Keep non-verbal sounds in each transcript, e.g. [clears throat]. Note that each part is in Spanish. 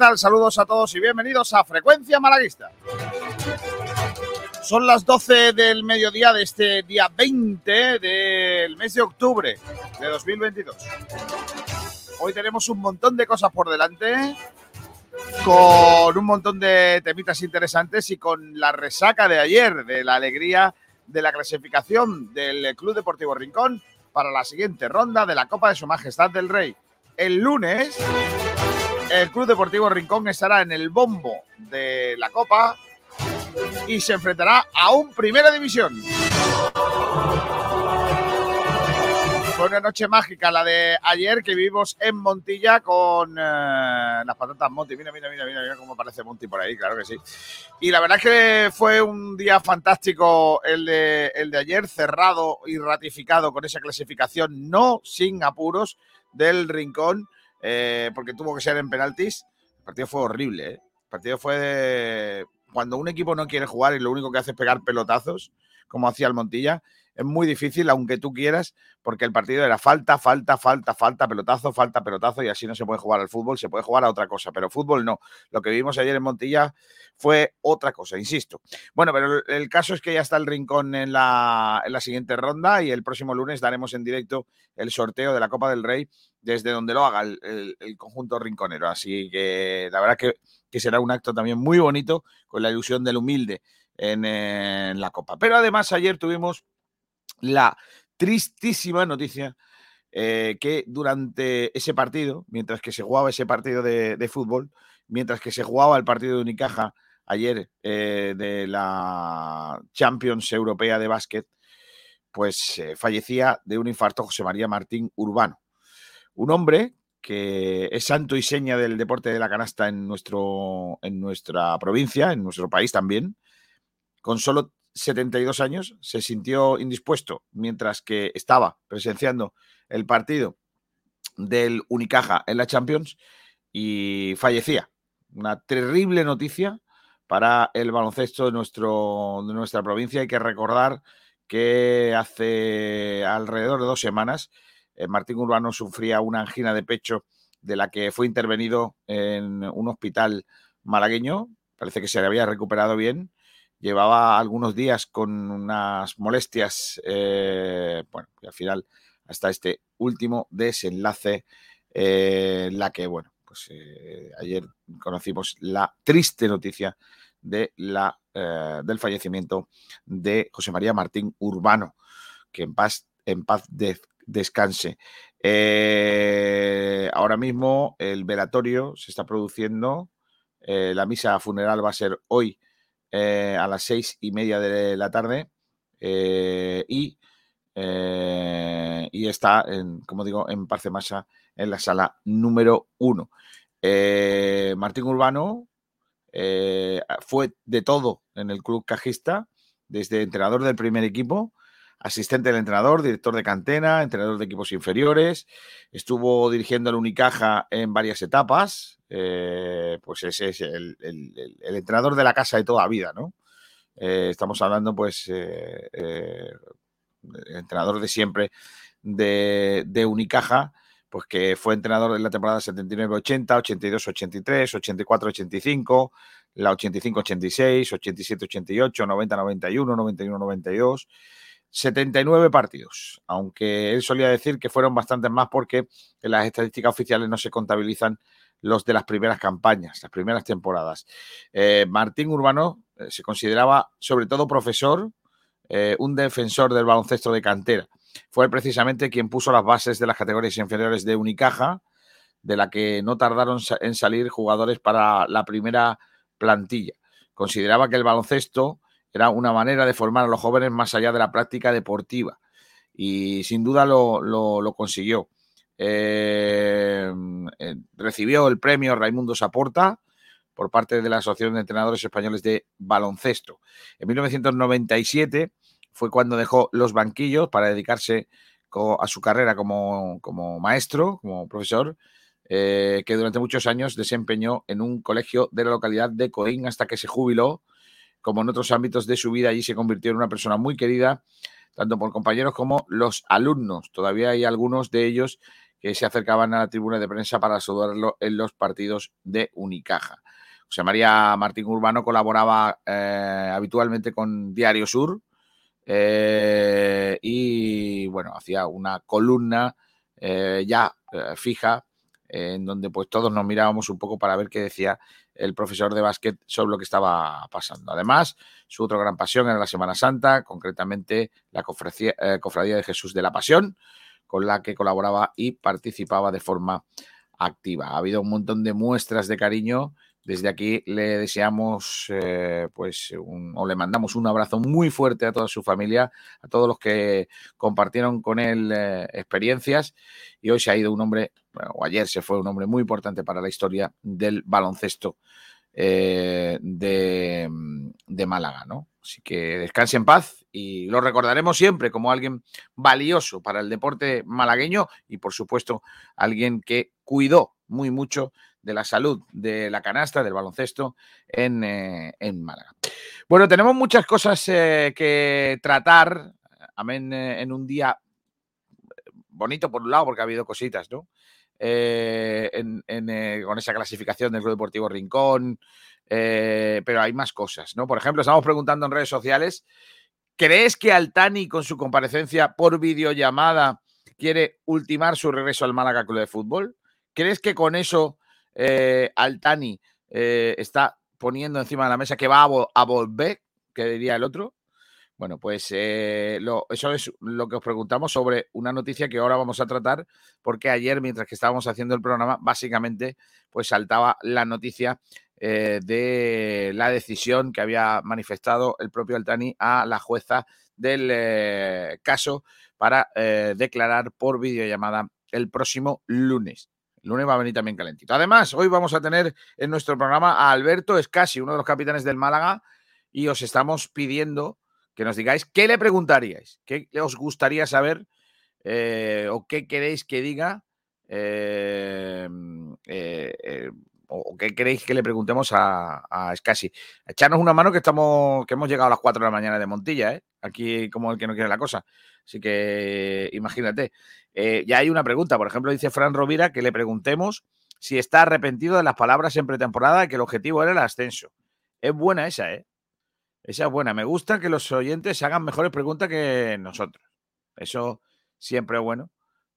Hola, ¿qué tal? Saludos a todos y bienvenidos a Frecuencia Malaguista. Son las 12 del mediodía de este día 20 del mes de octubre de 2022. Hoy tenemos un montón de cosas por delante, con un montón de temitas interesantes y con la resaca de ayer, de la alegría de la clasificación del Club Deportivo Rincón para la siguiente ronda de la Copa de Su Majestad del Rey. El lunes el Club Deportivo Rincón estará en el bombo de la Copa y se enfrentará a un Primera División. Fue una noche mágica la de ayer que vivimos en Montilla con eh, las patatas Monti. Mira, mira, mira, mira, mira cómo aparece Monti por ahí, claro que sí. Y la verdad es que fue un día fantástico el de, el de ayer, cerrado y ratificado con esa clasificación, no sin apuros, del Rincón eh, porque tuvo que ser en penaltis. El partido fue horrible. ¿eh? El partido fue de... cuando un equipo no quiere jugar y lo único que hace es pegar pelotazos, como hacía el Montilla. Es muy difícil, aunque tú quieras, porque el partido era falta, falta, falta, falta, pelotazo, falta, pelotazo, y así no se puede jugar al fútbol, se puede jugar a otra cosa, pero fútbol no. Lo que vimos ayer en Montilla fue otra cosa, insisto. Bueno, pero el caso es que ya está el rincón en la, en la siguiente ronda y el próximo lunes daremos en directo el sorteo de la Copa del Rey desde donde lo haga el, conjunto rinconero. Así que la verdad que, será un acto también muy bonito con la ilusión del humilde en, la Copa. Pero además ayer tuvimos la tristísima noticia eh, que durante ese partido, mientras que se jugaba ese partido de, fútbol, mientras que se jugaba el partido de Unicaja ayer eh, de la Champions Europea de Básquet, pues eh, fallecía de un infarto José María Martín Urbano. Un hombre que es santo y seña del deporte de la canasta en, nuestro, en nuestra provincia, en nuestro país también, con solo 72 años, se sintió indispuesto mientras que estaba presenciando el partido del Unicaja en la Champions y fallecía. Una terrible noticia para el baloncesto de, nuestro, de nuestra provincia. Hay que recordar que hace alrededor de dos semanas eh, Martín Urbano sufría una angina de pecho de la que fue intervenido en un hospital malagueño. Parece que se le había recuperado bien. Llevaba algunos días con unas molestias, eh, bueno, y al final hasta este último desenlace, eh, la que, bueno, pues ayer conocimos la triste noticia de la, del fallecimiento de José María Martín Urbano, que en paz, en paz de, descanse. Eh, ahora mismo el velatorio se está produciendo. Eh, la misa funeral va a ser hoy eh, a las seis y media de la tarde. y, y está, en, como digo, en Parcemasa, en la sala número uno. Martín Urbano fue de todo en el club cajista, desde entrenador del primer equipo asistente del entrenador, director de cantena, entrenador de equipos inferiores, estuvo dirigiendo el Unicaja en varias etapas, eh, pues ese es el, entrenador de la casa de toda vida, ¿no? Eh, estamos hablando, pues, eh, entrenador de siempre de, de, Unicaja, pues que fue entrenador en la temporada 79-80, 82-83, 84-85, la 85-86, 87-88, 90-91, 91-92. 79 partidos, aunque él solía decir que fueron bastantes más porque en las estadísticas oficiales no se contabilizan los de las primeras campañas, las primeras temporadas. Eh, Martín Urbano eh, se consideraba sobre todo profesor, eh, un defensor del baloncesto de cantera. Fue precisamente quien puso las bases de las categorías inferiores de Unicaja, de la que no tardaron en salir jugadores para la primera plantilla. Consideraba que el baloncesto era una manera de formar a los jóvenes más allá de la práctica deportiva. Y sin duda lo, consiguió. Eh, eh, recibió el premio Raimundo Saporta por parte de la Asociación de Entrenadores Españoles de Baloncesto. En 1997 fue cuando dejó los banquillos para dedicarse a su carrera como, maestro, como profesor, eh, que durante muchos años desempeñó en un colegio de la localidad de Coín hasta que se jubiló como en otros ámbitos de su vida, allí se convirtió en una persona muy querida, tanto por compañeros como los alumnos. Todavía hay algunos de ellos que se acercaban a la tribuna de prensa para saludarlo en los partidos de Unicaja. José María Martín Urbano colaboraba eh, habitualmente con Diario Sur eh, y bueno, hacía una columna eh, ya fija en donde pues todos nos mirábamos un poco para ver qué decía el profesor de básquet sobre lo que estaba pasando. Además, su otra gran pasión era la Semana Santa, concretamente la Cofradía de Jesús de la Pasión, con la que colaboraba y participaba de forma activa. Ha habido un montón de muestras de cariño. Desde aquí le deseamos, eh, pues, o le mandamos un abrazo muy fuerte a toda su familia, a todos los que compartieron con él eh, experiencias. Y hoy se ha ido un hombre, o ayer se fue un hombre muy importante para la historia del baloncesto eh, de, Málaga, ¿no? Así que descanse en paz y lo recordaremos siempre como alguien valioso para el deporte malagueño y por supuesto alguien que cuidó muy mucho de la salud de la canasta, del baloncesto en, eh, Málaga. Bueno, tenemos muchas cosas eh, que tratar, amén, en un día bonito por un lado porque ha habido cositas, ¿no? Con esa clasificación del Club Deportivo Rincón, eh, pero hay más cosas, ¿no? Por ejemplo, estamos preguntando en redes sociales, ¿crees que Altani con su comparecencia por videollamada quiere ultimar su regreso al Málaga Club de Fútbol? ¿Crees que con eso eh, Altani eh, está poniendo encima de la mesa que va a, volver, que diría el otro? Bueno, pues eso es lo que os preguntamos sobre una noticia que ahora vamos a tratar, porque ayer, mientras que estábamos haciendo el programa, básicamente, pues saltaba la noticia eh, de la decisión que había manifestado el propio Altani a la jueza del eh, caso para eh, declarar por videollamada el próximo lunes. El lunes va a venir también calentito. Además, hoy vamos a tener en nuestro programa a Alberto Escasi, uno de los capitanes del Málaga, y os estamos pidiendo que nos digáis qué le preguntaríais, qué os gustaría saber o qué queréis que diga o, qué queréis que le preguntemos a, a Scassi. Echarnos una mano que estamos, que hemos llegado a las 4 de la mañana de Montilla, ¿eh? Aquí como el que no quiere la cosa. Así que imagínate. Eh, ya hay una pregunta, por ejemplo, dice Fran Rovira que le preguntemos si está arrepentido de las palabras en pretemporada que el objetivo era el ascenso. Es buena esa, ¿eh? Esa es buena. Me gusta que los oyentes hagan mejores preguntas que nosotros. Eso siempre es bueno,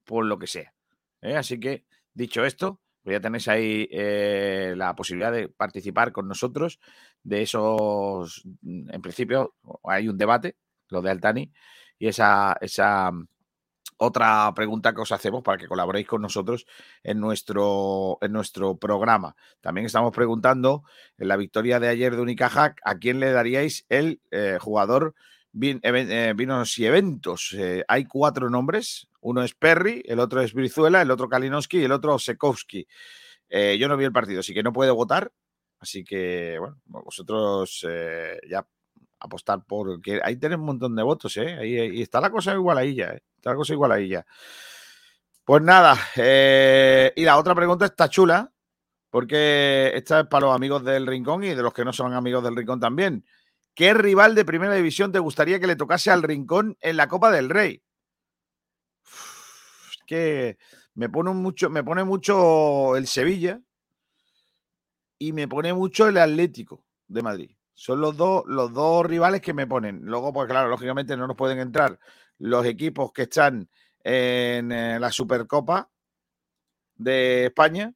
por lo que sea. ¿eh? Así que, dicho esto, ya tenéis ahí eh, la posibilidad de participar con nosotros de esos, en principio hay un debate, lo de Altani, y esa, esa otra pregunta que os hacemos para que colaboréis con nosotros en nuestro, en nuestro programa. También estamos preguntando en la victoria de ayer de Unicaja, ¿a quién le daríais el eh, jugador eh, vinos y eventos? hay cuatro nombres, uno es Perry, el otro es Brizuela, el otro Kalinowski y el otro Sekowski. Eh, yo no vi el partido, así que no puedo votar. Así que, bueno, vosotros eh, ya apostar por ahí tenéis un montón de votos, ¿eh? Ahí, está la cosa igual ahí ya, ¿eh? La cosa igual ahí ya. Pues nada, y la otra pregunta está chula, porque esta es para los amigos del Rincón y de los que no son amigos del Rincón también. ¿Qué rival de primera división te gustaría que le tocase al Rincón en la Copa del Rey? que me pone mucho, me pone mucho el Sevilla y me pone mucho el Atlético de Madrid. Son los dos, los dos rivales que me ponen. Luego, pues claro, lógicamente no nos pueden entrar los equipos que están en eh, la Supercopa de España.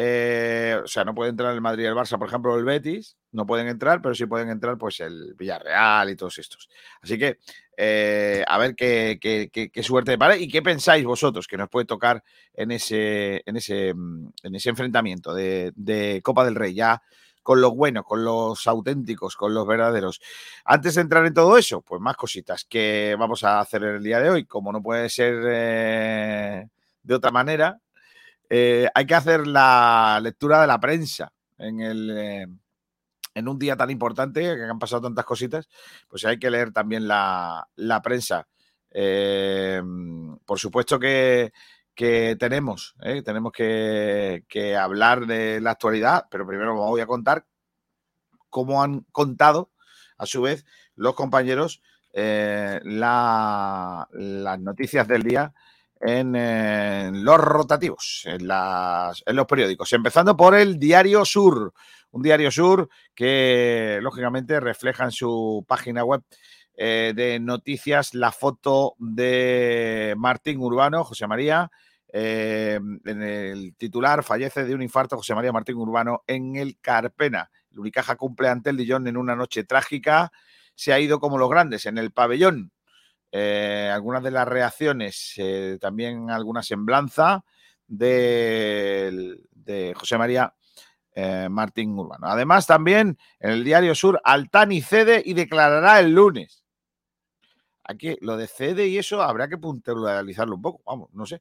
Eh, o sea, no puede entrar el Madrid el Barça, por ejemplo, el Betis, no pueden entrar, pero sí pueden entrar pues el Villarreal y todos estos. Así que eh, a ver qué, qué, suerte para y qué pensáis vosotros que nos puede tocar en ese, en ese, en ese enfrentamiento de, Copa del Rey, ya con los buenos, con los auténticos, con los verdaderos. Antes de entrar en todo eso, pues más cositas que vamos a hacer en el día de hoy, como no puede ser eh, de otra manera, eh, hay que hacer la lectura de la prensa en el en un día tan importante, que han pasado tantas cositas, pues hay que leer también la, prensa. Eh, por supuesto que, tenemos, ¿eh? tenemos que, hablar de la actualidad, pero primero voy a contar cómo han contado, a su vez, los compañeros eh, las noticias del día en, los rotativos, en, en los periódicos, empezando por el Diario Sur, un Diario Sur que lógicamente refleja en su página web eh, de noticias la foto de Martín Urbano, José María, eh, en el titular, fallece de un infarto José María Martín Urbano en el Carpena. El Unicaja cumple ante el Dillón en una noche trágica. Se ha ido como los grandes en el pabellón. Eh, algunas de las reacciones, también alguna semblanza de, de José María Martín Urbano. Además, también en el Diario Sur, Altani cede y declarará el lunes. Aquí lo de cede y eso habrá que puntualizarlo un poco, vamos, no sé.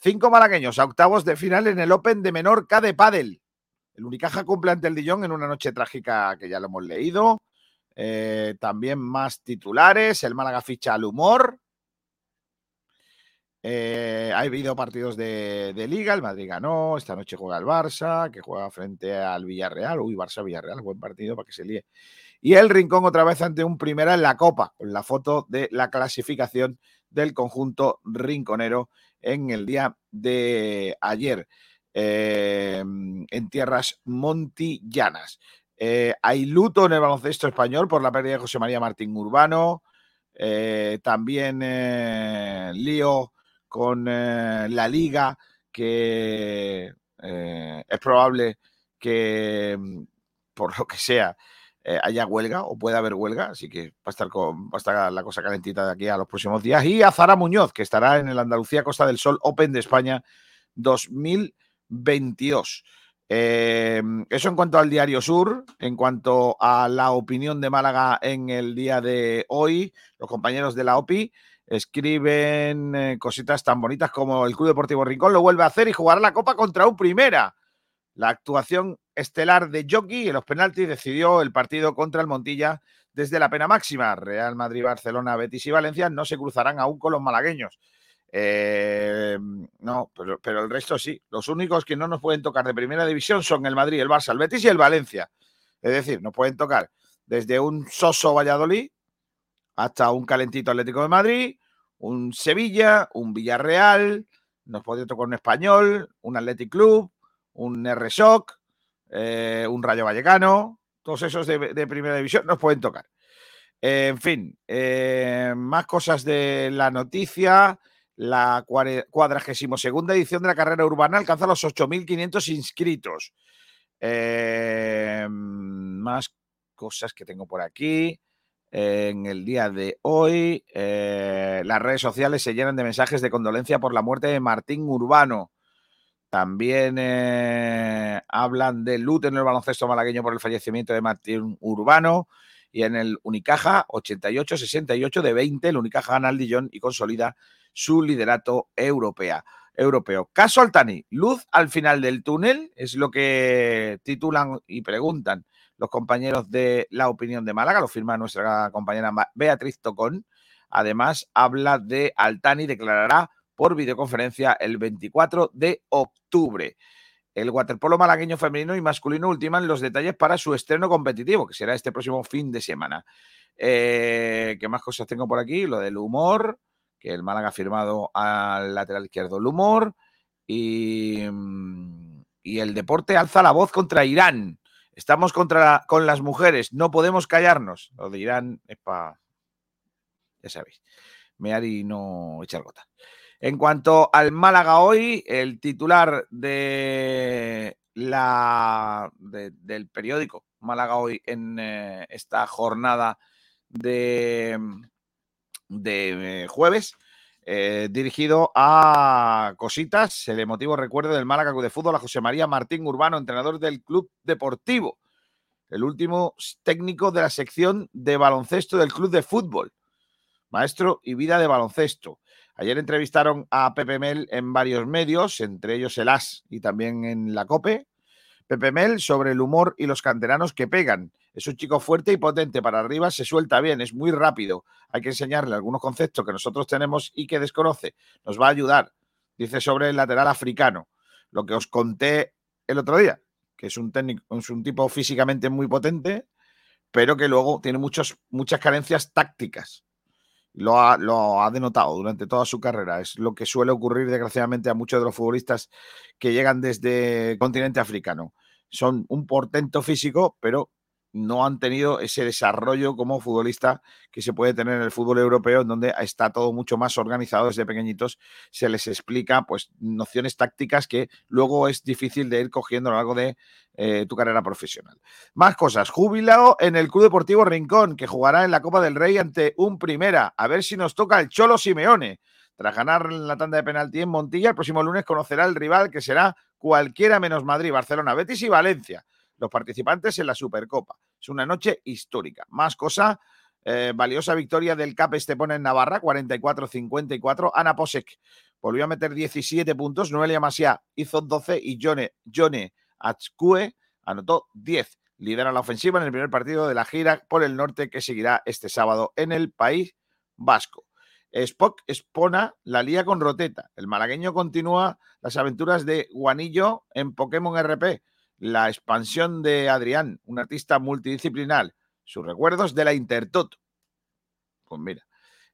Cinco malagueños a octavos de final en el Open de Menorca de Padel. El Unicaja cumple ante el Dillón en una noche trágica que ya lo hemos leído. Eh, también más titulares. El Málaga ficha al humor. Eh, ha habido partidos de, de, Liga. El Madrid ganó. Esta noche juega el Barça, que juega frente al Villarreal. Uy, Barça-Villarreal. Buen partido para que se líe y el Rincón otra vez ante un primera en la Copa, con la foto de la clasificación del conjunto rinconero en el día de ayer em, en tierras montillanas. Eh, hay luto en el baloncesto español por la pérdida de José María Martín Urbano. Eh, también eh, lío con la liga que es probable que por lo que sea eh, haya huelga o pueda haber huelga, así que va a, estar con, la cosa calentita de aquí a los próximos días. Y a Zara Muñoz, que estará en el Andalucía Costa del Sol Open de España 2022. Eh, eso en cuanto al Diario Sur, en cuanto a la opinión de Málaga en el día de hoy, los compañeros de la OPI escriben eh, cositas tan bonitas como el Club Deportivo Rincón lo vuelve a hacer y jugará la Copa contra un primera. La actuación estelar de Jockey en los penaltis decidió el partido contra el Montilla desde la pena máxima. Real Madrid, Barcelona, Betis y Valencia no se cruzarán aún con los malagueños. Eh, no, pero, el resto sí. Los únicos que no nos pueden tocar de primera división son el Madrid, el Barça, el Betis y el Valencia. Es decir, nos pueden tocar desde un soso Valladolid hasta un calentito Atlético de Madrid, un Sevilla, un Villarreal, nos puede tocar un Español, un Athletic Club, un R-Shock, eh, un Rayo Vallecano, todos esos de, primera división nos pueden tocar. en fin, eh, más cosas de la noticia. La cuadragésimo segunda edición de la carrera urbana alcanza los 8.500 inscritos. Eh, más cosas que tengo por aquí. En el día de hoy, las redes sociales se llenan de mensajes de condolencia por la muerte de Martín Urbano. También eh, hablan de luto en el baloncesto malagueño por el fallecimiento de Martín Urbano. Y en el Unicaja, 88-68 de 20, el Unicaja gana al Dillón y consolida su liderato europea, europeo. Caso Altani, luz al final del túnel, es lo que titulan y preguntan los compañeros de La Opinión de Málaga, lo firma nuestra compañera Beatriz Tocón. Además, habla de Altani, declarará por videoconferencia el 24 de octubre. El waterpolo malagueño femenino y masculino ultiman los detalles para su estreno competitivo, que será este próximo fin de semana. Eh, ¿Qué más cosas tengo por aquí? Lo del humor, que el Málaga ha firmado al lateral izquierdo el humor. Y, y el deporte alza la voz contra Irán. Estamos contra, con las mujeres, no podemos callarnos. Lo de Irán es para, ya sabéis, mear y no echar gota. En cuanto al Málaga hoy, el titular de la, del periódico Málaga hoy en eh, esta jornada de, de eh, jueves, eh, dirigido a cositas, el emotivo recuerdo del Málaga Club de Fútbol a José María Martín Urbano, entrenador del Club Deportivo, el último técnico de la sección de baloncesto del Club de Fútbol, maestro y vida de baloncesto. Ayer entrevistaron a Pepe Mel en varios medios, entre ellos el AS y también en la COPE. Pepe Mel sobre el humor y los canteranos que pegan. Es un chico fuerte y potente, para arriba se suelta bien, es muy rápido. Hay que enseñarle algunos conceptos que nosotros tenemos y que desconoce. Nos va a ayudar. Dice sobre el lateral africano, lo que os conté el otro día, que es un técnico, es un tipo físicamente muy potente, pero que luego tiene muchas carencias tácticas Lo ha, lo ha denotado durante toda su carrera. Es lo que suele ocurrir, desgraciadamente, a muchos de los futbolistas que llegan desde el continente africano. Son un portento físico, pero no han tenido ese desarrollo como futbolista que se puede tener en el fútbol europeo, en donde está todo mucho más organizado desde pequeñitos, se les explica pues nociones tácticas que luego es difícil de ir cogiendo a lo largo de eh, tu carrera profesional. Más cosas, jubilado en el Club Deportivo Rincón, que jugará en la Copa del Rey ante un primera, a ver si nos toca el Cholo Simeone. Tras ganar la tanda de penalti en Montilla, el próximo lunes conocerá el rival que será cualquiera menos Madrid, Barcelona, Betis y Valencia los participantes en la Supercopa. Es una noche histórica. Más cosa, eh, valiosa victoria del CAP Estepona en Navarra, 44-54. Ana Posek volvió a meter 17 puntos, Noelia Masia hizo 12 y Jone, Jone anotó 10. Lidera la ofensiva en el primer partido de la gira por el norte que seguirá este sábado en el País Vasco. Spock expona la lía con Roteta. El malagueño continúa las aventuras de Guanillo en Pokémon RP la expansión de Adrián, un artista multidisciplinar, sus recuerdos de la Intertot. Pues mira,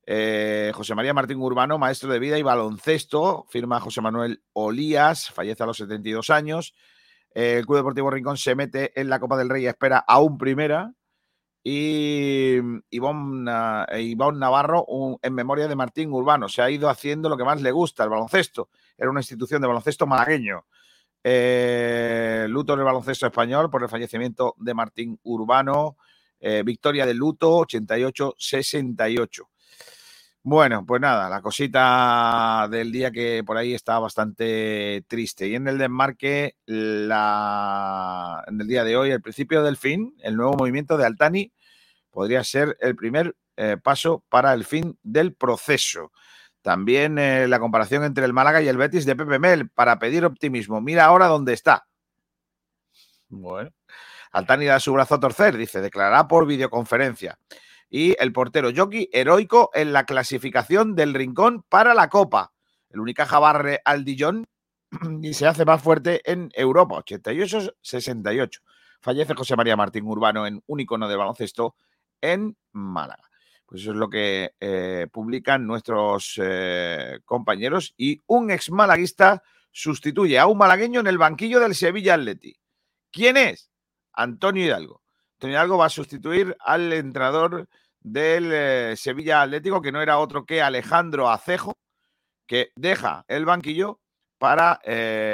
eh, José María Martín Urbano, maestro de vida y baloncesto, firma José Manuel Olías, fallece a los 72 años. el Club Deportivo Rincón se mete en la Copa del Rey y espera aún primera. Y Ivonne, Navarro, en memoria de Martín Urbano, se ha ido haciendo lo que más le gusta, el baloncesto. Era una institución de baloncesto malagueño. Eh, luto en el baloncesto español por el fallecimiento de Martín Urbano. Eh, victoria del luto 88-68. Bueno, pues nada, la cosita del día que por ahí está bastante triste. Y en el desmarque, la, en el día de hoy, el principio del fin, el nuevo movimiento de Altani podría ser el primer eh, paso para el fin del proceso. También eh, la comparación entre el Málaga y el Betis de Pepe Mel para pedir optimismo. Mira ahora dónde está. Bueno, Altani da su brazo a torcer, dice, declarará por videoconferencia. Y el portero Jockey, heroico en la clasificación del rincón para la Copa. El Unicaja barre al Dijon y se hace más fuerte en Europa, 88-68. Fallece José María Martín Urbano en un icono de baloncesto en Málaga. Pues eso es lo que eh, publican nuestros eh, compañeros. Y un ex malaguista sustituye a un malagueño en el banquillo del Sevilla Atleti. ¿Quién es? Antonio Hidalgo. Antonio Hidalgo va a sustituir al entrenador del eh, Sevilla Atlético, que no era otro que Alejandro Acejo, que deja el banquillo para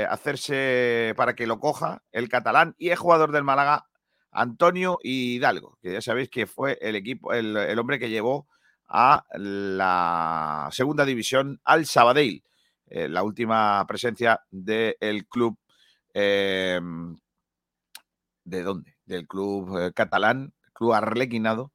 hacerse, para que lo coja el catalán y el jugador del Málaga, Antonio Hidalgo, que ya sabéis que fue el equipo, el, hombre que llevó a la segunda división al Sabadell, eh, la última presencia del club. Em, ¿De dónde? Del club eh, catalán, club arlequinado,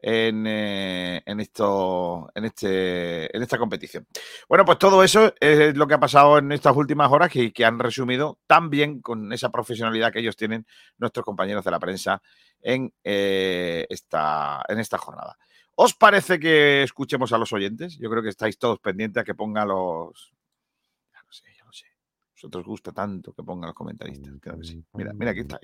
eh, en, esto, en, este, en esta competición. Bueno, pues todo eso es lo que ha pasado en estas últimas horas y que han resumido tan bien con esa profesionalidad que ellos tienen nuestros compañeros de la prensa en, eh, esta, en esta jornada. ¿Os parece que escuchemos a los oyentes? Yo creo que estáis todos pendientes a que ponga los, vosotros gusta tanto que pongan los comentaristas. Claro que sí. Mira, mira, aquí está.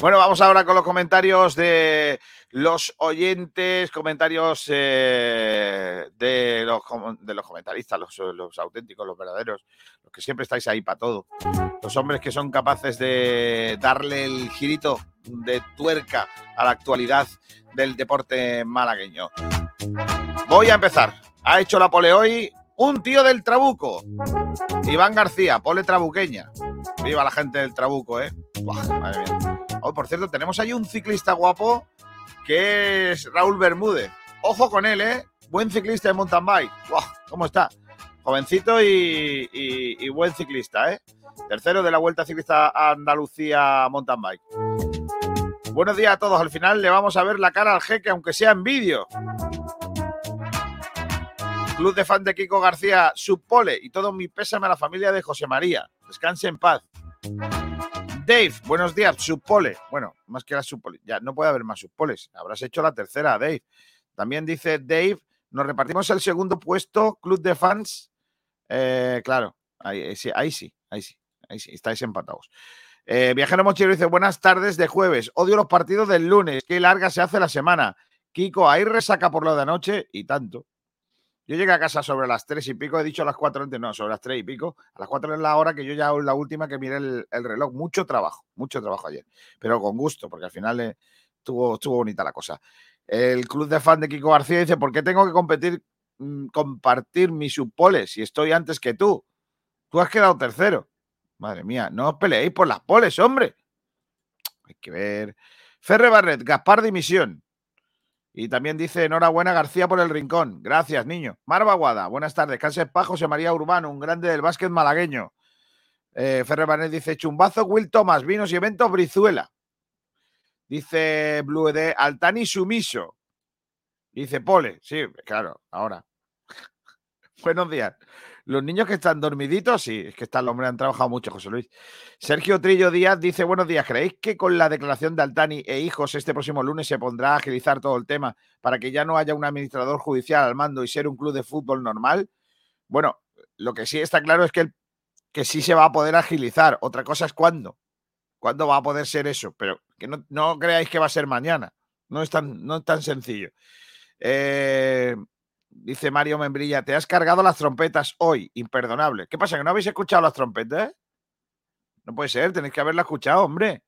Bueno, vamos ahora con los comentarios de los oyentes, comentarios eh, de, los, de los comentaristas, los, auténticos, los verdaderos, los que siempre estáis ahí para todo. Los hombres que son capaces de darle el girito de tuerca a la actualidad del deporte malagueño. Voy a empezar. Ha hecho la pole hoy un tío del Trabuco. Iván García, pole trabuqueña. Viva la gente del Trabuco, ¿eh? madre mía. Oh, por cierto, tenemos ahí un ciclista guapo que es Raúl Bermúdez. Ojo con él, ¿eh? Buen ciclista de mountain bike. ¿Cómo está? Jovencito y, buen ciclista, ¿eh? Tercero de la Vuelta Ciclista Andalucía Mountain Bike. Buenos días a todos. Al final le vamos a ver la cara al jeque, aunque sea en vídeo. Club de fan de Kiko García, subpole y todo mi pésame a la familia de José María. Descanse en paz. Dave, buenos días, subpole. Bueno, más que la subpole, ya no puede haber más subpoles. Habrás hecho la tercera, Dave. También dice Dave, nos repartimos el segundo puesto, club de fans. Eh, claro, ahí, sí, ahí sí, ahí sí, ahí sí, estáis empatados. Eh, Viajero Mochero dice, buenas tardes de jueves. Odio los partidos del lunes. Qué larga se hace la semana. Kiko, ahí resaca por lo de anoche y tanto. Yo llegué a casa sobre las tres y pico, he dicho a las cuatro antes, no, sobre las tres y pico. A las cuatro es la hora que yo ya la última que miré el, reloj. Mucho trabajo, mucho trabajo ayer, pero con gusto, porque al final eh, estuvo, estuvo bonita la cosa. El club de fan de Kiko García dice, ¿por qué tengo que competir, mm, compartir mis subpoles si estoy antes que tú? Tú has quedado tercero. Madre mía, no os peleéis por las poles, hombre. Hay que ver. Ferre Barret, Gaspar Dimisión. Y también dice enhorabuena García por el rincón. Gracias, niño. Marva Guada, buenas tardes. Canse Pa, José María Urbano, un grande del básquet malagueño. Eh, Ferrer dice chumbazo, Will Thomas, vinos y eventos Brizuela. Dice Blue de Altani Sumiso. Dice Pole, sí, claro, ahora. [laughs] Buenos días. Los niños que están dormiditos, sí, es que están, los hombres han trabajado mucho, José Luis. Sergio Trillo Díaz dice: Buenos días, ¿creéis que con la declaración de Altani e hijos este próximo lunes se pondrá a agilizar todo el tema para que ya no haya un administrador judicial al mando y ser un club de fútbol normal? Bueno, lo que sí está claro es que, que sí se va a poder agilizar. Otra cosa es cuándo. ¿Cuándo va a poder ser eso? Pero que no, no creáis que va a ser mañana. No es tan, no es tan sencillo. Eh, Dice Mario Membrilla, te has cargado las trompetas hoy, imperdonable. ¿Qué pasa? ¿Que no habéis escuchado las trompetas? No puede ser, tenéis que haberlas escuchado, hombre.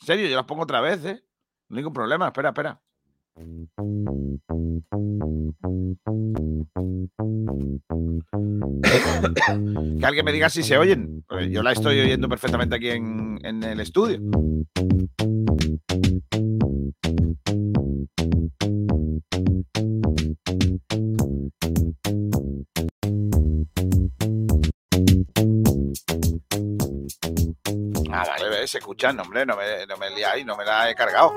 En serio, yo las pongo otra vez, ¿eh? No hay ningún problema, espera, espera. Que alguien me diga si se oyen. Yo la estoy oyendo perfectamente aquí en, en el estudio. Ah, vale, ves, hombre, no me, no me liáis, no me la he cargado.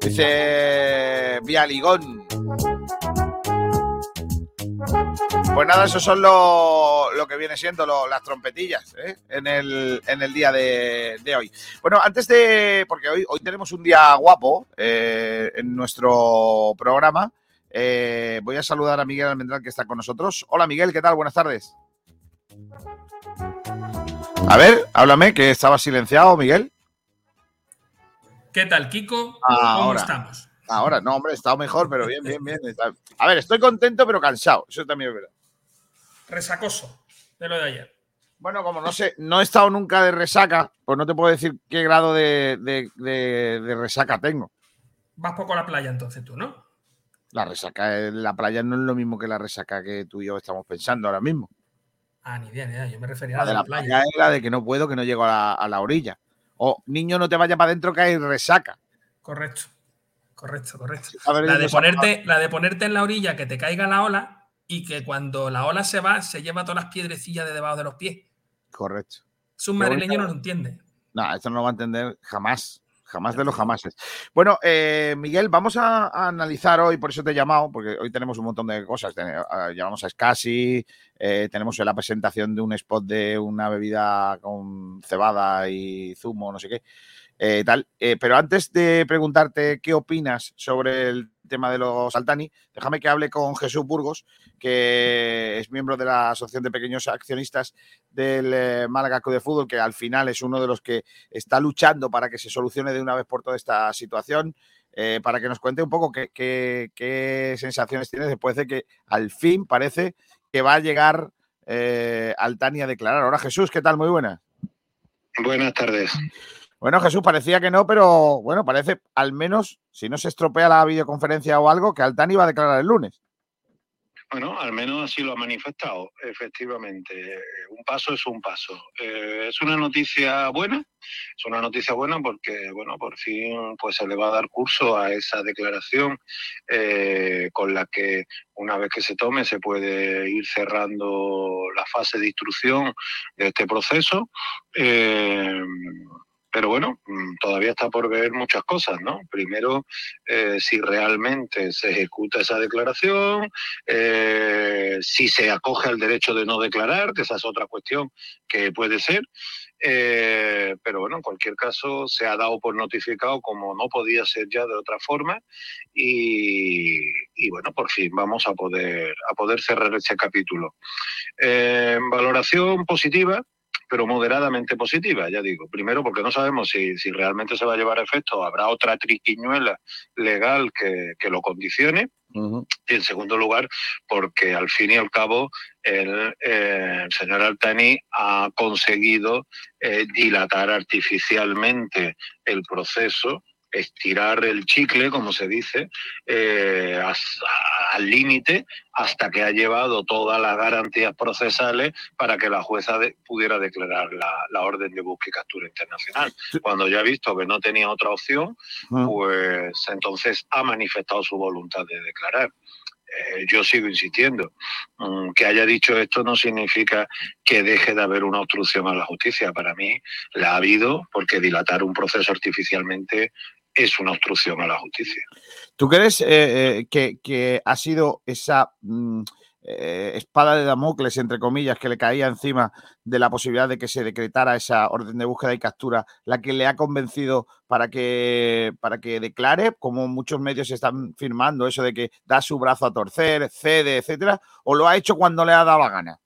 Dice Vialigón. Pues nada, eso son lo, que viene siendo las trompetillas ¿eh? en, el, en, el, día de, hoy. Bueno, antes de. Porque hoy, hoy tenemos un día guapo eh, en nuestro programa. Eh, voy a saludar a Miguel Almendral que está con nosotros. Hola Miguel, ¿qué tal? Buenas tardes. A ver, háblame, que estaba silenciado, Miguel. ¿Qué tal, Kiko? ¿Cómo estamos? Ahora, no, hombre, he estado mejor, pero bien, bien, bien. A ver, estoy contento, pero cansado. Eso también es verdad. Resacoso de lo de ayer. Bueno, como no sé, no he estado nunca de resaca, pues no te puedo decir qué grado de, de resaca tengo. Vas poco a la playa entonces tú, ¿no? La resaca la playa no es lo mismo que la resaca que tú y yo estamos pensando ahora mismo. Ah, ni bien, yo me refería a la de la playa. es la de que no puedo, que no llego a la, orilla. O niño, no te vayas para adentro que hay resaca. Correcto, correcto, correcto. La de, ponerte, la de ponerte en la orilla, que te caiga la ola y que cuando la ola se va, se lleva todas las piedrecillas de debajo de los pies. Correcto. Es un madrileño no lo entiende. No, esto no lo va a entender jamás. Jamás de los jamases. Bueno, eh, Miguel, vamos a, analizar hoy, por eso te he llamado, porque hoy tenemos un montón de cosas. llamamos a Scassi, eh, tenemos la presentación de un spot de una bebida con cebada y zumo, no sé qué. Eh, tal. pero antes de preguntarte qué opinas sobre el tema de los Altani, déjame que hable con Jesús Burgos, que es miembro de la Asociación de Pequeños Accionistas del eh, Málaga Club de Fútbol, que al final es uno de los que está luchando para que se solucione de una vez por toda esta situación. Eh, para que nos cuente un poco qué, sensaciones tiene después de que al fin parece que va a llegar eh, Altani a declarar. Ahora Jesús, ¿qué tal? Muy buenas. Buenas tardes. Bueno, Jesús, parecía que no, pero bueno, parece al menos, si no se estropea la videoconferencia o algo, que Altani va a declarar el lunes. Bueno, al menos así lo ha manifestado, efectivamente. Un paso es un paso. Eh, es una noticia buena, es una noticia buena porque, bueno, por fin pues se le va a dar curso a esa declaración eh, con la que una vez que se tome se puede ir cerrando la fase de instrucción de este proceso. Eh, Pero bueno, mm, todavía está por ver muchas cosas, ¿no? Primero, eh, si realmente se ejecuta esa declaración, eh, si se acoge al derecho de no declarar, que esa es otra cuestión que puede ser. Eh, pero bueno, en cualquier caso se ha dado por notificado como no podía ser ya de otra forma y, bueno, por fin vamos a poder, a poder cerrar ese capítulo. valoración positiva, pero moderadamente positiva, ya digo. Primero, porque no sabemos si, realmente se va a llevar a efecto, habrá otra triquiñuela legal que, lo condicione. Y en segundo lugar, porque al fin y al cabo el, eh, señor Altani ha conseguido eh, dilatar artificialmente el proceso estirar el chicle, como se dice, eh, al límite hasta que ha llevado todas las garantías procesales para que la jueza pudiera declarar la, orden de búsqueda y captura internacional. Cuando ya ha visto que no tenía otra opción, pues entonces ha manifestado su voluntad de declarar. Eh, yo sigo insistiendo. Mm, que haya dicho esto no significa que deje de haber una obstrucción a la justicia. Para mí la ha habido porque dilatar un proceso artificialmente es una obstrucción a la justicia. ¿Tú crees eh, eh, que, ha sido esa mm, eh, espada de Damocles, entre comillas, que le caía encima de la posibilidad de que se decretara esa orden de búsqueda y captura, la que le ha convencido para que, para que declare, como muchos medios están firmando, eso de que da su brazo a torcer, cede, etcétera, o lo ha hecho cuando le ha dado la gana?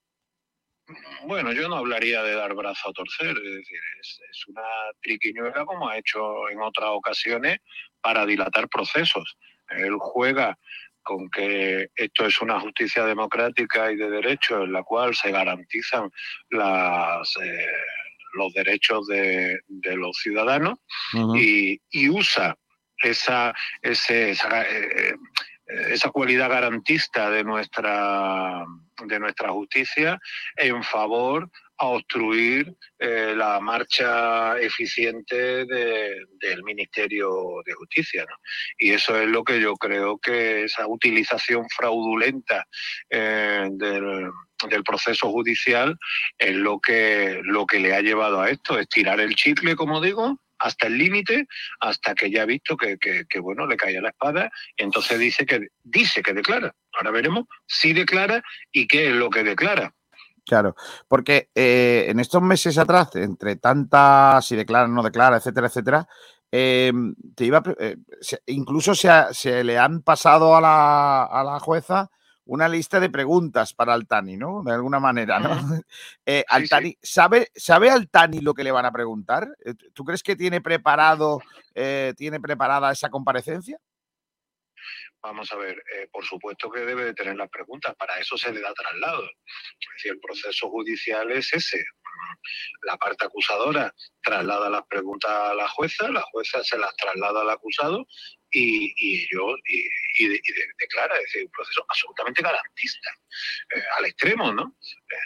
Bueno, yo no hablaría de dar brazo a torcer, es decir, es, una triquiñuela como ha hecho en otras ocasiones para dilatar procesos. Él juega con que esto es una justicia democrática y de derecho en la cual se garantizan las, eh, los derechos de, los ciudadanos y, usa esa, ese, esa, eh, esa cualidad garantista de nuestra, de nuestra justicia en favor a obstruir eh, la marcha eficiente del Ministerio de Justicia. Y eso es lo que yo creo que esa utilización fraudulenta eh, del, del, proceso judicial es lo que, lo que le ha llevado a esto, estirar el chicle, como digo, hasta el límite, hasta que ya ha visto que, bueno, le cae la espada, y entonces dice que, dice que declara. Ahora veremos si declara y qué es lo que declara. Claro, porque eh, en estos meses atrás, entre tantas, si declara, no declara, etcétera, etcétera, eh, te iba, eh, incluso se, se, le han pasado a la, a la jueza una lista de preguntas para Altani, ¿no? De alguna manera, ¿no? [laughs] Eh, Altani, ¿sabe, ¿sabe Altani lo que le van a preguntar? Eh, ¿Tú crees que tiene preparado, eh, tiene preparada esa comparecencia? Vamos a ver, por supuesto que debe de tener las preguntas, para eso se le da traslado. Es decir, el proceso judicial es ese. La parte acusadora traslada las preguntas a la jueza, la jueza se las traslada al acusado y, y y, declara, es un proceso absolutamente garantista, eh, al extremo, ¿no?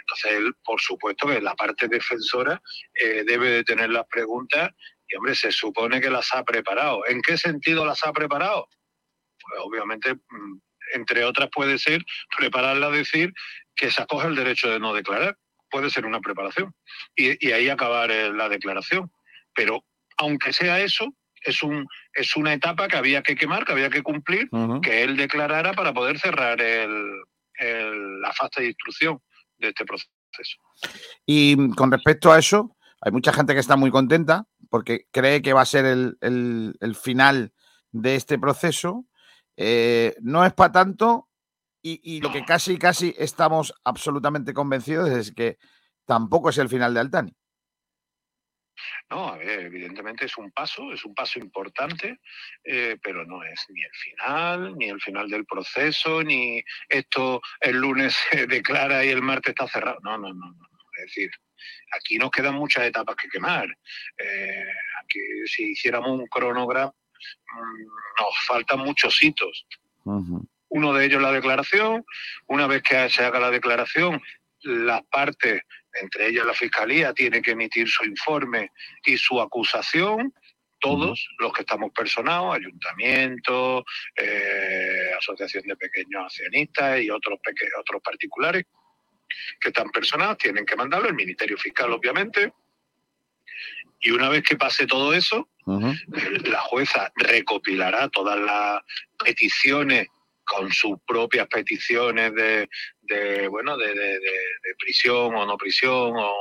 Entonces él, por supuesto que la parte defensora eh, debe de tener las preguntas y, hombre, se supone que las ha preparado. ¿En qué sentido las ha preparado? Pues obviamente, mm, entre otras puede ser prepararla a decir que se acoge el derecho de no declarar. Puede ser una preparación. Y, y ahí acabar eh, la declaración. Pero aunque sea eso, es, un, es una etapa que había que quemar, que había que cumplir, que él declarara para poder cerrar el, la fase de instrucción de este proceso. Y con respecto a eso, hay mucha gente que está muy contenta porque cree que va a ser el, final de este proceso. Eh, no es para tanto y, y, lo que casi, casi estamos absolutamente convencidos es que tampoco es el final de Altani. No, a ver, evidentemente es un paso, es un paso importante, eh, pero no es ni el final, ni el final del proceso, ni esto el lunes [laughs] se declara y el martes está cerrado. No, no, no, no. Es decir, aquí nos quedan muchas etapas que quemar. Eh, aquí, si hiciéramos un cronograma, mm, nos faltan muchos hitos. Uno de ellos la declaración. Una vez que se haga la declaración, las partes entre ellas la Fiscalía, tiene que emitir su informe y su acusación, todos los que estamos personados, ayuntamientos, eh, asociación de pequeños accionistas y otros, otros particulares que están personados, tienen que mandarlo, el Ministerio Fiscal obviamente, Y una vez que pase todo eso, la jueza recopilará todas las peticiones con sus propias peticiones de, bueno de, prisión o no prisión o,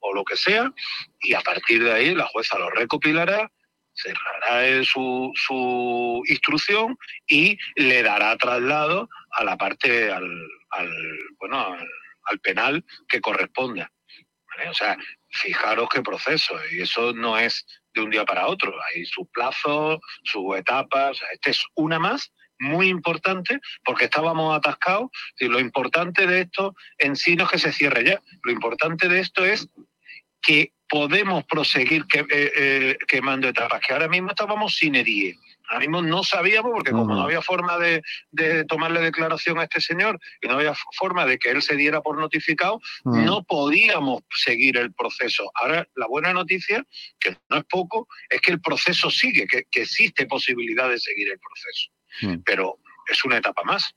o, lo que sea y a partir de ahí la jueza lo recopilará cerrará su, su instrucción y le dará traslado a la parte al, bueno al, penal que corresponda o sea fijaros qué proceso y eso no es de un día para otro hay sus plazos sus etapas este es una más muy importante porque estábamos atascados. Y lo importante de esto en sí no es que se cierre ya, lo importante de esto es que podemos proseguir que, eh, eh, quemando etapas, que ahora mismo estábamos sin edie. Ahora mismo no sabíamos, porque como no había forma de, tomarle declaración a este señor y no había forma de que él se diera por notificado, no podíamos seguir el proceso. Ahora, la buena noticia, que no es poco, es que el proceso sigue, que existe posibilidad de seguir el proceso. Mm. pero es una etapa más.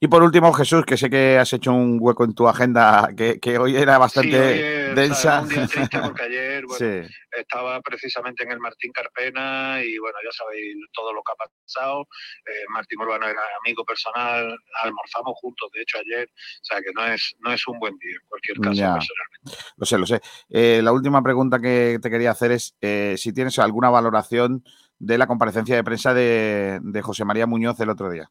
Y por último, Jesús, que sé que has hecho un hueco en tu agenda que, hoy era bastante densa. Un día triste porque ayer [laughs] estaba precisamente en el Martín Carpena y bueno, ya sabéis todo lo que ha pasado. Eh, Martín Urbano era amigo personal, almorzamos juntos, de hecho, ayer. O sea que no es, no es un buen día en cualquier caso, personalmente. Lo sé, lo sé. Eh, la última pregunta que te quería hacer es eh, si tienes alguna valoración de la comparecencia de prensa de, José María Muñoz el otro día.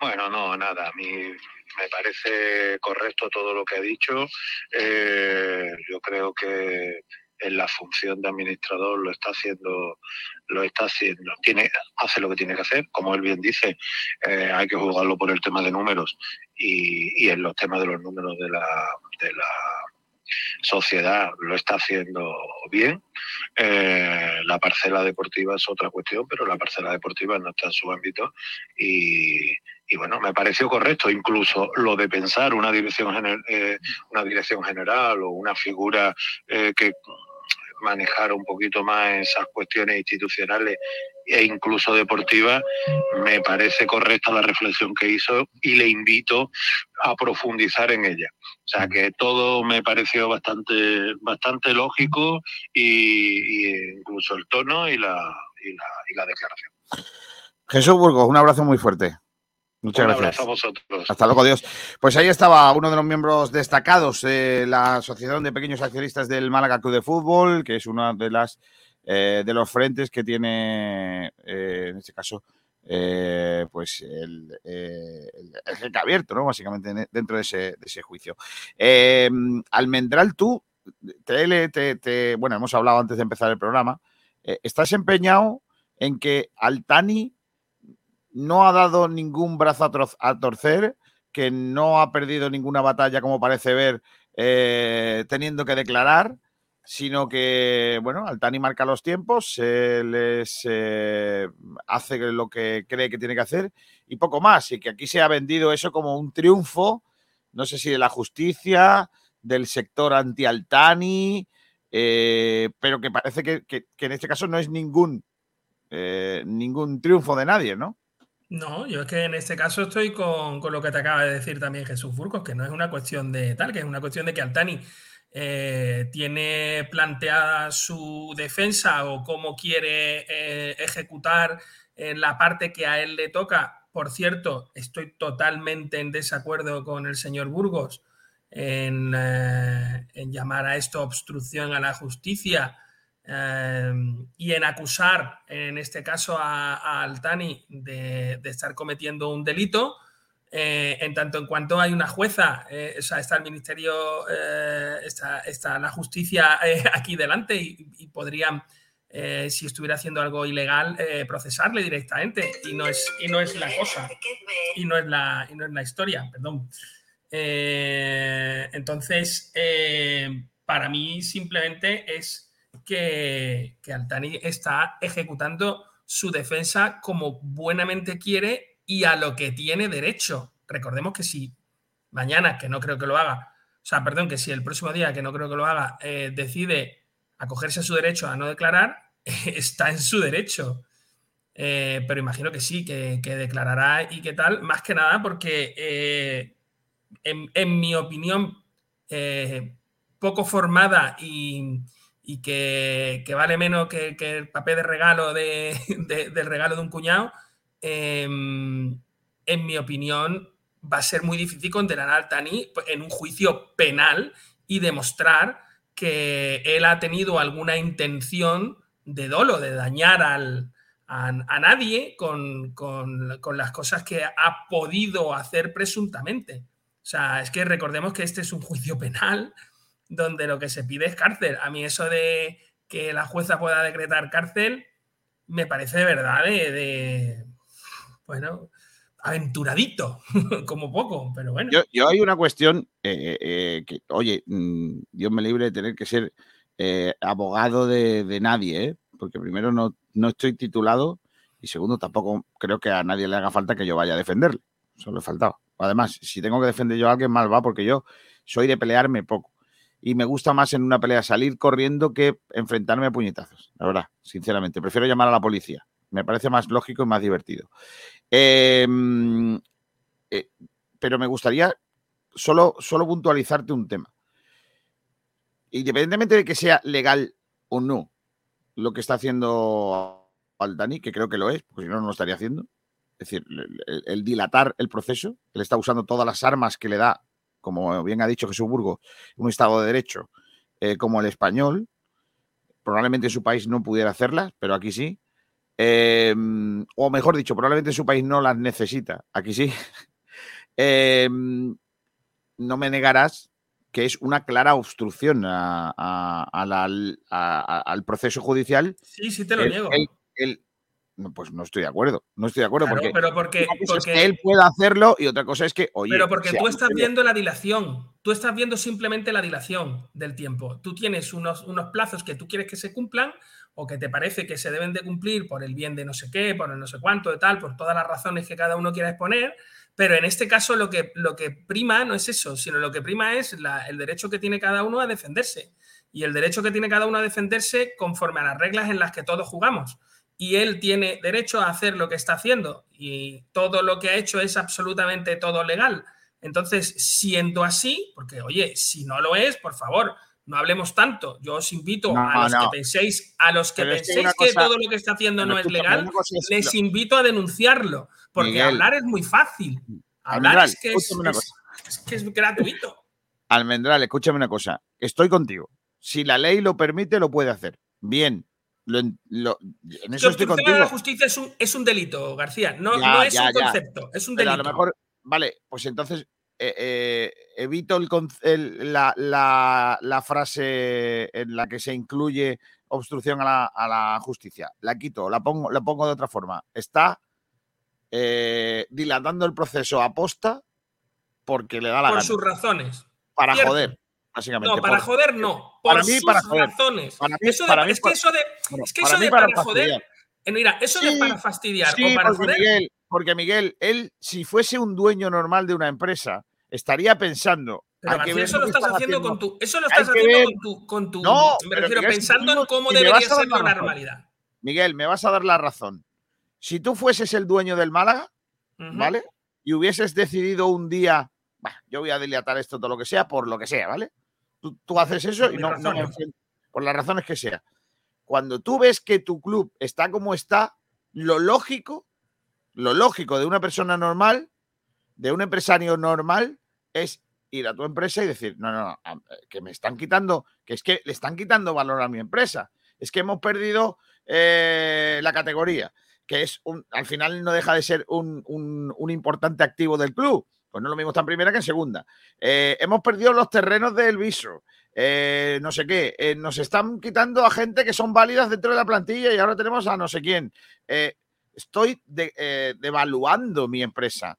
Bueno, no, nada. A mí me parece correcto todo lo que ha dicho. Eh, yo creo que en la función de administrador lo está haciendo, lo está haciendo, tiene, hace lo que tiene que hacer, como él bien dice, eh, hay que jugarlo por el tema de números y, y en los temas de los números de la, de la sociedad lo está haciendo bien. Eh, la parcela deportiva es otra cuestión, pero la parcela deportiva no está en su ámbito y, bueno, me pareció correcto incluso lo de pensar una dirección, eh, una dirección general o una figura eh, que manejar un poquito más esas cuestiones institucionales e incluso deportivas, me parece correcta la reflexión que hizo y le invito a profundizar en ella. O sea que todo me pareció bastante, bastante lógico y, incluso el tono y la, y la declaración. Jesús Burgos, un abrazo muy fuerte. Muchas gracias. a vosotros. Hasta luego, Dios. Pues ahí estaba uno de los miembros destacados de la Asociación de Pequeños Accionistas del Málaga Club de Fútbol, que es uno de las eh, de los frentes que tiene, eh, en este caso, eh, pues el, el, abierto, ¿no? Básicamente dentro de ese, de ese juicio. Almendral, tú, te, te, bueno, hemos hablado antes de empezar el programa, estás empeñado en que Altani no ha dado ningún brazo a, torcer, que no ha perdido ninguna batalla, como parece ver, eh, teniendo que declarar, sino que, bueno, Altani marca los tiempos, se les eh, hace lo que cree que tiene que hacer y poco más. Y que aquí se ha vendido eso como un triunfo, no sé si de la justicia, del sector anti-Altani, eh, pero que parece que, en este caso no es ningún, ningún triunfo de nadie, ¿no? No, yo es que en este caso estoy con, lo que te acaba de decir también Jesús Furcos, que no es una cuestión de tal, que es una cuestión de que Altani eh, tiene planteada su defensa o cómo quiere eh, ejecutar en la parte que a él le toca. Por cierto, estoy totalmente en desacuerdo con el señor Burgos eh, en llamar a esto obstrucción a la justicia Em, y en acusar, en este caso, a, Altani de, estar cometiendo un delito, eh, en tanto en cuanto hay una jueza, eh, está el ministerio, eh, está, la justicia aquí delante y, podrían, si estuviera haciendo algo ilegal, procesarle directamente. Y no es, y no es la cosa, y no es la, y no es la historia, perdón. entonces, para mí simplemente es que, Altani está ejecutando su defensa como buenamente quiere y a lo que tiene derecho. Recordemos que si mañana, que no creo que lo haga, o sea, perdón, que si el próximo día, que no creo que lo haga, eh, decide acogerse a su derecho a no declarar, [laughs] está en su derecho. Eh, pero imagino que sí, que, declarará y qué tal, más que nada porque, eh, en, mi opinión, poco formada y, y que, vale menos que, el papel de regalo [laughs] de, del regalo de un cuñado, em, en mi opinión, va a ser muy difícil condenar al Tani en un juicio penal y demostrar que él ha tenido alguna intención de dolo, de dañar al, a, nadie con, las cosas que ha podido hacer presuntamente. O sea, es que recordemos que este es un juicio penal donde lo que se pide es cárcel. A mí eso de que la jueza pueda decretar cárcel me parece de verdad de, bueno, aventuradito, [laughs] como poco, pero bueno. Yo, hay una cuestión eh, eh, que, oye, mm, Dios me libre de tener que ser eh, abogado de, nadie, porque primero no, no, estoy titulado y segundo tampoco creo que a nadie le haga falta que yo vaya a defenderle. Solo he faltado. Además, si tengo que defender yo a alguien, mal va, porque yo soy de pelearme poco y me gusta más en una pelea salir corriendo que enfrentarme a puñetazos, la verdad, sinceramente. Prefiero llamar a la policía. Me parece más lógico y más divertido. Em, eh, pero me gustaría solo, solo puntualizarte un tema. Independientemente de que sea legal o no lo que está haciendo Aldani, que creo que lo es, porque si no, no lo estaría haciendo. Es decir, el dilatar el proceso, él está usando todas las armas que le da como bien ha dicho Jesús Burgos, un Estado de Derecho eh, como el español. Probablemente en su país no pudiera hacerlas, pero aquí sí. Em, o mejor dicho, probablemente en su país no las necesita, aquí sí. [laughs] Em, no me negarás que es una clara obstrucción al proceso judicial. Sí, sí te lo niego pues no estoy de acuerdo. No estoy de acuerdo porque, pero porque, él pueda hacerlo y otra cosa es que, oye. Pero porque tú estás viendo la dilación. Tú estás viendo simplemente la dilación del tiempo. Tú tienes unos, unos plazos que tú quieres que se cumplan o que te parece que se deben de cumplir por el bien de no sé qué, por el no sé cuánto, de tal, por todas las razones que cada uno quiera exponer. Pero en este caso lo que, lo que prima no es eso, sino lo que prima es el derecho que tiene cada uno a defenderse. Y el derecho que tiene cada uno a defenderse conforme a las reglas en las que todos jugamos y él tiene derecho a hacer lo que está haciendo y todo lo que ha hecho es absolutamente todo legal. Entonces, siendo así, porque oye, si no lo es, por favor, no hablemos tanto. Yo os invito a los que penséis, a los que penséis que, todo lo que está haciendo no es legal, les invito a denunciarlo, porque hablar es muy fácil. Hablar es que es, que es gratuito. Almendral, escúchame una cosa. Estoy contigo. Si la ley lo permite, lo puede hacer. Bien, lo, en eso estoy contigo. de la justicia es un, es un delito, García. No, no es un concepto, es un delito. a lo mejor, vale, pues entonces eh, eh, evito el, la, la, la, frase en la que se incluye obstrucción a la, a la, justicia. La quito, la pongo, la pongo de otra forma. Está eh, dilatando el proceso a posta porque le da la Por sus razones. Para joder. No, para joder no. para mí, para joder. razones. es que eso de, es que eso de para, joder. Eh, mira, eso de para fastidiar o para porque joder. Miguel, porque Miguel, él, si fuese un dueño normal de una empresa, estaría pensando. Pero eso lo estás haciendo con tu. Eso lo estás haciendo con tu. Con tu no, me refiero, pensando en cómo debería ser la normalidad. Miguel, me vas a dar la razón. Si tú fueses el dueño del Málaga, ¿vale? Y hubieses decidido un día, yo voy a dilatar esto, todo lo que sea, por lo que sea, ¿vale? Tú, haces eso y no, por las razones que sea. Cuando tú ves que tu club está como está, lo lógico, lo lógico de una persona normal, de un empresario normal, es ir a tu empresa y decir, no, no, no, que me están quitando, que es que le están quitando valor a mi empresa. Es que hemos perdido eh, la categoría, que es un, al final no deja de ser un, un importante activo del club. Pues no lo mismo está en primera que en segunda. Eh, hemos perdido los terrenos del viso. Eh, no sé qué. Eh, nos están quitando a gente que son válidas dentro de la plantilla y ahora tenemos a no sé quién. estoy devaluando mi empresa.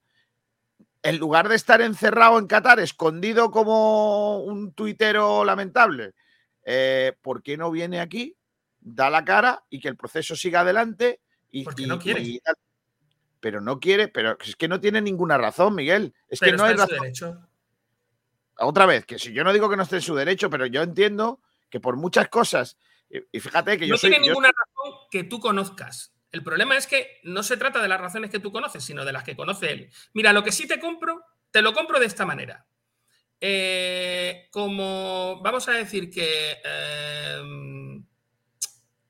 En lugar de estar encerrado en Qatar, escondido como un tuitero lamentable, ¿por qué no viene aquí? Da la cara y que el proceso siga adelante. Y, Porque no quiere pero no quiere, pero es que no tiene ninguna razón, Miguel. Es que no hay razón. Derecho. Otra vez, que si yo no digo que no esté en su derecho, pero yo entiendo que por muchas cosas, y fíjate que yo no tiene ninguna razón que tú conozcas. El problema es que no se trata de las razones que tú conoces, sino de las que conoce él. Mira, lo que sí te compro, te lo compro de esta manera. eh, como, vamos a decir que em,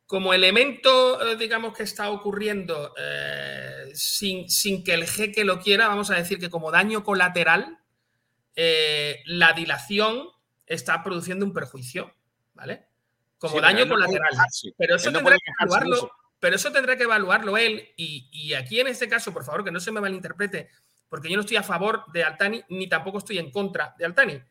como elemento, eh, digamos, que está ocurriendo eh, sin, sin, que el jeque lo quiera, vamos a decir que como daño colateral, la dilación está produciendo un perjuicio, ¿vale? Como daño colateral. pero eso tendrá que evaluarlo. Pero eso tendrá que evaluarlo él. Y, y aquí en este caso, por favor, que no se me malinterprete, porque yo no estoy a favor de Altani ni tampoco estoy en contra de Altani.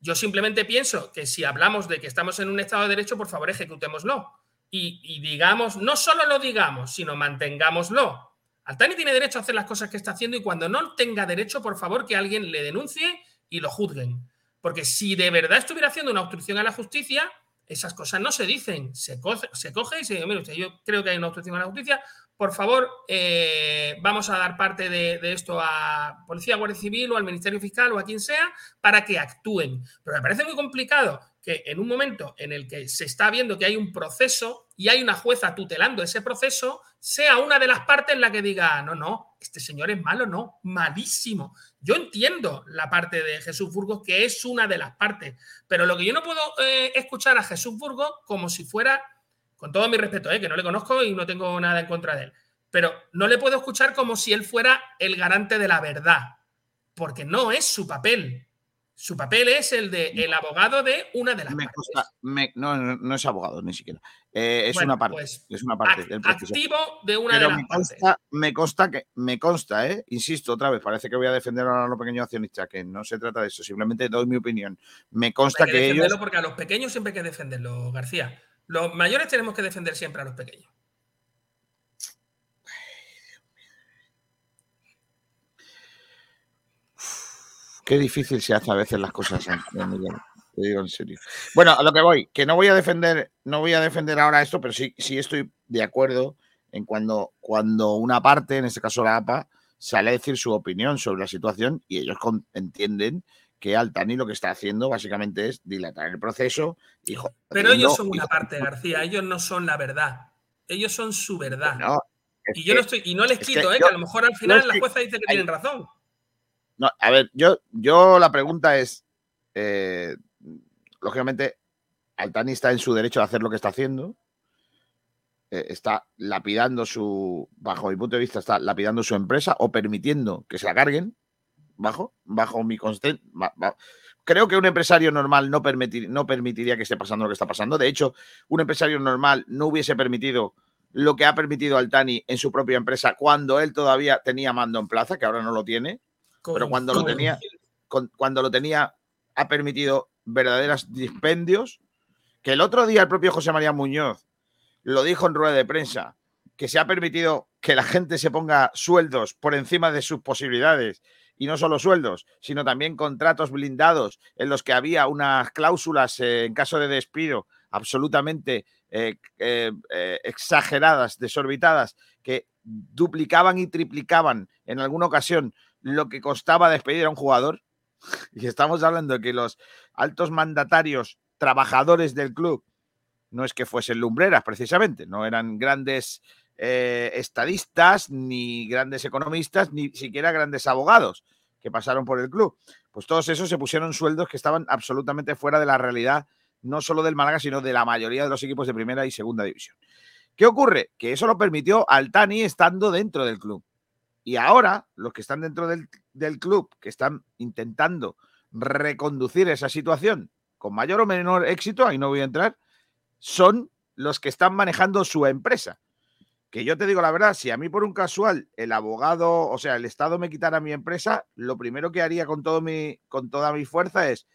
Yo simplemente pienso que si hablamos de que estamos en un Estado de Derecho, por favor, ejecutémoslo. Y, digamos, no solo lo digamos, sino mantengámoslo. Altani tiene derecho a hacer las cosas que está haciendo y cuando no tenga derecho, por favor, que alguien le denuncie y lo juzguen. Porque si de verdad estuviera haciendo una obstrucción a la justicia, esas cosas no se dicen. Se coge, se coge y se dice, mire usted, yo creo que hay una obstrucción a la justicia, por favor, eh, vamos a dar parte de, esto a Policía, Guardia Civil o al Ministerio Fiscal o a quien sea para que actúen. Pero me parece muy complicado que en un momento en el que se está viendo que hay un proceso y hay una jueza tutelando ese proceso, sea una de las partes en la que diga, no, no, este señor es malo, no, malísimo. Yo entiendo la parte de Jesús Burgos, que es una de las partes, pero lo que yo no puedo eh, escuchar a Jesús Burgos como si fuera con todo mi respeto, ¿eh? que no le conozco y no tengo nada en contra de él, pero no le puedo escuchar como si él fuera el garante de la verdad, porque no es su papel. Su papel es el de el abogado de una de las me partes. no, no, es abogado ni siquiera. Eh, es, una parte, pues, es una parte. del activo de una de las me consta, Me consta que, me consta, ¿eh? insisto otra vez, parece que voy a defender a los pequeños accionistas, que no se trata de eso, simplemente doy mi opinión. Me consta que, ellos. Porque a los pequeños siempre hay que defenderlo, García. Los mayores tenemos que defender siempre a los pequeños. Qué difícil se hace a veces las cosas, te digo en serio. Bueno, a lo que voy, que no voy a defender, no voy a defender ahora esto, pero sí, sí estoy de acuerdo en cuando, cuando una parte, en este caso la APA, sale a decir su opinión sobre la situación y ellos entienden que Altani lo que está haciendo básicamente es dilatar el proceso. Y, Pero ellos son una parte, García, ellos no son la verdad. Ellos son su verdad. y yo no estoy, y no les quito, ¿eh? que a lo mejor al final la jueza dice que tienen razón. No, a ver, yo, yo la pregunta es, eh, lógicamente, Altani está en su derecho de hacer lo que está haciendo. Eh, está lapidando su, bajo mi punto de vista, está lapidando su empresa o permitiendo que se la carguen bajo, bajo mi consciente. Creo que un empresario normal no, permitir, no permitiría que esté pasando lo que está pasando. De hecho, un empresario normal no hubiese permitido lo que ha permitido Altani en su propia empresa cuando él todavía tenía mando en plaza, que ahora no lo tiene, pero cuando lo tenía, cuando lo tenía, ha permitido verdaderos dispendios. Que el otro día el propio José María Muñoz lo dijo en rueda de prensa, que se ha permitido que la gente se ponga sueldos por encima de sus posibilidades y no solo sueldos, sino también contratos blindados en los que había unas cláusulas eh, en caso de despido absolutamente eh, eh, exageradas, desorbitadas, que duplicaban y triplicaban en alguna ocasión lo que costaba despedir a un jugador. [laughs] Y estamos hablando de que los altos mandatarios trabajadores del club no es que fuesen lumbreras precisamente, no eran grandes eh, estadistas, ni grandes economistas, ni siquiera grandes abogados que pasaron por el club. Pues todos esos se pusieron sueldos que estaban absolutamente fuera de la realidad, no solo del Málaga, sino de la mayoría de los equipos de primera y segunda división. ¿Qué ocurre? Que eso lo permitió Altani estando dentro del club. Y ahora, los que están dentro del, del club, que están intentando reconducir esa situación con mayor o menor éxito, ahí no voy a entrar, son los que están manejando su empresa que yo te digo la verdad, si a mí por un casual el abogado, o sea, el Estado me quitara mi empresa, lo primero que haría con, todo mi, con toda mi fuerza es,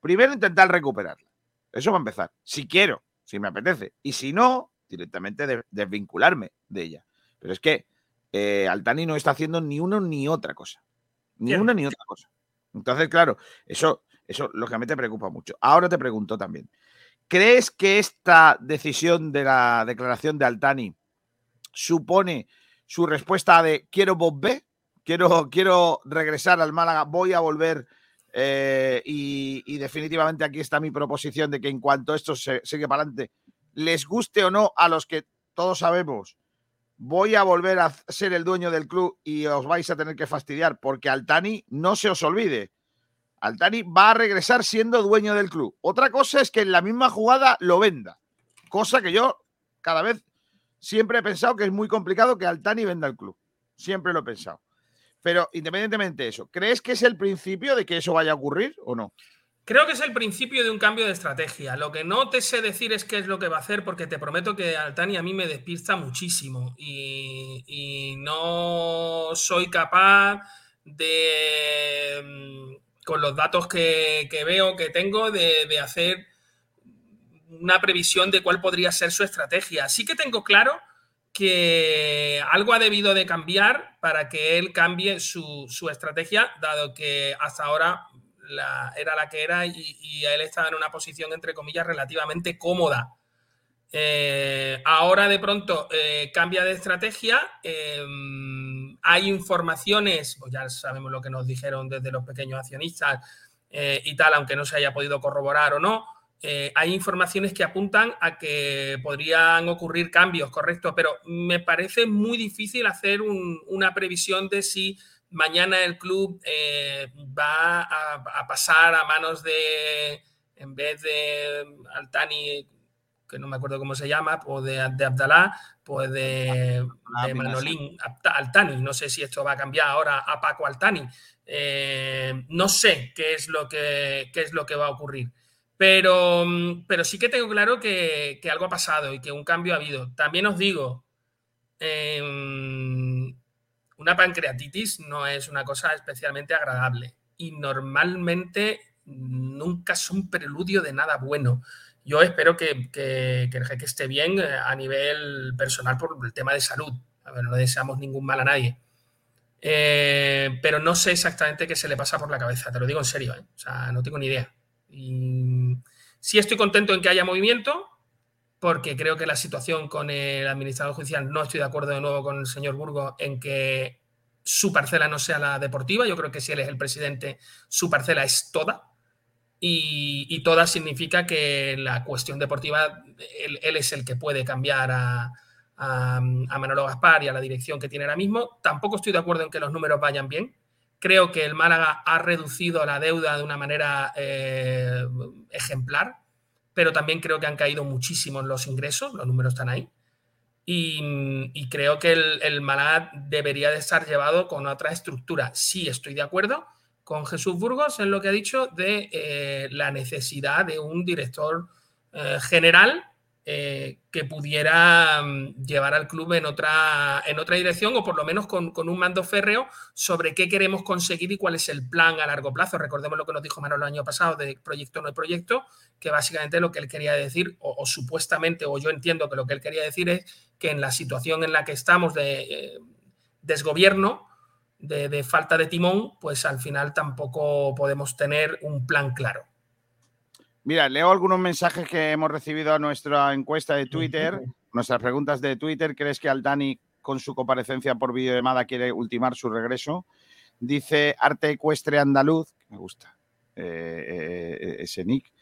primero intentar recuperarla. Eso va a empezar. Si quiero, si me apetece. Y si no, directamente desvincularme de ella. Pero es que eh, Altani no está haciendo ni uno ni otra cosa. Ni una ni otra cosa. Entonces, claro, eso, eso lógicamente preocupa mucho. Ahora te pregunto también, ¿crees que esta decisión de la declaración de Altani supone su respuesta de quiero volver, quiero, quiero regresar al Málaga, voy a volver eh, y, definitivamente aquí está mi proposición de que en cuanto esto se sigue para adelante, les guste o no a los que todos sabemos, voy a volver a ser el dueño del club y os vais a tener que fastidiar porque Altani, no se os olvide, Altani va a regresar siendo dueño del club. Otra cosa es que en la misma jugada lo venda. Cosa que yo cada vez siempre he pensado que es muy complicado que Altani venda el club. Siempre lo he pensado. Pero independientemente de eso, ¿crees que es el principio de que eso vaya a ocurrir o no? Creo que es el principio de un cambio de estrategia. Lo que no te sé decir es qué es lo que va a hacer, porque te prometo que Altani a mí me despista muchísimo y, no soy capaz de, mm, con los datos que, veo, que tengo, de, hacer una previsión de cuál podría ser su estrategia. Sí que tengo claro que algo ha debido de cambiar para que él cambie su estrategia, dado que hasta ahora era la que era y, él estaba en una posición, entre comillas, relativamente cómoda. Eh, ahora de pronto eh, cambia de estrategia. Em, hay informaciones, pues ya sabemos lo que nos dijeron desde los pequeños accionistas eh, y tal, aunque no se haya podido corroborar o no. hay informaciones que apuntan a que podrían ocurrir cambios, correcto, pero me parece muy difícil hacer una previsión de si mañana el club eh, va a, pasar a manos de, en vez de Altani, que no me acuerdo cómo se llama, o de, de Abdalá, pues de, Manolín Altani. No sé si esto va a cambiar ahora a Paco Altani. Eh, no sé qué es lo que, es lo que va a ocurrir. Pero, pero sí que tengo claro que, algo ha pasado y que un cambio ha habido. También os digo, em, una pancreatitis no es una cosa especialmente agradable y normalmente nunca es un preludio de nada bueno. Yo espero que, que, el jeque esté bien eh, a nivel personal por el tema de salud. A ver, no deseamos ningún mal a nadie. Eh, pero no sé exactamente qué se le pasa por la cabeza, te lo digo en serio, ¿eh? o sea, no tengo ni idea. Y sí estoy contento en que haya movimiento, porque creo que la situación con el administrador judicial, no estoy de acuerdo de nuevo con el señor Burgo en que su parcela no sea la deportiva. Yo creo que si él es el presidente, su parcela es toda. Y, toda significa que la cuestión deportiva, él, es el que puede cambiar a, a, Manolo Gaspar y a la dirección que tiene ahora mismo. Tampoco estoy de acuerdo en que los números vayan bien. Creo que el Málaga ha reducido la deuda de una manera eh, ejemplar pero también creo que han caído muchísimo los ingresos, los números están ahí. Y, creo que el, el debería de estar llevado con otra estructura. Sí, estoy de acuerdo con Jesús Burgos en lo que ha dicho de eh, la necesidad de un director eh, general eh, que pudiera mm, llevar al club en otra, en otra dirección o por lo menos con, un mando férreo sobre qué queremos conseguir y cuál es el plan a largo plazo. Recordemos lo que nos dijo Manolo el año pasado de proyecto no proyecto, que básicamente lo que él quería decir, o, supuestamente, o yo entiendo que lo que él quería decir es que en la situación en la que estamos de eh, desgobierno, de, de falta de timón, pues al final tampoco podemos tener un plan claro. Mira, leo algunos mensajes que hemos recibido a nuestra encuesta de Twitter, nuestras preguntas de Twitter. ¿Crees que Aldani, con su comparecencia por videollamada, quiere ultimar su regreso? Dice Arte Ecuestre Andaluz, que me gusta eh, eh, ese nick,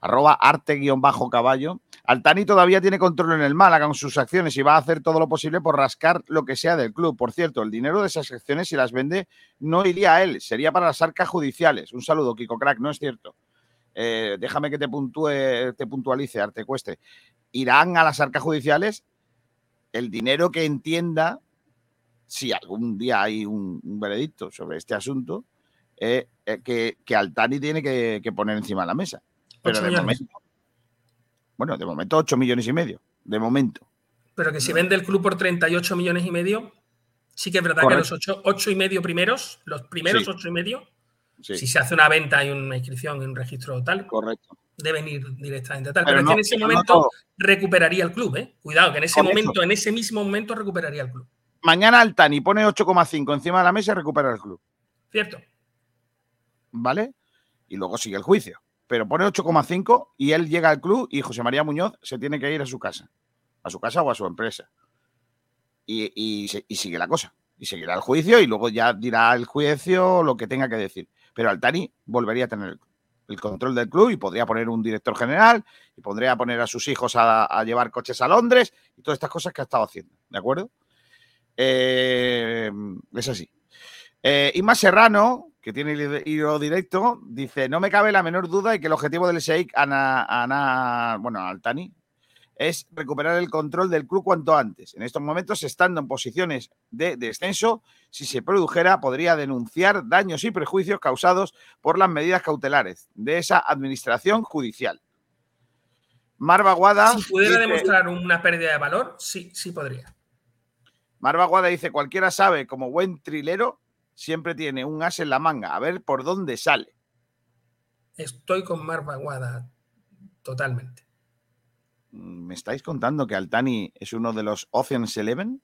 arroba arte-caballo. Altani todavía tiene control en el Málaga con sus acciones y va a hacer todo lo posible por rascar lo que sea del club. Por cierto, el dinero de esas acciones, si las vende, no iría a él, sería para las arcas judiciales. Un saludo, Kiko Crack, no es cierto. Eh, déjame que te puntúe, te puntualice, Arte Cueste, irán a las arcas judiciales el dinero que entienda, si algún día hay un, veredicto sobre este asunto, eh, eh, que, que, Altani tiene que, poner encima de la mesa. Pero de momento, bueno, de momento 8 millones y medio, de momento. Pero que si vende el club por 38 millones y medio, sí que es verdad que los 8, y medio primeros, los primeros 8 y medio, si se hace una venta y una inscripción en un registro tal, Correcto. deben ir directamente tal. Pero, es que en ese momento recuperaría el club, ¿eh? Cuidado, que en ese momento, en ese mismo momento recuperaría el club. Mañana Altani pone 8,5 encima de la mesa y recupera el club. Cierto. ¿Vale? Y luego sigue el juicio. Pero pone 8,5 y él llega al club y José María Muñoz se tiene que ir a su casa. A su casa o a su empresa. Y, y sigue la cosa. Y seguirá el juicio y luego ya dirá el juicio lo que tenga que decir pero Altani volvería a tener el control del club y podría poner un director general y podría poner a sus hijos a, llevar coches a Londres y todas estas cosas que ha estado haciendo, ¿de acuerdo? Eh, es así. Eh, Inma Serrano, que tiene hilo directo, dice: No me cabe la menor duda de que el objetivo del Sheikh Ana, Ana, bueno, Altani, es recuperar el control del club cuanto antes. En estos momentos, estando en posiciones de descenso, si se produjera, podría denunciar daños y prejuicios causados por las medidas cautelares de esa administración judicial. Marva Guada. Si pudiera demostrar una pérdida de valor, sí, sí podría. Marva Guada dice: cualquiera sabe, como buen trilero, siempre tiene un as en la manga, a ver por dónde sale. Estoy con Marva Guada totalmente. ¿Me estáis contando que Altani es uno de los Ocean's Eleven?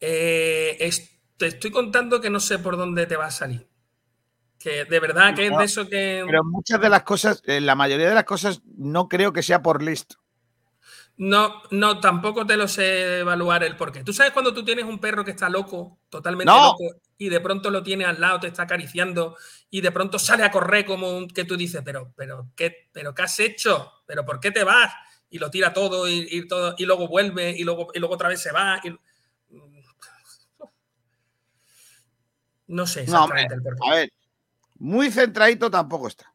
Eh, te estoy contando que no sé por dónde te va a salir. Que de verdad que es de eso que. Pero muchas de las cosas, eh, la mayoría de las cosas, no creo que sea por listo. No, no, tampoco te lo sé evaluar el porqué. Tú sabes cuando tú tienes un perro que está loco, totalmente loco, y de pronto lo tiene al lado, te está acariciando, y de pronto sale a correr como un, que tú dices, pero, pero, ¿qué, pero, ¿qué has hecho? ¿Pero por qué te vas? Y lo tira todo y, todo y luego vuelve y luego, y luego otra vez se va. No sé exactamente el A ver, muy centradito tampoco está.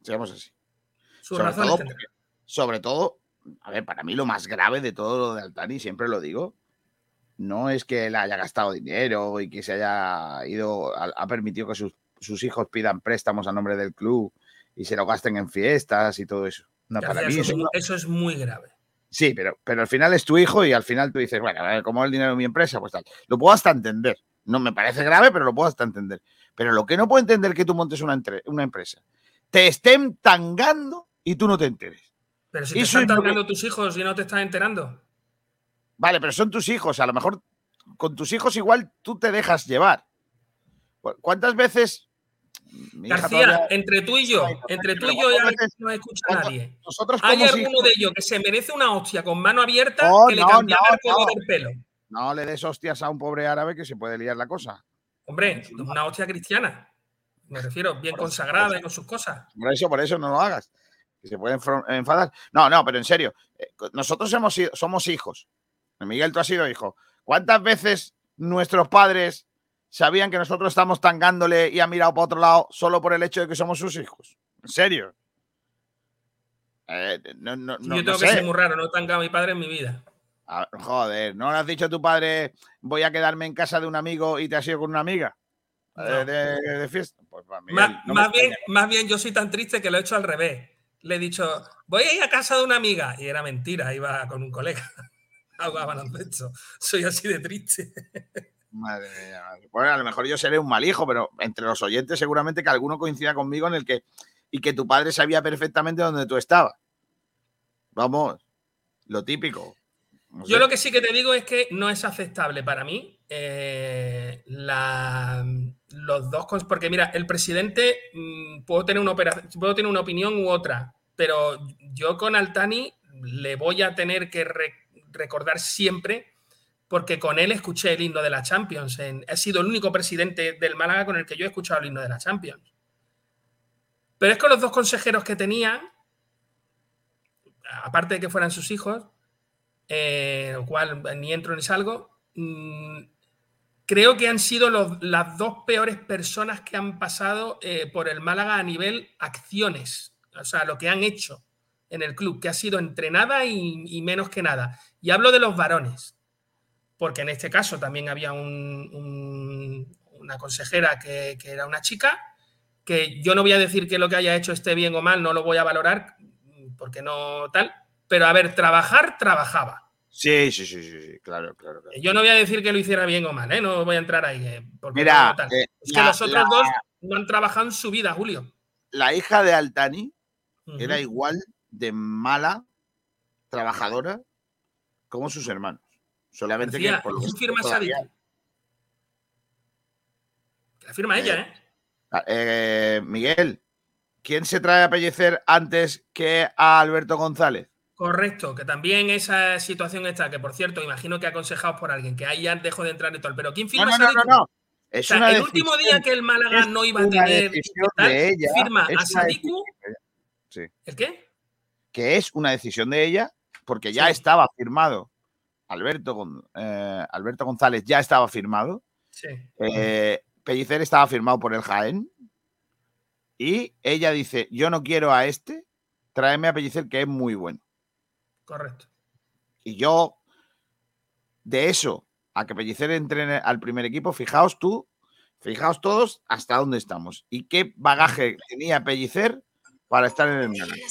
Seamos así. sobre, todo, sobre todo, a ver, para mí lo más grave de todo lo de Altani, siempre lo digo, no es que él haya gastado dinero y que se haya ido, ha, permitido que sus, sus hijos pidan préstamos a nombre del club y se lo gasten en fiestas y todo eso eso, es muy grave. Sí, pero, pero al final es tu hijo y al final tú dices, bueno, como el dinero de mi empresa, pues tal. Lo puedo hasta entender. No me parece grave, pero lo puedo hasta entender. Pero lo que no puedo entender que tú montes una, una empresa, te estén tangando y tú no te enteres. Pero si te están tangando tus hijos y no te estás enterando. Vale, pero son tus hijos. A lo mejor con tus hijos igual tú te dejas llevar. ¿Cuántas veces García, entre tú y yo, entre tú y yo ya no escucha a nadie. ¿Hay alguno de ellos que se merece una hostia con mano abierta que le cambie el color del pelo? No le des hostias a un pobre árabe que se puede liar la cosa. Hombre, una hostia cristiana. Me refiero, bien consagrada y con sus cosas. Por eso, por eso no lo hagas. Que se pueden enfadar. No, no, pero en serio. Eh, nosotros hemos, somos hijos. Miguel, tú has sido hijo. ¿Cuántas veces nuestros padres sabían que nosotros estamos tangándole y han mirado para otro lado solo por el hecho de que somos sus hijos. ¿En serio? Eh, Yo tengo que ser muy raro, no he tangado a mi padre en mi vida. Ah, joder, ¿no le has dicho a tu padre voy a quedarme en casa de un amigo y te has ido con una amiga? De, fiesta. Pues, más, bien, más bien yo soy tan triste que lo he hecho al revés. Le he dicho, voy a ir a casa de una amiga. Y era mentira, iba con un colega. [laughs] Soy así de triste. [laughs] Madre mía. Bueno, a lo mejor yo seré un mal hijo, pero entre los oyentes seguramente que alguno coincida conmigo en el que y que tu padre sabía perfectamente dónde tú estabas. Vamos, lo típico. yo lo que sí que te digo es que no es aceptable para mí eh, los dos porque mira, el presidente mm, puedo tener una puedo tener una opinión u otra, pero yo con Altani le voy a tener que recordar siempre porque con él escuché el himno de la Champions. He sido el único presidente del Málaga con el que yo he escuchado el himno de la Champions. Pero es que los dos consejeros que tenía, aparte de que fueran sus hijos, eh, lo cual ni entro ni salgo, mm, creo que han sido las dos peores personas que han pasado eh, por el Málaga a nivel acciones, o sea, lo que han hecho en el club, que ha sido entrenada y menos que nada. Y hablo de los varones porque en este caso también había una consejera que, era una chica, que yo no voy a decir que lo que haya hecho esté bien o mal, no lo voy a valorar, porque no tal, pero a ver, trabajar, trabajaba. Sí, sí, sí, sí, claro, claro, Yo no voy a decir que lo hiciera bien o mal, ¿eh? no voy a entrar ahí. Eh, porque Mira, eh, es que los otros dos no han trabajado en su vida, Julio. La hija de Altani era igual de mala trabajadora como sus hermanos. Solamente que. Por ¿Quién firma esa La firma ella, ¿eh? Ah, ¿eh? Miguel, ¿quién se trae a pellecer antes que a Alberto González? Correcto, que también esa situación está, que por cierto, imagino que aconsejados por alguien, que ahí ya dejo de entrar y todo, pero ¿quién firma no, no, no, no, Es el último día que el Málaga no iba a tener firma a Sadiku. Sí. ¿El qué? Que es una decisión de ella, porque ya estaba firmado Alberto, eh, Alberto González ya estaba firmado Eh, Pellicer estaba firmado por el Jaén y ella dice, yo no quiero a este, tráeme a Pellicer que es muy bueno. Correcto. Y yo, de eso, a que Pellicer entrene al primer equipo, fijaos tú, fijaos todos hasta dónde estamos y qué bagaje tenía Pellicer para estar en el Málaga.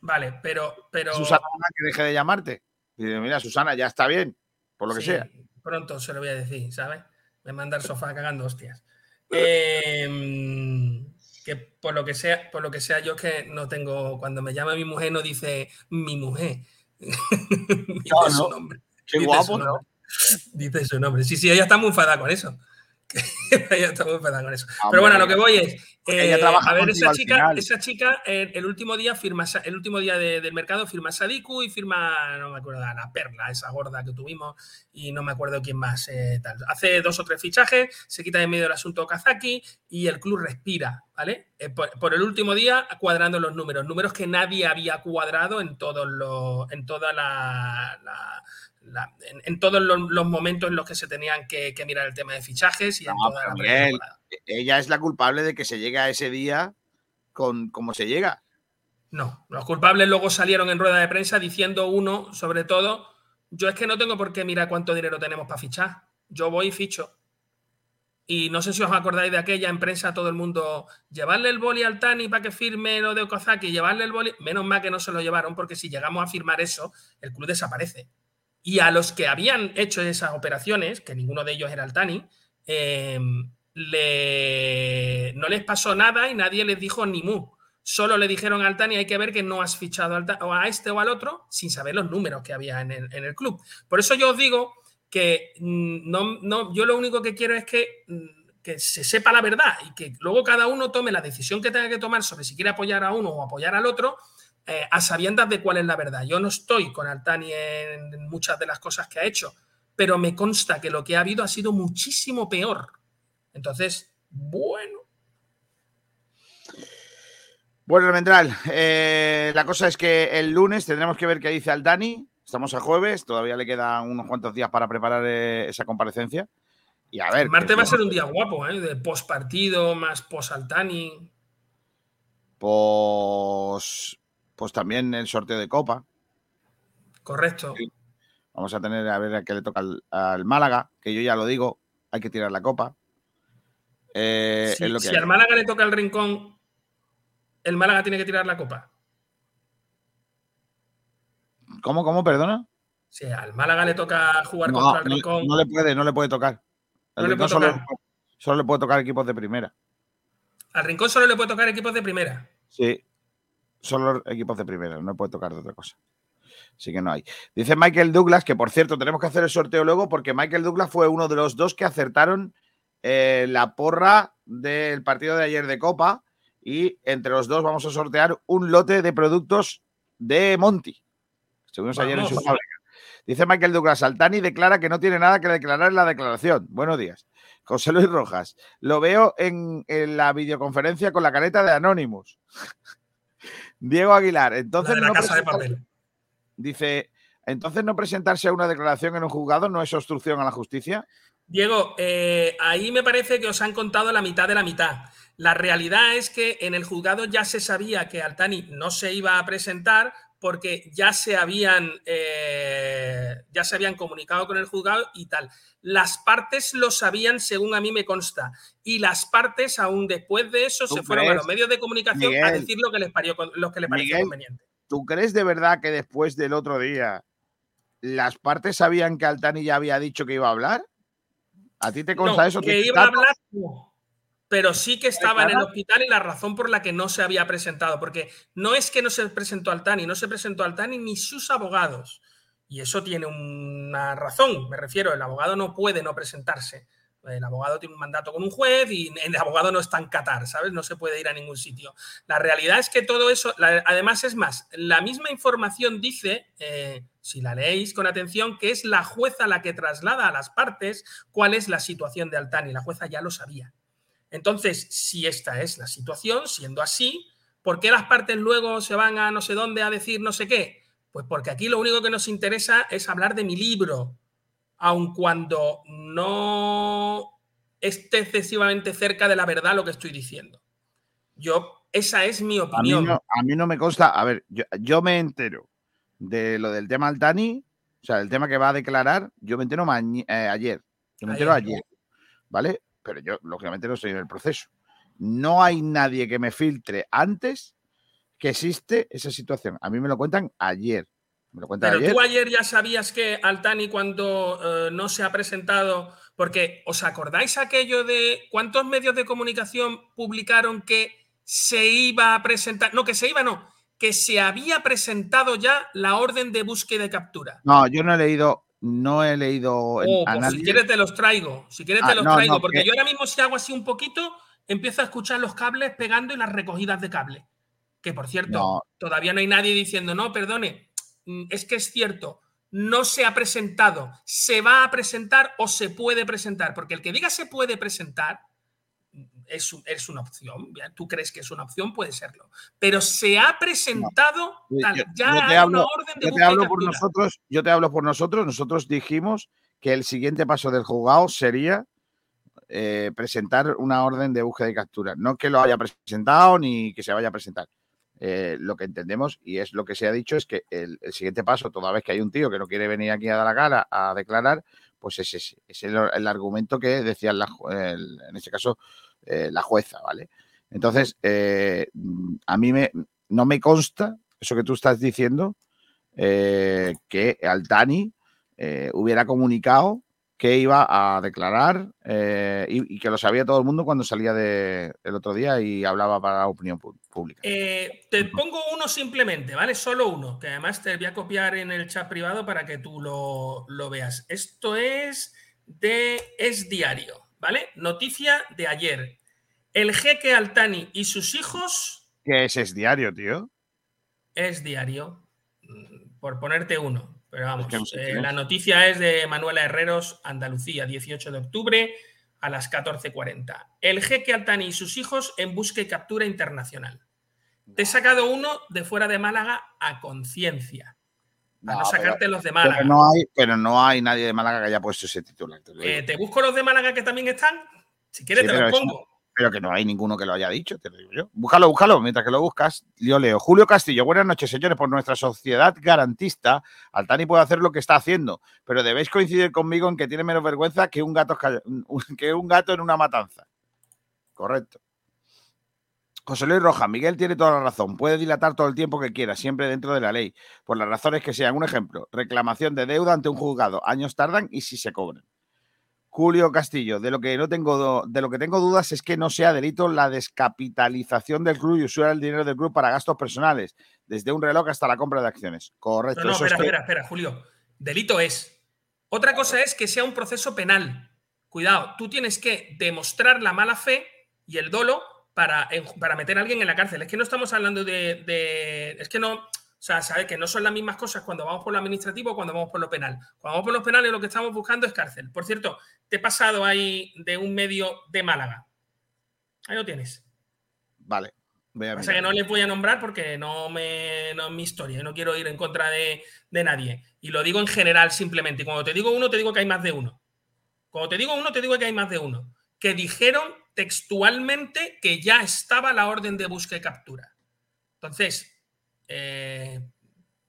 Vale, pero, pero. Susana, que deje de llamarte. Y mira, Susana, ya está bien, por lo que sea. Pronto se lo voy a decir, ¿sabes? Me manda el sofá cagando hostias. [laughs] Em, que por lo que sea, por lo que sea, yo que no tengo. Cuando me llama mi mujer, no dice mi mujer. [laughs] dice su nombre. Qué guapo, ¿no? Dice su nombre. Sí, sí, ella está muy enfadada con eso. Está muy enfadada con eso. Pero bueno, lo que voy es. Eh, a ver, esa chica, esa chica el, último día firma, el último día del mercado firma Sadiku y firma, no me acuerdo, la perla, esa gorda que tuvimos, y no me acuerdo quién más. Eh, Hace dos o tres fichajes, se quita de medio el asunto Kazaki y el club respira, ¿vale? Eh, por, el último día cuadrando los números, números que nadie había cuadrado en todos los, en toda la en, todos los, momentos en los que se tenían que, mirar el tema de fichajes y en toda la Ella es la culpable de que se llegue a ese día con cómo se llega. No, los culpables luego salieron en rueda de prensa diciendo uno, sobre todo, yo es que no tengo por qué mirar cuánto dinero tenemos para fichar. Yo voy y ficho. Y no sé si os acordáis de aquella en prensa, todo el mundo, llevarle el boli al Tani para que firme lo de Okazaki, llevarle el boli. Menos mal que no se lo llevaron, porque si llegamos a firmar eso, el club desaparece. Y a los que habían hecho esas operaciones, que ninguno de ellos era el Tani, eh, no les pasó nada y nadie les dijo ni mu. Solo le dijeron al Tani, hay que ver que no has fichado a este o al otro sin saber los números que había en el, club. Por eso yo os digo que mm, no, no, yo lo único que quiero es que, mm, que se sepa la verdad y que luego cada uno tome la decisión que tenga que tomar sobre si quiere apoyar a uno o apoyar al otro eh, a sabiendas de cuál es la verdad. Yo no estoy con Altani en muchas de las cosas que ha hecho, pero me consta que lo que ha habido ha sido muchísimo peor. Entonces, bueno. Bueno, Almendral, eh, la cosa es que el lunes tendremos que ver qué dice Altani. Estamos a jueves, todavía le quedan unos cuantos días para preparar eh, esa comparecencia. Y a ver. El martes va a ser un día guapo, ¿eh? De post partido más post Altani. Pues pues también el sorteo de Copa. Correcto. Vamos a tener a ver a qué le toca al, Málaga, que yo ya lo digo, hay que tirar la Copa. Eh, si al Málaga le toca el rincón, el Málaga tiene que tirar la Copa. ¿Cómo, cómo, perdona? Si al Málaga le toca jugar contra el rincón. No le puede, no le puede tocar. solo le puede tocar equipos de primera. Al rincón solo le puede tocar equipos de primera. Sí, Solo equipos de primera, no puede tocar de otra cosa. Así que no hay. Dice Michael Douglas, que por cierto, tenemos que hacer el sorteo luego porque Michael Douglas fue uno de los dos que acertaron eh, la porra del partido de ayer de Copa y entre los dos vamos a sortear un lote de productos de Monty. Estuvimos ayer en su fábrica. Dice Michael Douglas, Altani declara que no tiene nada que declarar en la declaración. Buenos días. José Luis Rojas, lo veo en, en la videoconferencia con la careta de Anonymous. Diego Aguilar, entonces no Dice, entonces no presentarse a una declaración en un juzgado no es obstrucción a la justicia. Diego, eh, ahí me parece que os han contado la mitad de la mitad. La realidad es que en el juzgado ya se sabía que Altani no se iba a presentar porque ya se habían, eh, ya se habían comunicado con el juzgado y tal. Las partes lo sabían, según a mí me consta, y las partes, aún después de eso, se fueron a los medios de comunicación a decir lo que les, parió, lo que les pareció conveniente. ¿Tú crees de verdad que después del otro día las partes sabían que Altani ya había dicho que iba a hablar? ¿A ti te consta eso? Que iba a hablar, pero sí que estaba en el hospital y la razón por la que no se había presentado, porque no es que no se presentó Altani, no se presentó Altani ni sus abogados. Y eso tiene una razón, me refiero, el abogado no puede no presentarse. El abogado tiene un mandato con un juez y el abogado no está en Qatar, ¿sabes? No se puede ir a ningún sitio. La realidad es que todo eso, además es más, la misma información dice, eh, si la leéis con atención, que es la jueza la que traslada a las partes cuál es la situación de Altani. La jueza ya lo sabía. Entonces, si esta es la situación, siendo así, ¿por qué las partes luego se van a no sé dónde a decir no sé qué? Pues porque aquí lo único que nos interesa es hablar de mi libro. aun cuando no esté excesivamente cerca de la verdad lo que estoy diciendo. Yo, esa es mi opinión. A mí no, me consta, a ver, yo, me entero de lo del tema Altani, o sea, el tema que va a declarar, yo me entero eh, ayer, yo me entero ayer, ¿vale? Pero yo, lógicamente, no estoy en el proceso. No hay nadie que me filtre antes que existe esa situación. A mí me lo cuentan ayer. Pero tú ayer ya sabías que Altani cuando eh, no se ha presentado, porque ¿os acordáis aquello de cuántos medios de comunicación publicaron que se iba a presentar? No, que se iba, no, que se había presentado ya la orden de búsqueda y captura. No, yo no he leído, no he leído oh, pues Si quieres te los traigo, si quieres te ah, los traigo, porque yo ahora mismo si hago así un poquito, empiezo a escuchar los cables pegando y las recogidas de cable. Que por cierto, todavía no hay nadie diciendo, no, perdone, Mm, es que es cierto, no se ha presentado, se va a presentar o se puede presentar, porque el que diga se puede presentar es, es una opción, tú crees que es una opción, puede serlo, pero se ha presentado, ya una orden de yo te hablo por nosotros, Yo te hablo por nosotros, nosotros dijimos que el siguiente paso del juzgado sería eh, presentar una orden de búsqueda y captura, no que lo haya presentado ni que se vaya a presentar. Eh, lo que entendemos y es lo que se ha dicho es que el, siguiente paso, toda vez que hay un tío que no quiere venir aquí a dar la cara a declarar, pues ese es, es el, argumento que decía en este caso eh, la jueza, ¿vale? Entonces, eh, a mí me, no me consta eso que tú estás diciendo, que Altani hubiera comunicado que iba a declarar eh, y, que lo sabía todo el mundo cuando salía de, el otro día y hablaba para la opinión pública. Eh, te pongo uno simplemente, ¿vale? Solo uno, que además te voy a copiar en el chat privado para que tú lo, lo veas. Esto es de Es Diario, ¿vale? Noticia de ayer. El jeque Altani y sus hijos... ¿Qué es Es Diario, tío? Es Diario, mm, por ponerte uno. Pero vamos, eh, la noticia es de Manuela Herreros, Andalucía, 18 de octubre a las 14.40. El jeque Altani y sus hijos en busca y captura internacional. Te he sacado uno de fuera de Málaga a conciencia. No, sacarte los de Málaga. Pero no, hay, pero no hay nadie de Málaga que haya puesto ese titular. Te, eh, busco los de Málaga que también están. Si quieres, te los pongo pero que no hay ninguno que lo haya dicho, te lo digo yo. Búscalo, búscalo, mientras que lo buscas, yo leo. Julio Castillo, buenas noches, señores. Por nuestra sociedad garantista, Altani puede hacer lo que está haciendo, pero debéis coincidir conmigo en que tiene menos vergüenza que un gato, que un gato en una matanza. Correcto. José Luis Rojas, Miguel tiene toda la razón. Puede dilatar todo el tiempo que quiera, siempre dentro de la ley, por las razones que sean. Un ejemplo, reclamación de deuda ante un juzgado. Años tardan y si se cobran. Julio Castillo, de lo que no tengo de lo que tengo dudas es que no sea delito la descapitalización del club y usar el dinero del club para gastos personales, desde un reloj hasta la compra de acciones. Correcto. No, no espera, espera, espera, Julio. Delito es. Otra cosa es que sea un proceso penal. Cuidado, tú tienes que demostrar la mala fe y el dolo para, para meter a alguien en la cárcel. Es que no estamos hablando de, de es que no, o sea, sabes que no son las mismas cosas cuando vamos por lo administrativo o cuando vamos por lo penal. Cuando vamos por lo penal lo que estamos buscando es cárcel. Por cierto, te he pasado ahí de un medio de Málaga. Ahí lo tienes. Vale. Voy a que no les voy a nombrar porque no, me, no es mi historia. No quiero ir en contra de, de nadie. Y lo digo en general simplemente. Cuando te digo uno, te digo que hay más de uno. Cuando te digo uno, te digo que hay más de uno. Que dijeron textualmente que ya estaba la orden de búsqueda y captura. Entonces, eh,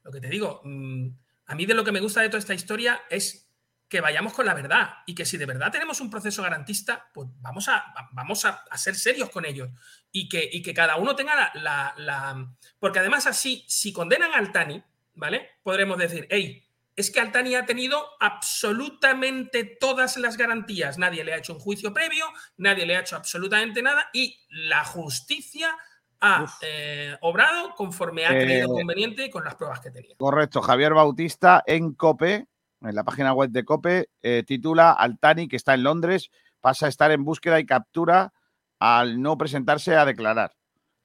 lo que te digo, mm, a mí de lo que me gusta de toda esta historia es que vayamos con la verdad y que si de verdad tenemos un proceso garantista, pues vamos a, vamos a, ser serios con ellos y que, y que cada uno tenga la, Porque además así, si condenan a Altani, ¿vale? Podremos decir, hey, es que Altani ha tenido absolutamente todas las garantías. Nadie le ha hecho un juicio previo, nadie le ha hecho absolutamente nada y la justicia ha eh, obrado conforme ha creído eh, conveniente con las pruebas que tenía. Correcto, Javier Bautista en COPE, en la página web de COPE, eh, titula Altani, que está en Londres, pasa a estar en búsqueda y captura al no presentarse a declarar.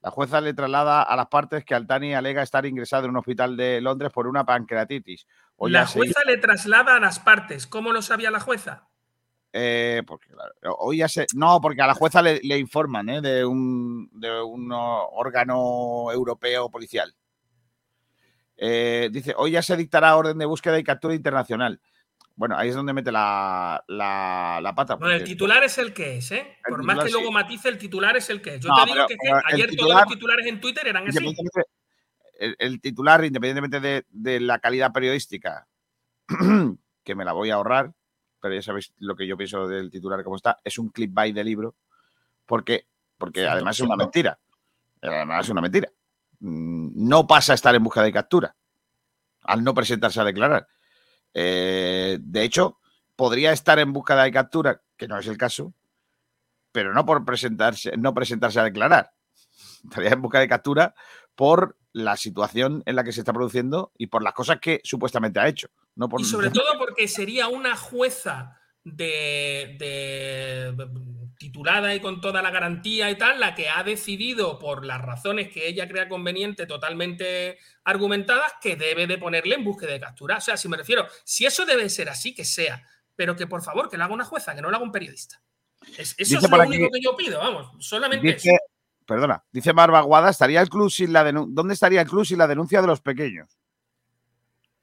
La jueza le traslada a las partes que Altani alega estar ingresado en un hospital de Londres por una pancreatitis. La jueza le traslada a las partes. ¿Cómo lo sabía la jueza? Eh, porque hoy ya se. No, porque a la jueza le, informan ¿eh? de, un, de un órgano europeo policial. Eh, dice, hoy ya se dictará orden de búsqueda y captura internacional. bueno, ahí es donde mete la, pata. Bueno, el titular es el que es, ¿eh? Por más que luego matice, el titular es el que es. Yo te digo que, ayer todos los titulares en Twitter eran así. El, titular, independientemente de, la calidad periodística, [clears throat] que me la voy a ahorrar, pero ya sabéis lo que yo pienso del titular como está, es un clip by de libro, porque, porque además es una mentira. Además es una mentira. Mm, no pasa a estar en busca de captura al no presentarse a declarar. Eh, de hecho, podría estar en búsqueda de captura, que no es el caso, pero no por presentarse, no presentarse a declarar. [laughs] Estaría en busca de captura por la situación en la que se está produciendo y por las cosas que supuestamente ha hecho. No por... Y sobre todo porque sería una jueza de, titulada y con toda la garantía y tal, la que ha decidido por las razones que ella crea conveniente, totalmente argumentadas, que debe de ponerle en búsqueda de captura. O sea, si me refiero, si eso debe ser así, que sea, pero que por favor, que lo haga una jueza, que no lo haga un periodista. eso es lo único que yo pido, vamos, solamente eso. Perdona, dice Marvaguada, ¿estaría el club sin la ¿dónde estaría el club sin la denuncia de los pequeños?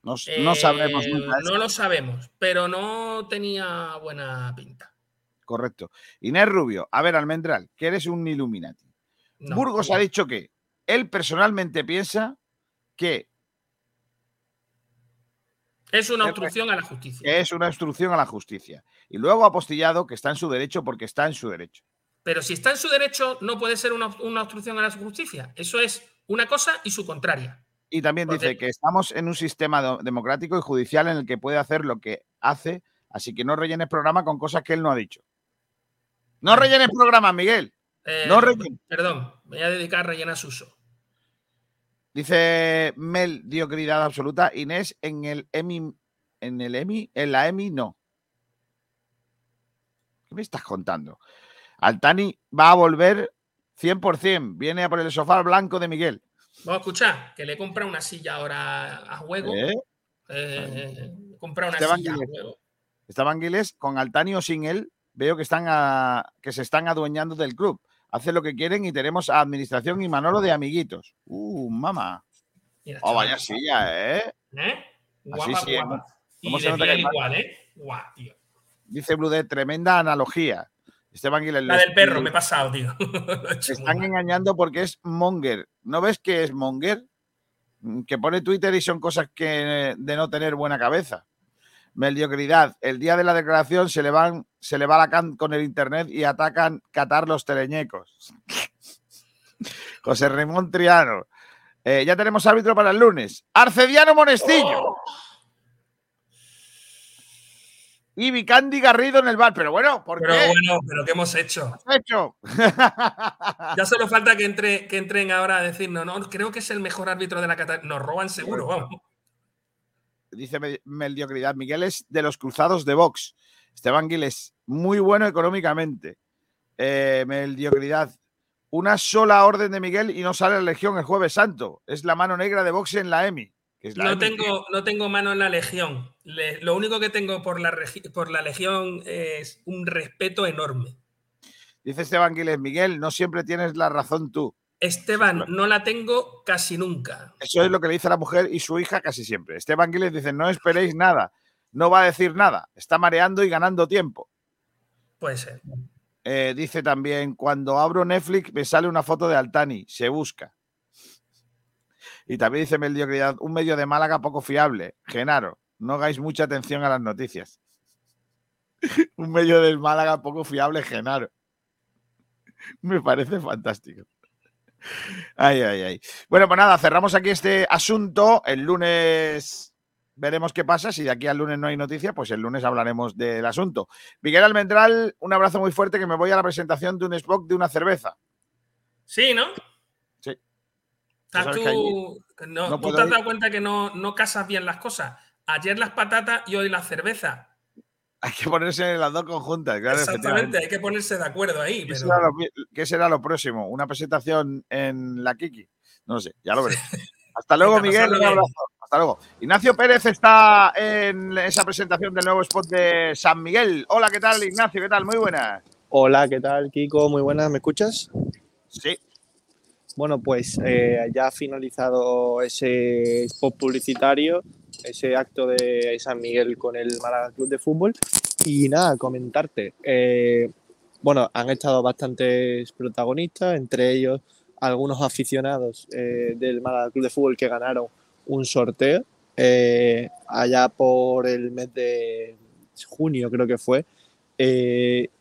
No, no sabemos eh, No lo sabemos, pero no tenía buena pinta correcto. Inés Rubio, a ver, Almendral, que eres un Illuminati. Burgos ha dicho que él personalmente piensa que. Es una obstrucción a la justicia. es una obstrucción a la justicia. Y luego ha apostillado que está en su derecho porque está en su derecho. Pero si está en su derecho, no puede ser una, obstrucción a la justicia. Eso es una cosa y su contraria. Y también dice que estamos en un sistema democrático y judicial en el que puede hacer lo que hace, así que no rellenes programa con cosas que él no ha dicho. No rellenes programa, Miguel. Eh, no rellenes. Perdón, me voy a dedicar a rellenar Suso. Dice Mel, diocridad absoluta. Inés, en el EMI, en el EMI, en la EMI no. ¿Qué me estás contando? Altani va a volver 100%. Viene a por el sofá blanco de Miguel. Vamos a escuchar, que le compra una silla ahora a juego. ¿Eh? Eh, compra una silla a juego. Esteban Giles con Altani o sin él veo que, están a, que se están adueñando del club. Hacen lo que quieren y tenemos a Administración y Manolo de amiguitos. Uh, mamá. oh, vaya silla, ¿eh? ¿Eh? Guapa, Así sí, ¿eh? ¿Cómo se nota igual, ¿eh? Guau, tío. Dice Blue de tremenda analogía. Esteban. La del perro, me he pasado, tío. [laughs] Se están engañando porque es Monger. ¿No ves que es Monger? Que pone Twitter y son cosas que de no tener buena cabeza mediocridad. El día de la declaración se le, van, se le va la can con el internet y atacan Qatar los teleñecos. [laughs] José Ramón Triano. Eh, ya tenemos árbitro para el lunes. Arcediano Monestillo. Oh. Y Vicandi Garrido en el bar. Pero bueno, ¿por pero bueno, pero ¿qué hemos hecho? hecho? [laughs] ya solo falta que, entre, que entren ahora a decir, no, no, creo que es el mejor árbitro de la Qatar. Nos roban seguro, vamos dice Mediocridad, Miguel es de los cruzados de Vox. Esteban Gil es muy bueno económicamente. Eh, mediocridad. Una sola orden de Miguel y no sale la Legión el Jueves Santo. Es la mano negra de Vox en la EMI. No, tengo, no tengo mano en la Legión. lo único que tengo por la, por la Legión es un respeto enorme. Dice Esteban Giles, Miguel, no siempre tienes la razón tú. Esteban, no la tengo casi nunca. Eso es lo que le dice la mujer y su hija casi siempre. Esteban Giles dice, no esperéis nada, no va a decir nada, está mareando y ganando tiempo. Puede ser. Eh, dice también, cuando abro Netflix me sale una foto de Altani, se busca. Y también dice mediocridad, un medio de Málaga poco fiable. Genaro, no hagáis mucha atención a las noticias. [laughs] un medio de Málaga poco fiable, Genaro. [laughs] Me parece fantástico. Ay, ay, ay. Bueno, pues nada, cerramos aquí este asunto. El lunes veremos qué pasa. Si de aquí al lunes no hay noticia, pues el lunes hablaremos del asunto. Miguel Almendral, un abrazo muy fuerte que me voy a la presentación de un Spock de una cerveza. Sí, ¿no? Sí. Tú, no, ¿tú te has dado cuenta que no, no casas bien las cosas. Ayer las patatas y hoy la cerveza. Hay que ponerse las dos conjuntas, claro. Exactamente, hay que ponerse de acuerdo ahí. ¿Qué, será lo, próximo? ¿Una presentación en la Kiki? No sé, ya lo veré. [laughs] Hasta luego, Miguel. Un abrazo. Hasta luego. Ignacio Pérez está en esa presentación del nuevo spot de San Miguel. Hola, ¿qué tal, Ignacio? ¿Qué tal? Muy buenas. Hola, ¿qué tal, Kiko? Muy buenas. ¿Me escuchas? Sí. Bueno, pues eh, ya ha finalizado ese spot publicitario ese acto de San Miguel con el Málaga Club de Fútbol. Y nada, comentarte. eh, bueno, han estado bastantes protagonistas, entre ellos algunos aficionados eh, del Málaga Club de Fútbol que ganaron un sorteo allá por el mes de junio, creo que fue.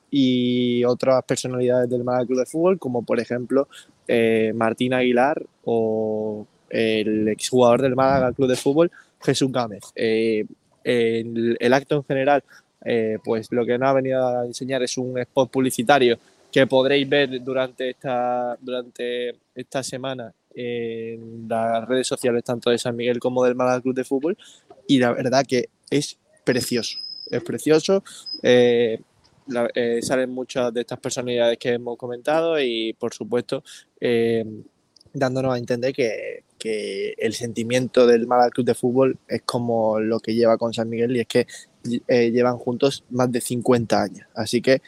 y otras personalidades del Málaga Club de Fútbol, como por ejemplo eh, Martín Aguilar o el exjugador del Málaga Club de Fútbol, Jesús Gámez. Eh, el, el acto en general, eh, pues lo que nos ha venido a enseñar es un spot publicitario que podréis ver durante esta, durante esta semana en las redes sociales tanto de San Miguel como del Málaga Club de Fútbol y la verdad que es precioso, es precioso. Eh, salen muchas de estas personalidades que hemos comentado y por supuesto eh, dándonos a entender que, el sentimiento del Málaga Club de Fútbol es como lo que lleva con San Miguel y es que eh, llevan juntos más de 50 años. Así que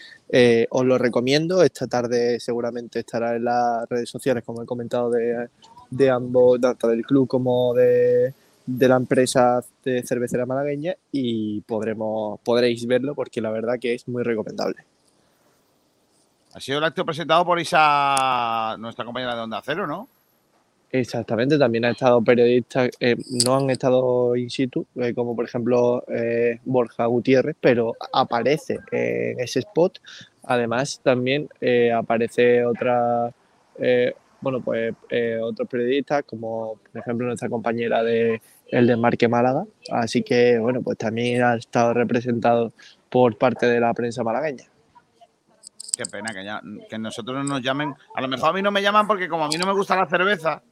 os lo recomiendo. Esta tarde seguramente estará en las redes sociales, como he comentado, de ambos, tanto del club como de, de la empresa de cervecera malagueña y podremos, podréis verlo porque la verdad que es muy recomendable. Ha sido el acto presentado por Isa, nuestra compañera de Onda Cero, ¿no? Exactamente, también ha estado periodistas, eh, no han estado in situ, eh, como por ejemplo eh, Borja Gutiérrez, pero aparece en ese spot. Además, también aparece otra, bueno, pues otros periodistas, como por ejemplo nuestra compañera de El Desmarque Málaga. Así que, bueno, pues también ha estado representado por parte de la prensa malagueña. Qué pena que, ya, que nosotros no nos llamen. A lo mejor a mí no me llaman porque como a mí no me gusta la cerveza,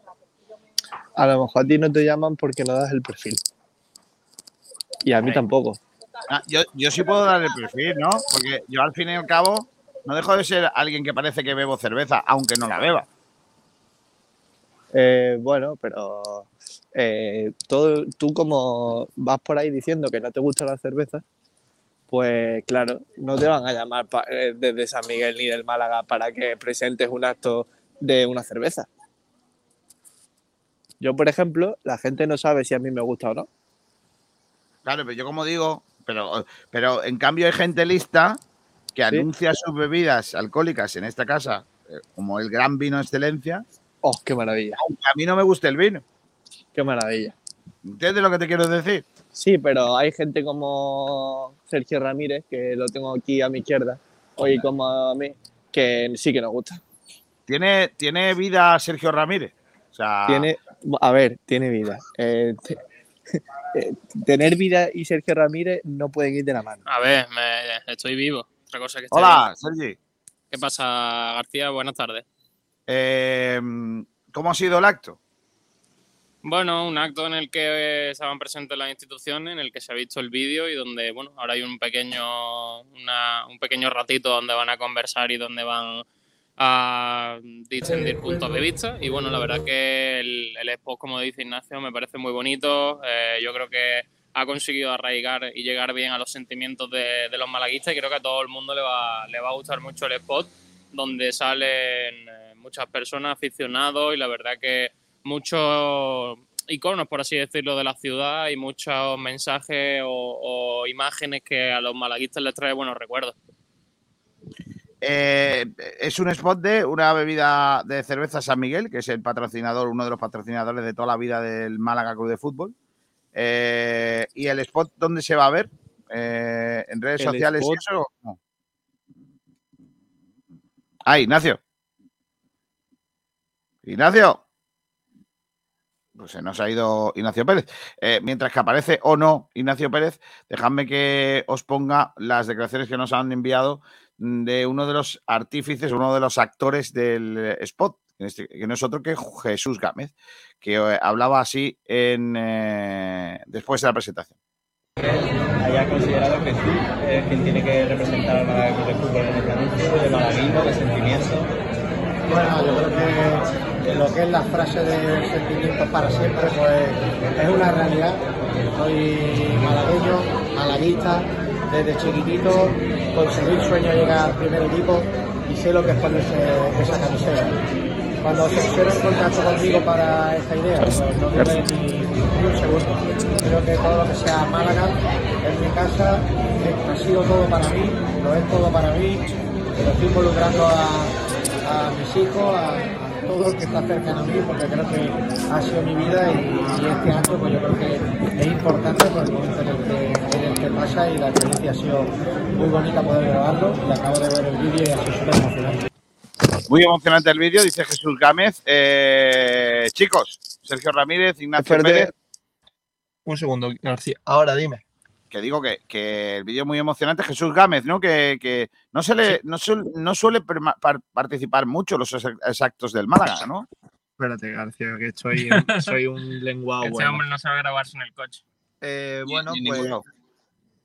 A lo mejor a ti no te llaman porque no das el perfil. Y a mí tampoco. Ah, yo, yo sí puedo dar el perfil, ¿no? Porque yo al fin y al cabo no dejo de ser alguien que parece que bebo cerveza, aunque no la beba. Eh, bueno, pero eh, todo, tú como vas por ahí diciendo que no te gusta la cerveza, pues claro, no te van a llamar pa- eh, desde San Miguel ni del Málaga para que presentes un acto de una cerveza. Yo, por ejemplo, la gente no sabe si a mí me gusta o no. Claro, pero yo como digo, pero, pero en cambio hay gente lista que Sí. anuncia sus bebidas alcohólicas en esta casa eh, como el gran vino excelencia, ¡Oh, qué maravilla! aunque a mí no me guste el vino. ¡Qué maravilla! ¿Entiendes lo que te quiero decir? Sí, pero hay gente como Sergio Ramírez, que lo tengo aquí a mi izquierda, hoy como a mí, que sí que nos gusta. Tiene, tiene vida Sergio Ramírez. O sea, Tiene, a ver, tiene vida. Eh, te- [laughs] eh, tener vida y Sergio Ramírez no pueden ir de la mano. A ver, me- estoy vivo. Otra cosa que Hola, Sergi. ¿Qué pasa, García? Buenas tardes. Eh, ¿Cómo ha sido el acto? Bueno, un acto en el que eh, estaban presentes las instituciones, en el que se ha visto el vídeo y donde, bueno, ahora hay un pequeño, una- un pequeño ratito donde van a conversar y donde van a distinguir puntos de vista. Y bueno, la verdad que el, el spot, como dice Ignacio, me parece muy bonito. Eh, yo creo que ha conseguido arraigar y llegar bien a los sentimientos de, de los malaguistas y creo que a todo el mundo le va, le va a gustar mucho el spot, donde salen eh, muchas personas, aficionados y la verdad que muchos iconos, por así decirlo, de la ciudad y muchos mensajes o, o imágenes que a los malaguistas les trae buenos recuerdos. Eh, es un spot de una bebida de cerveza San Miguel, que es el patrocinador, uno de los patrocinadores de toda la vida del Málaga Club de Fútbol. Eh, ¿Y el spot dónde se va a ver? Eh, ¿En redes El sociales y spot- eso? No. Ah, Ignacio. Ignacio. Pues se nos ha ido Ignacio Pérez. Eh, mientras que aparece o no Ignacio Pérez, dejadme que os ponga las declaraciones que nos han enviado de uno de los artífices, uno de los actores del eh, spot, que no es otro que Jesús Gámez, que eh, hablaba así en, eh, después de la presentación. haya considerado que sí es quien tiene que representar al Málaga Club de Fútbol en este anuncio, de malaguismo, de sentimiento. Bueno, yo creo que, que lo que es la frase de sentimientos para siempre, pues es una realidad. Soy malagueño, malaguista, desde chiquitito conseguí el sueño llegar al primer equipo y sé lo que es ponerse esa camiseta. Cuando se pusieron en contacto conmigo para esta idea, pues no tuve ni, ni un segundo. Creo que todo lo que sea Málaga es mi casa, ha sido todo para mí, lo es todo para mí, lo estoy involucrando a, a mis hijos, a todo el que está cercano a mí, porque creo que ha sido mi vida y, y este acto pues yo creo que es importante por el momento en el que, en el que pasa y la experiencia ha sido muy bonita poder grabarlo y acabo de ver el vídeo y ha sido súper emocionante. Muy emocionante el vídeo, dice Jesús Gámez. Eh, chicos, Sergio Ramírez, Ignacio. Pérez, Un segundo, García. Ahora dime. Que digo que, que el vídeo es muy emocionante. Jesús Gámez, ¿no? Que, que no, se le, no, suel- no suele participar mucho los ex- exactos del Málaga, ¿no? Espérate, García, que soy, [laughs] soy un lenguado Este bueno. hombre no sabe grabarse en el coche. Eh, bueno, pues ninguno.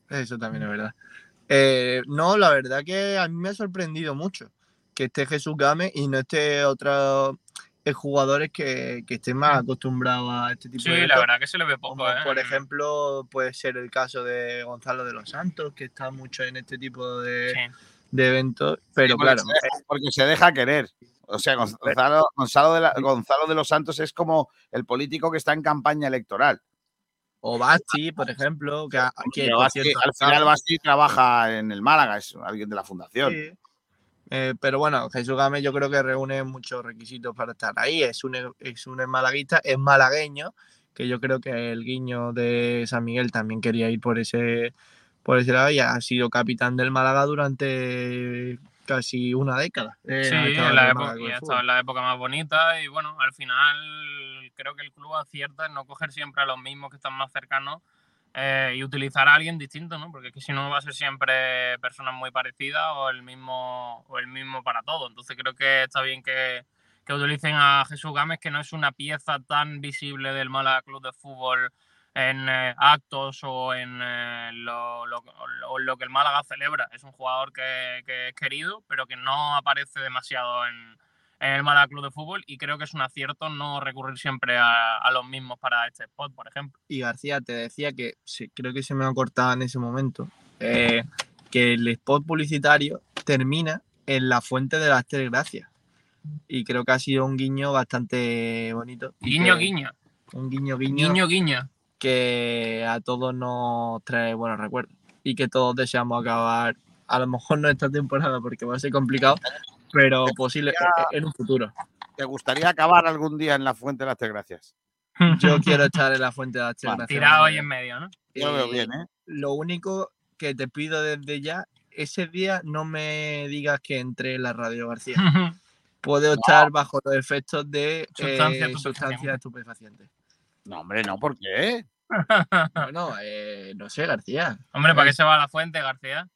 eso también es verdad. Eh, no, la verdad que a mí me ha sorprendido mucho que esté Jesús Gámez y no esté otros eh, jugadores que, que estén más acostumbrados a este tipo Sí, de la eventos. verdad que se le ve poco, Como, ¿eh? por ejemplo, puede ser el caso de Gonzalo de los Santos, que está mucho en este tipo de, Sí. de eventos, pero porque, claro, se, porque se deja querer. O sea, Gonz- Gonzalo, Gonzalo, de la- Gonzalo de los Santos es como el político que está en campaña electoral. o Basti, por ejemplo, que, Basti- cierto, al final Basti trabaja en el Málaga, es alguien de la fundación. Sí. Eh, pero bueno, Jesús Gámez yo creo que reúne muchos requisitos para estar ahí. Es un, es un malaguista, es malagueño, que yo creo que el guiño de San Miguel también quería ir por ese, por ese lado y ha sido capitán del Málaga durante casi una década. Eh, Sí, en la época, ha estado en la época más bonita y bueno, al final creo que el club acierta en no coger siempre a los mismos que están más cercanos eh, y utilizar a alguien distinto, ¿no? Porque si no va a ser siempre personas muy parecidas o el mismo, o el mismo para todo. Entonces creo que está bien que, que utilicen a Jesús Gámez, que no es una pieza tan visible del Málaga Club de Fútbol en eh, actos o en eh, lo, lo- o lo que el Málaga celebra. Es un jugador que, que es querido, pero que no aparece demasiado en, en el Málaga Club de Fútbol y creo que es un acierto no recurrir siempre a, a los mismos para este spot, por ejemplo. Y García, te decía que sí, creo que se me ha cortado en ese momento, eh, que el spot publicitario termina en la fuente de las tres gracias. Y creo que ha sido un guiño bastante bonito. Guiño, que- guiño, Un guiño, guiño, guiño, guiño. que a todos nos trae buenos recuerdos. Y que todos deseamos acabar, a lo mejor no esta temporada porque va a ser complicado, pero posible eh, en un futuro. ¿Te gustaría acabar algún día en la Fuente de las Tres Gracias? Yo [laughs] quiero estar en la fuente de las tres Vale. gracias. Tirado ahí en medio, ¿no? Yo lo veo Eh, bien, ¿eh? Lo único que te pido desde ya, ese día no me digas que entré en la radio García. [laughs] Puedo estar bajo los efectos de Sustancia eh, estupefaciente. sustancias estupefacientes. No, hombre, no, ¿por qué? [laughs] Bueno, eh, no sé, García. Hombre, ¿para qué se va a la fuente, García?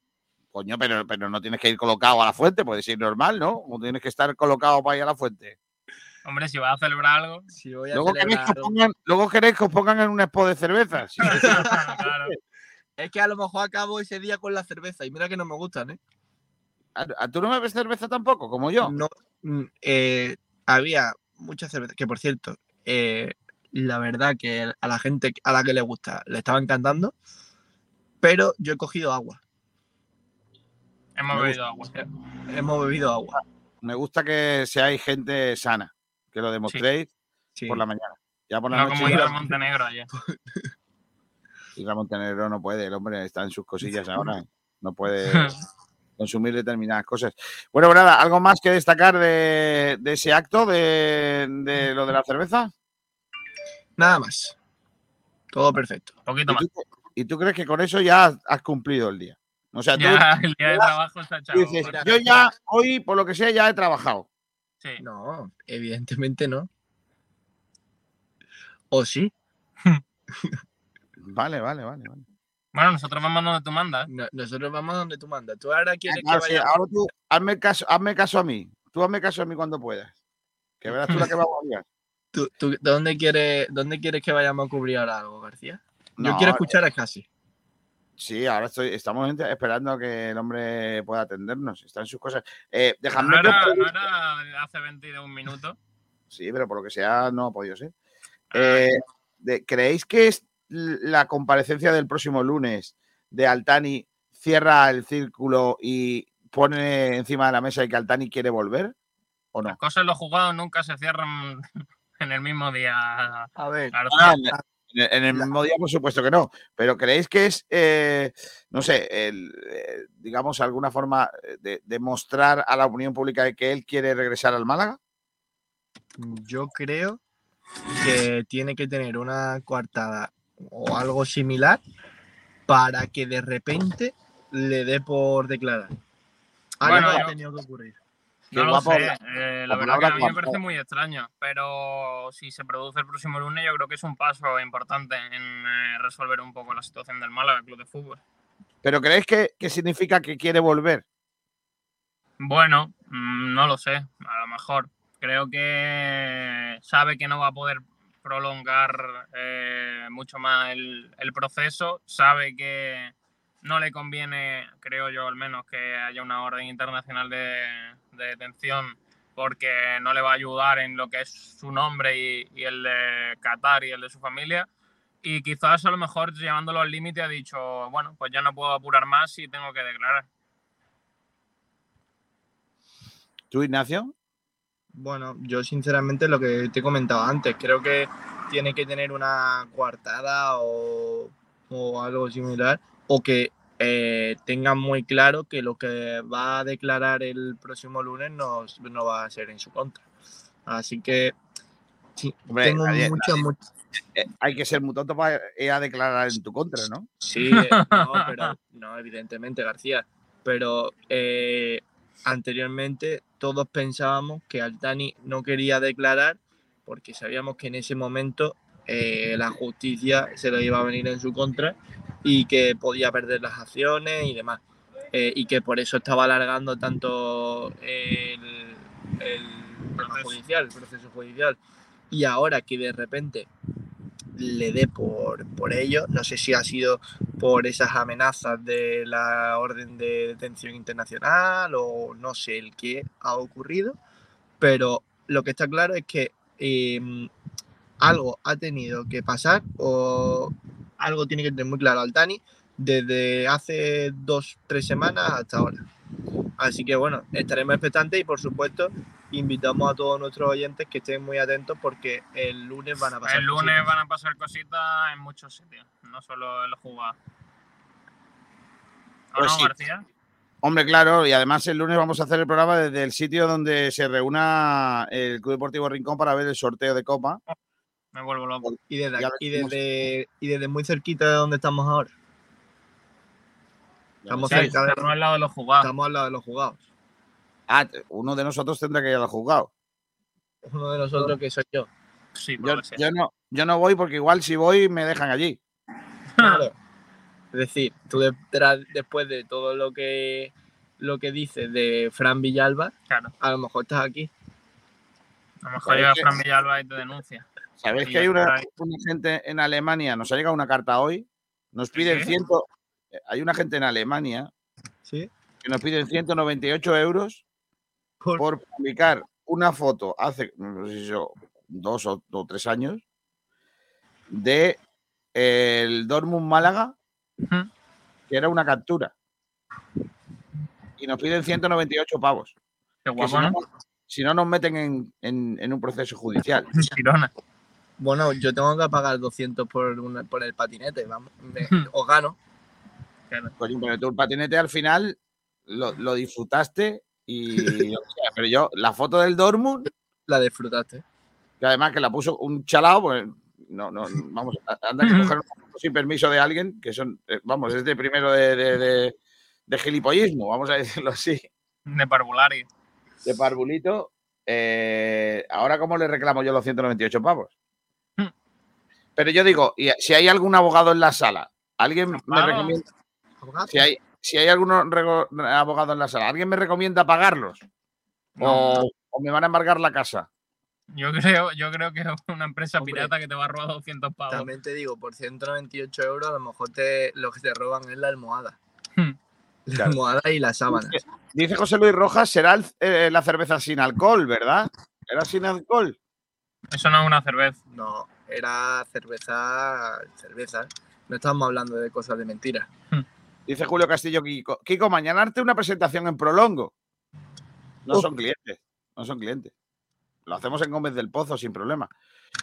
Coño, pero, pero no tienes que ir colocado a la fuente, puedes ir normal, ¿no? O tienes que estar colocado para ir a la fuente. Hombre, si vas a celebrar algo. Si voy a Luego queréis, celebrar que os algo- pongan, luego queréis que os pongan en un expo de cervezas. [laughs] Sí, claro. Es que a lo mejor acabo ese día con la cerveza y mira que no me gustan, ¿eh? ¿A- a- ¿Tú no bebes cerveza tampoco, como yo? No, mm, eh, había mucha cerveza, que por cierto, eh, la verdad que a la gente a la que le gusta le estaba encantando, pero yo he cogido agua. Hemos bebido agua. Hemos bebido agua. Me gusta que seáis gente sana, que lo demostréis Sí. por la mañana. Ya por la No noche como ir ya- a Montenegro ayer. Ir a Montenegro no puede, el hombre está en sus cosillas ahora. [laughs] No puede [laughs] consumir determinadas cosas. Bueno, pues nada, ¿algo más que destacar de, de ese acto, de, de lo de la cerveza? Nada más. Todo perfecto. Un poquito ¿Y más. tú, y tú crees que con eso ya has cumplido el día? O sea, tú Ya [laughs] el día de trabajo está dices, García. yo ya hoy, por lo que sea, ya he trabajado. Sí. No, evidentemente no. ¿O sí? [laughs] Vale, vale, vale. vale. Bueno, nosotros vamos donde tú mandas. No- nosotros vamos donde tú mandas. Tú ahora quieres Ah, que sí, ahora tú, hazme caso, hazme caso a mí. Tú hazme caso a mí cuando puedas. Que verás tú la que vamos a liar. ¿Tú, tú dónde, quieres, ¿Dónde quieres que vayamos a cubrir ahora algo, García? Yo No, quiero escuchar a Casi. Sí, ahora estoy, estamos esperando a que el hombre pueda atendernos. Está en sus cosas. Eh, dejadme que pregunte- era hace 22 minutos. Sí, pero por lo que sea no ha podido ser. Eh, de- ¿Creéis que es la comparecencia del próximo lunes de Altani cierra el círculo y pone encima de la mesa y que Altani quiere volver? ¿O no? Las cosas los jugados nunca se cierran [laughs] en el mismo día. A ver. En el, en el mismo día, por supuesto que no. Pero ¿creéis que es, eh, no sé, el, eh, digamos, alguna forma de, de mostrar a la opinión pública de que él quiere regresar al Málaga? Yo creo que tiene que tener una coartada o algo similar para que de repente le dé por declarar. Algo Bueno, ha tenido que ocurrir. No lo sé, la- eh, la la verdad que a mí me parece muy extraño, pero si se produce el próximo lunes yo creo que es un paso importante en eh, resolver un poco la situación del Málaga Club de Fútbol. ¿Pero creéis que, que significa que quiere volver? Bueno, mm, no lo sé, a lo mejor. Creo que sabe que no va a poder prolongar eh, mucho más el, el proceso, sabe que no le conviene, creo yo al menos, que haya una orden internacional de, de detención porque no le va a ayudar en lo que es su nombre y, y el de Qatar y el de su familia. Y quizás a lo mejor llevándolo al límite ha dicho, bueno, pues ya no puedo apurar más y tengo que declarar. ¿Tú, Ignacio? Bueno, yo sinceramente lo que te he comentado antes, creo que tiene que tener una coartada o, o algo similar, o que eh, tengan muy claro que lo que va a declarar el próximo lunes no, no va a ser en su contra. Así que sí, Hombre, tengo nadie- mucha, nadie- mucha- Eh, hay que ser muy tonto para ir a declarar en tu contra, ¿no? Sí, eh, [laughs] no, pero no, evidentemente, García. Pero eh, anteriormente todos pensábamos que Altani no quería declarar porque sabíamos que en ese momento eh, la justicia se lo iba a venir en su contra y que podía perder las acciones y demás. Eh, y que por eso estaba alargando tanto el, el tema Proceso. judicial, el proceso judicial. Y ahora que de repente le dé por, por ello, no sé si ha sido por esas amenazas de la orden de detención internacional o no sé el qué ha ocurrido, pero lo que está claro es que eh, algo ha tenido que pasar o algo tiene que tener muy claro Altani desde hace dos, tres semanas hasta ahora. Así que bueno, estaremos expectantes y por supuesto invitamos a todos nuestros oyentes que estén muy atentos porque el lunes van a pasar. El lunes cositas. van a pasar cositas en muchos sitios, no solo en los jugados. ¿O Pues no, sí. García? Hombre, claro, y además el lunes vamos a hacer el programa desde el sitio donde se reúna el Club Deportivo Rincón para ver el sorteo de Copa. Me vuelvo loco. Y desde, y, desde, y desde muy cerquita de donde estamos ahora. Estamos Sí, cerca de, estamos al lado de los jugados. estamos al lado de los jugados. Ah, uno de nosotros tendrá que ir al juzgado. Uno de nosotros que soy yo. Sí, Yo, yo no, yo no voy porque igual si voy me dejan allí. Claro. [laughs] Es decir, tú detrás- después de todo lo que lo que dices de Fran Villalba, Claro. a lo mejor estás aquí. A lo mejor ¿Sabes llega? Fran Villalba y te denuncia. ¿Sabéis que hay una, gente en Alemania? Nos ha llegado una carta hoy. Nos piden qué? ciento. eh, Hay una gente en Alemania ¿Sí? que nos piden 198 euros Por- por publicar una foto hace, no sé si yo, dos o, o tres años de el Dortmund Málaga, que era una captura. Y nos piden 198 pavos. Qué guapo, si, no, ¿no? si no nos meten en, en- en un proceso judicial. [laughs] Girona. Bueno, yo tengo que pagar 200 por, una- por el patinete, vamos. me- os gano. Coño, pero tú el patinete al final lo, lo disfrutaste y [laughs] sea, pero yo la foto del Dortmund La disfrutaste. que además que la puso un chalao, pues no, no, vamos, anda que [laughs] coger una foto sin permiso de alguien, que son, eh, vamos, es de primero de, de, de- de gilipollismo, vamos a decirlo así, De Parvulari. de parvulito. eh, ahora, ¿cómo le reclamo yo los 198 pavos? Pero yo digo, y si hay algún abogado en la sala, alguien me recomienda, Abogado. si hay, si hay algún abogado en la sala, ¿alguien me recomienda pagarlos? No, O, o me van a embargar la casa. yo creo, yo creo que es una empresa Hombre. pirata que te va a robar 200 pavos. También te digo, por 198 euros a lo mejor te, lo que te roban es la almohada. Hmm. La Claro. almohada y las sábanas. Dice José Luis Rojas, será el- eh, la cerveza sin alcohol, ¿verdad? ¿Era sin alcohol? Eso no es una cerveza. No, era cerveza, cerveza. No estamos hablando de cosas de mentiras. Dice Julio Castillo Kiko. Kiko, mañana arte una presentación en Prolongo. No son clientes. No son clientes. Lo hacemos en Gómez del Pozo sin problema.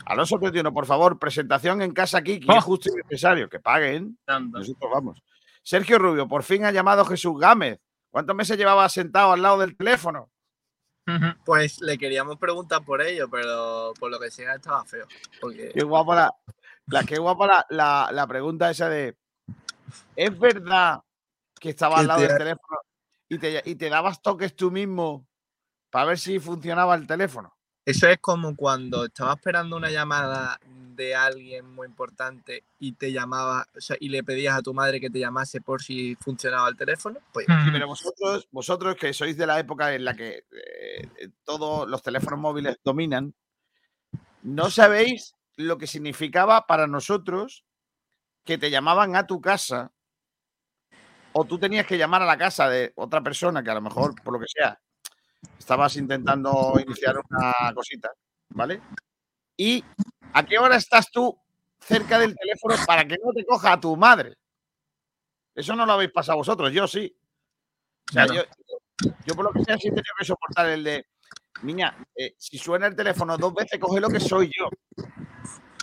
Alonso Petiano, por favor, presentación en casa Kiki, Oh. es justo y necesario, que paguen. Nosotros vamos. Sergio Rubio, por fin ha llamado Jesús Gámez. ¿Cuántos meses llevaba sentado al lado del teléfono? Pues le queríamos preguntar por ello, pero por lo que sea estaba feo. Porque Qué guapa la, la, qué guapa la, la- la pregunta esa de ¿es verdad que estaba al lado te- del teléfono y te, y te dabas toques tú mismo para ver si funcionaba el teléfono? eso es como cuando estabas esperando una llamada de alguien muy importante y te llamaba, o sea, y le pedías a tu madre que te llamase por si funcionaba el teléfono. Pues Pero vosotros, vosotros que sois de la época en la que eh, todos los teléfonos móviles dominan, no sabéis lo que significaba para nosotros que te llamaban a tu casa o tú tenías que llamar a la casa de otra persona que a lo mejor, por lo que sea, estabas intentando iniciar una cosita, ¿vale? ¿Y a qué hora estás tú cerca del teléfono para que no te coja a tu madre? Eso no lo habéis pasado vosotros, yo sí. O sea, yo, yo por lo que sea sí he tenido que soportar el de, niña, eh, si suena el teléfono dos veces, coge lo que soy yo.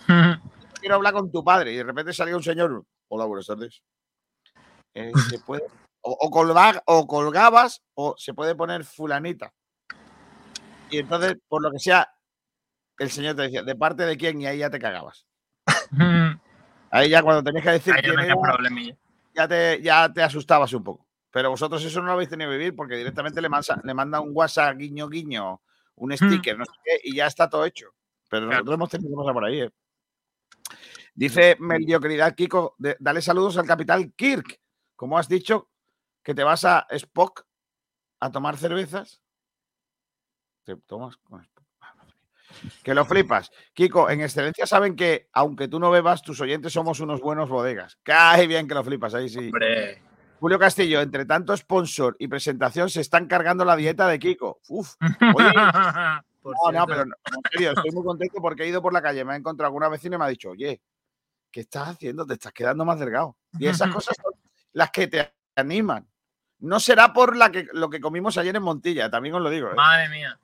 [laughs] Quiero hablar con tu padre y de repente salía un señor, hola, buenas tardes. Eh, ¿se puede? O, o colgar- o colgabas o se puede poner fulanita. Y entonces, por lo que sea, el señor te decía, ¿de parte de quién? Y ahí ya te cagabas. Ahí ya cuando tenías que decir quién era, ya te, ya te asustabas un poco. Pero vosotros eso no lo habéis tenido que vivir porque directamente le, mansa- le manda un WhatsApp guiño guiño, un sticker, no sé qué, y ya está todo hecho. Pero Claro. nosotros hemos tenido cosas por ahí. ¿eh? Dice mediocridad Kiko, de- dale saludos al capital Kirk. Como has dicho que te vas a Spock a tomar cervezas. Te tomas con Spock. Que lo flipas. Kiko, en excelencia saben que, aunque tú no bebas, tus oyentes somos unos buenos bodegas. Cae bien que lo flipas, ahí sí. hombre, Julio Castillo, entre tanto sponsor y presentación, se están cargando la dieta de Kiko. Uf. Oye, [laughs] no, no, pero no, en serio, estoy muy contento porque he ido por la calle, me ha encontrado alguna vecina y me ha dicho, oye, ¿qué estás haciendo? Te estás quedando más delgado. Y esas [laughs] cosas son las que te animan. No será por la que, lo que comimos ayer en Montilla, también os lo digo. ¿eh? Madre mía.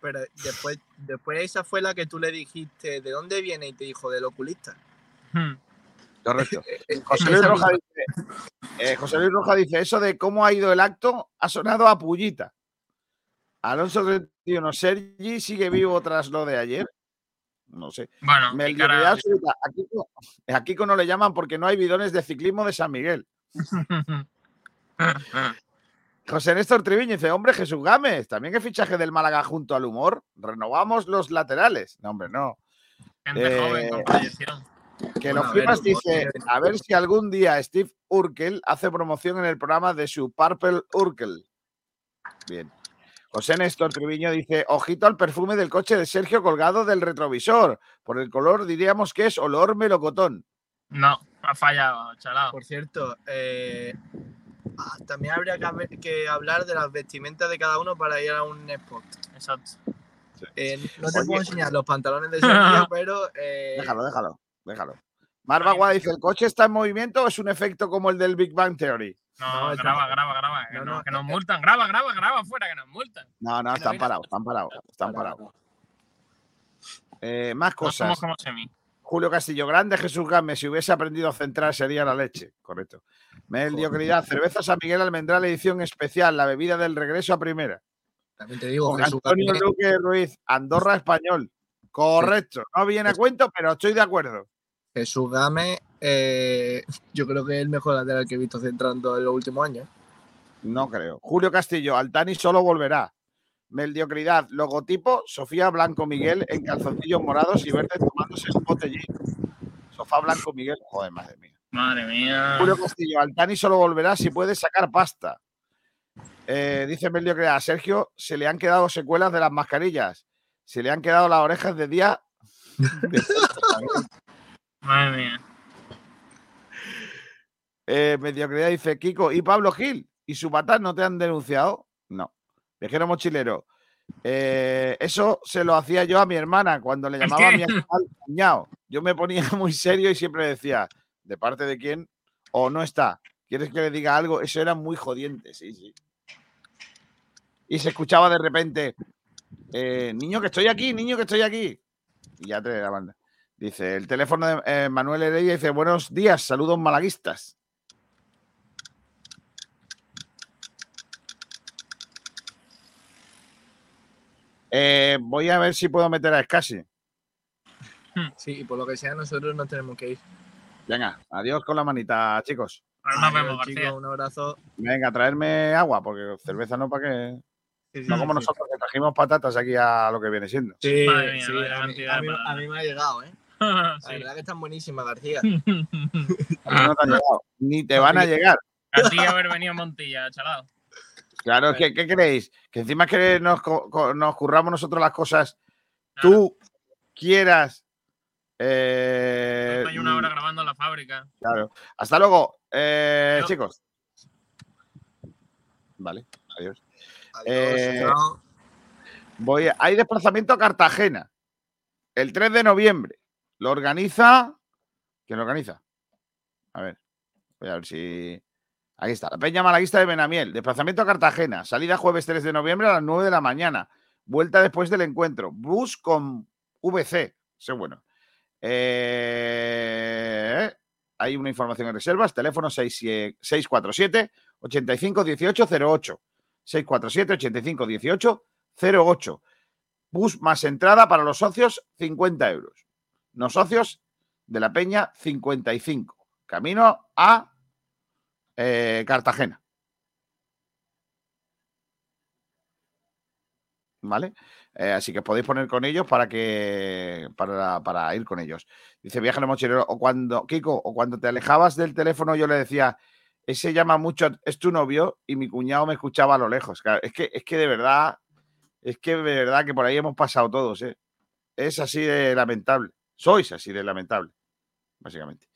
Pero después, después esa fue la que tú le dijiste, ¿de dónde viene? Y te dijo, del oculista. Correcto. Eh, José esa Luis, misma- Roja dice, eh, José Luis Roja dice, eso de cómo ha ido el acto ha sonado a pullita. Alonso 31, Sergi sigue vivo tras lo de ayer. No sé. Bueno, cara. absoluta. A Kiko, a Kiko no le llaman porque no hay bidones de ciclismo de San Miguel. [laughs] José Néstor Triviño dice, hombre, Jesús Gámez, también el fichaje del Málaga junto al humor. Renovamos los laterales. No, hombre, no. Gente Eh, joven con proyección. Que Bueno, los dice, a ver si algún día Steve Urkel hace promoción en el programa de su Purple Urkel. Bien. José Néstor Triviño dice, ojito al perfume del coche de Sergio colgado del retrovisor. Por el color diríamos que es olor melocotón. No, ha fallado, chalao. Por cierto, eh, también habría que, haber- que hablar de las vestimentas de cada uno para ir a un spot. Exacto. Eh, no te Oye. puedo enseñar los pantalones de [laughs] Sergio, pero eh, Déjalo, déjalo, déjalo. Marva dice, ¿el coche está en movimiento o es un efecto como el del Big Bang Theory? No, No, graba, graba, graba. Que, No, no- no, que nos multan. Graba, graba, graba fuera, que nos multan. No, no, están parados, están parados, están para- parados. Eh, más No cosas. somos como semi. Julio Castillo, grande Jesús Gámez, si hubiese aprendido a centrar sería la leche. Correcto. Mediocridad, cerveza San Miguel Almendral, edición especial, la bebida del regreso a primera. también te digo, Jesús Antonio Gámez- Luque Ruiz, Andorra Español. Correcto. No viene a cuento, pero estoy de acuerdo. Jesús Gámez, eh, yo creo que es el mejor lateral que he visto centrando en los últimos años. No creo. Julio Castillo, Altani solo volverá. Mediocridad, logotipo, Sofía Blanco Miguel en calzoncillos morados y verdes tomándose un botellín. Sofá Blanco Miguel, joder, madre mía. Madre mía. Julio Castillo, Altani solo volverá si puede sacar pasta. Eh, dice Mediocridad, a Sergio se le han quedado secuelas de las mascarillas. Se le han quedado las orejas de día. [laughs] Madre mía. Eh, mediocridad dice Kiko y Pablo Gil. ¿Y su patán no te han denunciado? Viajero mochilero. eh, eso se lo hacía yo a mi hermana cuando le ¿El llamaba a mi cuñado. Yo me ponía [laughs] muy serio y siempre decía, ¿de parte de quién? O no está. ¿Quieres que le diga algo? Eso era muy jodiente, sí, sí. Y se escuchaba de repente, Eh, niño, que estoy aquí, niño, que estoy aquí. Y ya te la banda. Dice, el teléfono de eh, Manuel Heredia dice, buenos días, saludos malaguistas. Eh, voy a ver si puedo meter a Scassi. Sí, y por lo que sea, nosotros nos tenemos que ir. Venga, adiós con la manita, chicos. Ahora nos vemos, chicos, un abrazo. Venga, traerme agua, porque cerveza no para que. Sí, sí, No como sí. nosotros que trajimos patatas aquí a lo que viene siendo. Sí, Madre mía, a, mí, cantidad a mí- a mí me ha llegado, ¿eh? [laughs] Sí. La verdad que están buenísimas, García. [laughs] A mí no te han llegado, ni te van a llegar. A ti haber venido Montilla, chalado. Claro, que, ¿qué creéis? Que encima que nos, curramos nosotros las cosas, tú quieras. eh, Hay una hora grabando en la fábrica. Claro. Hasta luego, eh, chicos. Vale, adiós. Adiós, Eh, chao. Voy a- hay desplazamiento a Cartagena. El 3 de noviembre. Lo organiza. ¿Quién lo organiza? A ver. Voy a ver si. Ahí está. La Peña Malaguista de Benamiel. Desplazamiento a Cartagena. Salida jueves 3 de noviembre a las 9 de la mañana. Vuelta después del encuentro. Bus con VC. Sé bueno. Eh, Hay una información en reservas. Teléfono 6- 647 85 18 08. 647 85 18 08. Bus más entrada para los socios, 50 euros. No socios de la Peña, 55. Camino a eh, Cartagena. ¿Vale? Eh, así que podéis poner con ellos para que para, para ir con ellos. Dice viaje en el mochilero. O cuando, Kiko, o cuando te alejabas del teléfono, yo le decía, ese llama mucho, es tu novio, y mi cuñado me escuchaba a lo lejos. Es que, es que de verdad, es que de verdad que por ahí hemos pasado todos, ¿eh? Es así de lamentable. Sois así de lamentable, básicamente.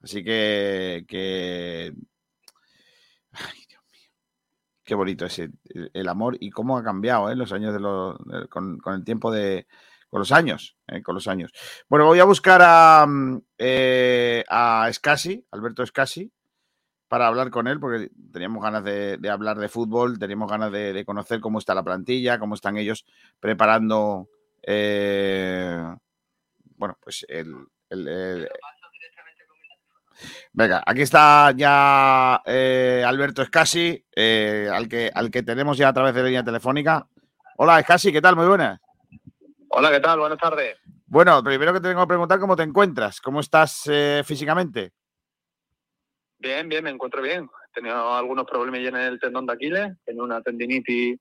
Así que, que... Qué bonito es el, amor y cómo ha cambiado ¿eh? los años de los, con, con el tiempo de, con los años, ¿eh? con los años. Bueno, voy a buscar a, mm, eh, a Scassi, Alberto Scassi, para hablar con él, porque teníamos ganas de, hablar de fútbol, teníamos ganas de, conocer cómo está la plantilla, cómo están ellos preparando, eh, bueno, pues el- Venga, aquí está ya eh, Alberto Scassi, eh, al, que, al que tenemos ya a través de línea telefónica. Hola, Scassi, ¿qué tal? Muy buenas. Hola, ¿qué tal? Buenas tardes. Bueno, primero que te tengo que preguntar cómo te encuentras, cómo estás eh, físicamente. Bien, bien, me encuentro bien. He tenido algunos problemas en el tendón de Aquiles, tenía una tendinitis,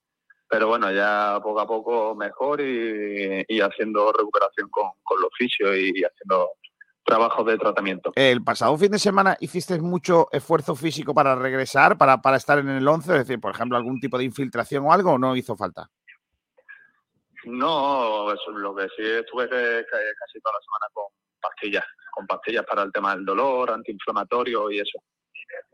pero bueno, ya poco a poco mejor y, y haciendo recuperación con, con los fisios y haciendo trabajos de tratamiento. El pasado fin de semana hiciste mucho esfuerzo físico para regresar, para, para estar en el 11, es decir, por ejemplo, algún tipo de infiltración o algo, o no hizo falta. No, eso, lo que sí estuve que- que casi toda la semana con pastillas, con pastillas para el tema del dolor, antiinflamatorio y eso.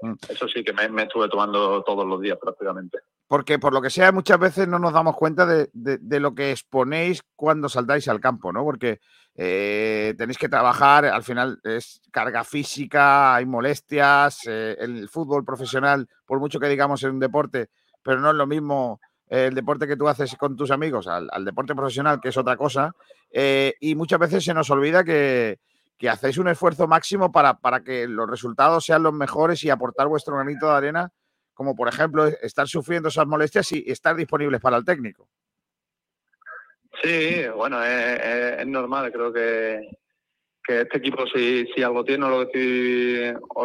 Mm. Eso sí que me, me estuve tomando todos los días prácticamente. Porque por lo que sea, muchas veces no nos damos cuenta de, de- de lo que exponéis cuando saltáis al campo, ¿no? Porque eh, tenéis que trabajar, al final es carga física, hay molestias, eh, el fútbol profesional, por mucho que digamos es un deporte, pero no es lo mismo eh, el deporte que tú haces con tus amigos al, deporte profesional, que es otra cosa, y muchas veces se nos olvida que, que hacéis un esfuerzo máximo para, para que los resultados sean los mejores y aportar vuestro granito de arena como por ejemplo estar sufriendo esas molestias y estar disponibles para el técnico. Sí, bueno, es, normal, creo que, que este equipo si, si algo tiene o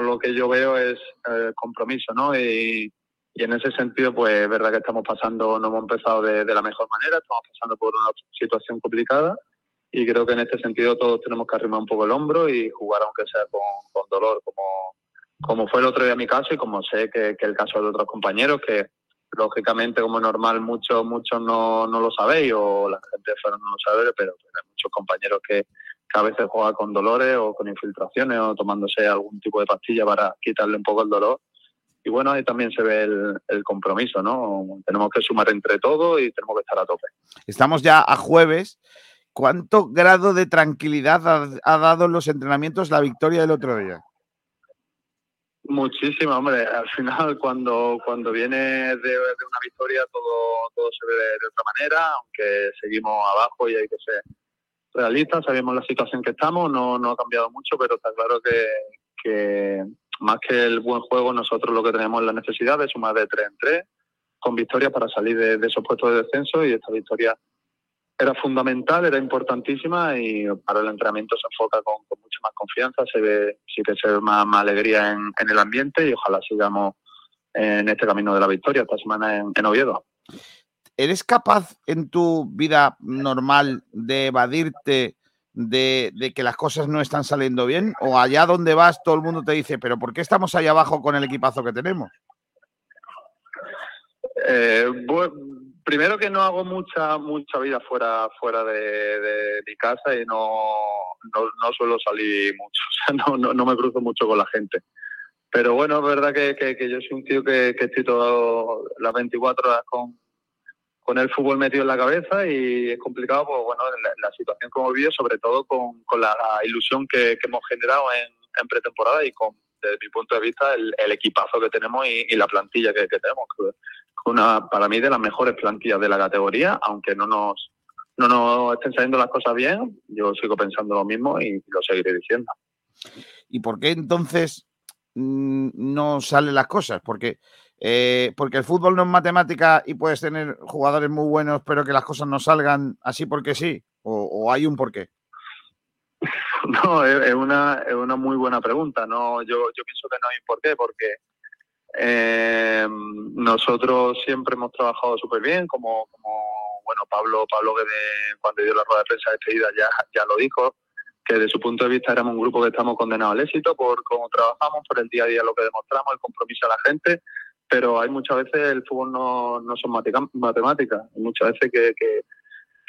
lo, que, yo veo es eh, compromiso, ¿no? Y, en ese sentido, pues es verdad que estamos pasando, no hemos empezado de, de la mejor manera, estamos pasando por una situación complicada y creo que en este sentido todos tenemos que arrimar un poco el hombro y jugar aunque sea con, con dolor, como, como fue el otro día mi caso y como sé que, que el caso de otros compañeros que lógicamente como normal muchos muchos no, no lo sabéis o la gente de fuera no lo sabe pero hay muchos compañeros que, a veces juegan con dolores o con infiltraciones o tomándose algún tipo de pastilla para quitarle un poco el dolor y bueno ahí también se ve el, el compromiso no tenemos que sumar entre todos y tenemos que estar a tope Estamos ya a jueves. ¿Cuánto grado de tranquilidad ha, ha dado en los entrenamientos la victoria del otro día? Muchísimo, hombre. Al final, cuando, cuando viene de, una victoria, todo, todo se ve de, otra manera, aunque seguimos abajo y hay que ser realistas, sabemos la situación que estamos, no, no ha cambiado mucho, pero está claro que, que más que el buen juego, nosotros lo que tenemos es la necesidad de sumar de tres en tres con victorias para salir de, de esos puestos de descenso y esta victoria era fundamental, era importantísima y para el entrenamiento se enfoca con, mucha más confianza, se ve, sí que se ve más, alegría en, el ambiente y ojalá sigamos en este camino de la victoria esta semana en, Oviedo. ¿Eres capaz en tu vida normal de evadirte de, de, que las cosas no están saliendo bien? ¿O allá donde vas todo el mundo te dice, pero ¿por qué estamos allá abajo con el equipazo que tenemos? Eh, primero que no hago mucha mucha vida fuera fuera de, mi casa y no, no, suelo salir mucho, [laughs] o sea, no, no, me cruzo mucho con la gente. Pero bueno, es verdad que, que, yo soy un tío que, que, estoy todo las 24 horas con, con el fútbol metido en la cabeza y es complicado, pues bueno, la, situación como vivido, sobre todo con, con la ilusión que, hemos generado en, pretemporada y con, desde mi punto de vista, el, equipazo que tenemos y, la plantilla que, tenemos una, para mí, de las mejores plantillas de la categoría, aunque no nos, no nos estén saliendo las cosas bien, yo sigo pensando lo mismo y lo seguiré diciendo. ¿Y por qué entonces mm, no salen las cosas? Porque, eh, porque el fútbol no es matemática y puedes tener jugadores muy buenos, pero que las cosas no salgan así porque sí, o, hay un porqué. [laughs] No, es una, es una muy buena pregunta. No, yo, yo pienso que no hay un porqué, porque eh, nosotros siempre hemos trabajado súper bien, como, como, bueno, Pablo, Pablo que cuando dio la rueda de prensa de despedida ya, ya lo dijo, que de su punto de vista éramos un grupo que estamos condenados al éxito por cómo trabajamos, por el día a día lo que demostramos, el compromiso a la gente, pero hay muchas veces el fútbol no, no son matemáticas, muchas veces que, que,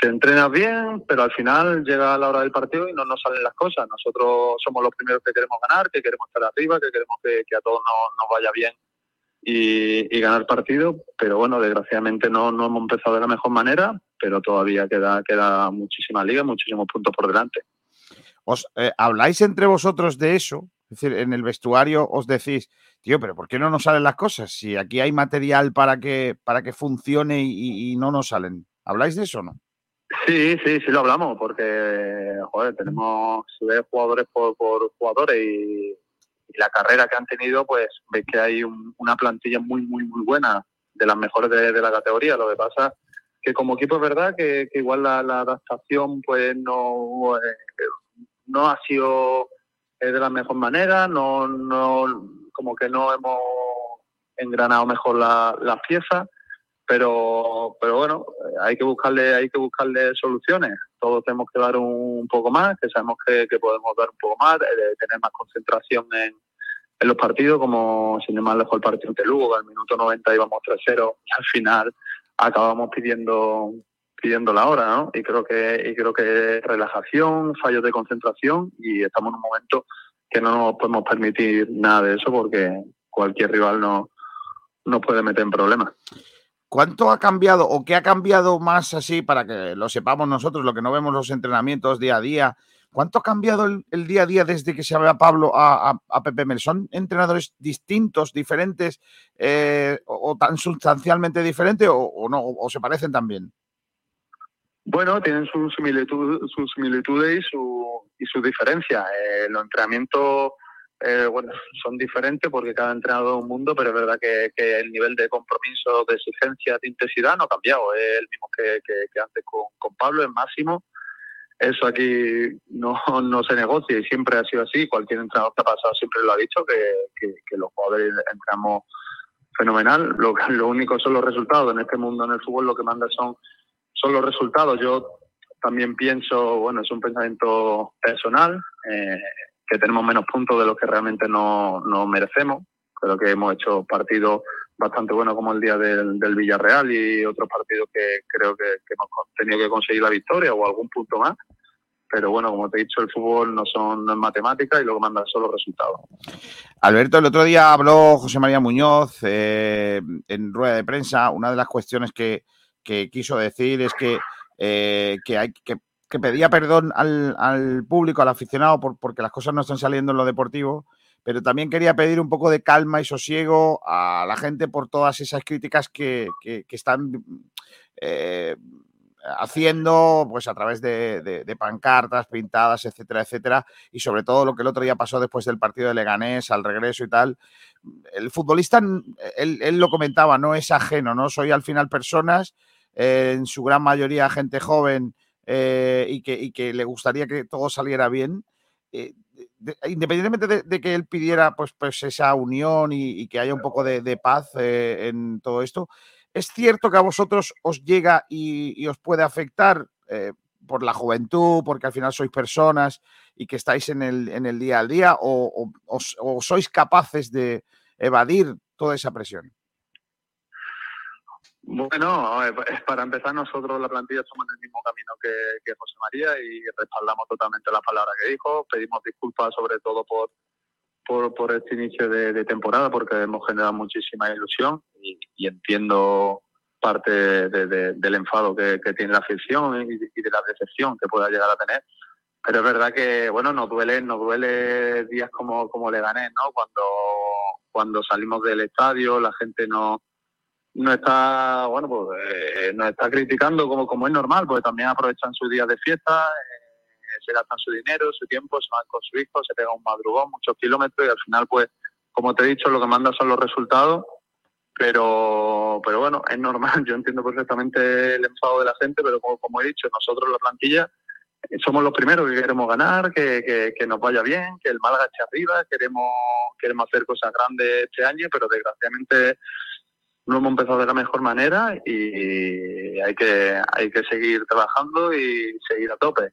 entrenas bien, pero al final llega la hora del partido y no nos salen las cosas. Nosotros somos los primeros que queremos ganar, que queremos estar arriba, que queremos que, que a todos nos, nos vaya bien y, ganar partido, pero bueno, desgraciadamente no, no hemos empezado de la mejor manera, pero todavía queda, queda muchísima liga, muchísimos puntos por delante. ¿Os eh, habláis entre vosotros de eso? Es decir, en el vestuario os decís, tío, pero ¿por qué no nos salen las cosas? Si aquí hay material para que, para que funcione y, no nos salen. ¿Habláis de eso o no? Sí, sí, sí lo hablamos, porque, joder, tenemos, si ves jugadores por, por jugadores y y la carrera que han tenido, pues ves que hay una plantilla muy, muy, muy buena, de las mejores de, la categoría. Lo que pasa que como equipo es verdad que, igual la, adaptación pues no, eh, no ha sido eh, de la mejor manera, no, no, como que no hemos engranado mejor las piezas pero pero bueno hay que buscarle hay que buscarle soluciones todos tenemos que dar un, poco más que sabemos que, podemos dar un poco más de, tener más concentración en, los partidos como sin más lejos el partido de Lugo al minuto 90 íbamos 3-0 y al final acabamos pidiendo pidiendo la hora ¿no? y creo que y creo que relajación fallos de concentración y estamos en un momento que no nos podemos permitir nada de eso porque cualquier rival no nos puede meter en problemas. ¿Cuánto ha cambiado o qué ha cambiado más así para que lo sepamos nosotros, lo que no vemos los entrenamientos día a día? ¿Cuánto ha cambiado el, día a día desde que se ve a Pablo a, Pepe Mel? ¿Son entrenadores distintos, diferentes eh, o, tan sustancialmente diferentes o, no? O, se parecen también? Bueno, tienen sus similitudes, sus similitudes y su, y su diferencia. Eh, los entrenamientos eh, bueno, son diferentes porque cada entrenador es un mundo, pero es verdad que, el nivel de compromiso, de exigencia, de intensidad no ha cambiado. Es el mismo que, antes con, Pablo, es máximo. Eso aquí no, [laughs] no se negocia y siempre ha sido así. Cualquier entrenador que ha pasado siempre lo ha dicho, que, los jugadores entramos fenomenal. Lo, [laughs] lo único son los resultados. En este mundo, en el fútbol, lo que manda son, son los resultados. Yo también pienso, bueno, es un pensamiento personal. Eh, que tenemos menos puntos de los que realmente no, merecemos. Creo que hemos hecho partidos bastante buenos como el día del, Villarreal y otros partidos que creo que, hemos tenido que conseguir la victoria o algún punto más. Pero bueno, como te he dicho, el fútbol no son no matemáticas y lo que manda son los resultados. Alberto, el otro día habló José María Muñoz eh, en rueda de prensa. Una de las cuestiones que, quiso decir es que, eh, que hay que que pedía perdón al, público, al aficionado, por, porque las cosas no están saliendo en lo deportivo, pero también quería pedir un poco de calma y sosiego a la gente por todas esas críticas que, que, están eh, haciendo pues a través de, pancartas pintadas, etcétera, etcétera, y sobre todo lo que el otro día pasó después del partido de Leganés, al regreso y tal. El futbolista, él, lo comentaba, no es ajeno, ¿no? Soy al final personas, eh, en su gran mayoría gente joven eh, y, que, y, que, le gustaría que todo saliera bien. Eh, independientemente de, que él pidiera pues, pues esa unión y, que haya un poco de, paz en todo esto, ¿Es cierto que a vosotros os llega y, os puede afectar eh, por la juventud, porque al final sois personas y que estáis en el, en el día a día, o, sois capaces de evadir toda esa presión? Bueno, para empezar, nosotros la plantilla somos en el mismo camino que, José María y respaldamos totalmente la palabra que dijo. Pedimos disculpas sobre todo por, por, este inicio de, temporada porque hemos generado muchísima ilusión y, entiendo parte del enfado que, tiene la afición y, de la decepción que pueda llegar a tener. Pero es verdad que, bueno, nos duele, nos duele días como, como le gané, ¿no? Cuando, cuando salimos del estadio, la gente no, no está, bueno, pues eh, nos está criticando como, como es normal, porque también aprovechan sus días de fiesta, se gastan su dinero, su tiempo, se van con su hijo, se pega un madrugón, muchos kilómetros y al final, pues, como te he dicho, lo que manda son los resultados. Pero, pero bueno, es normal, [laughs] yo entiendo perfectamente el enfado de la gente, pero como, he dicho, nosotros la plantilla eh, somos los primeros que queremos ganar, que, que, nos vaya bien, que el Málaga esté arriba, queremos, queremos hacer cosas grandes este año, pero desgraciadamente no hemos empezado de la mejor manera y hay que, hay que seguir trabajando y seguir a tope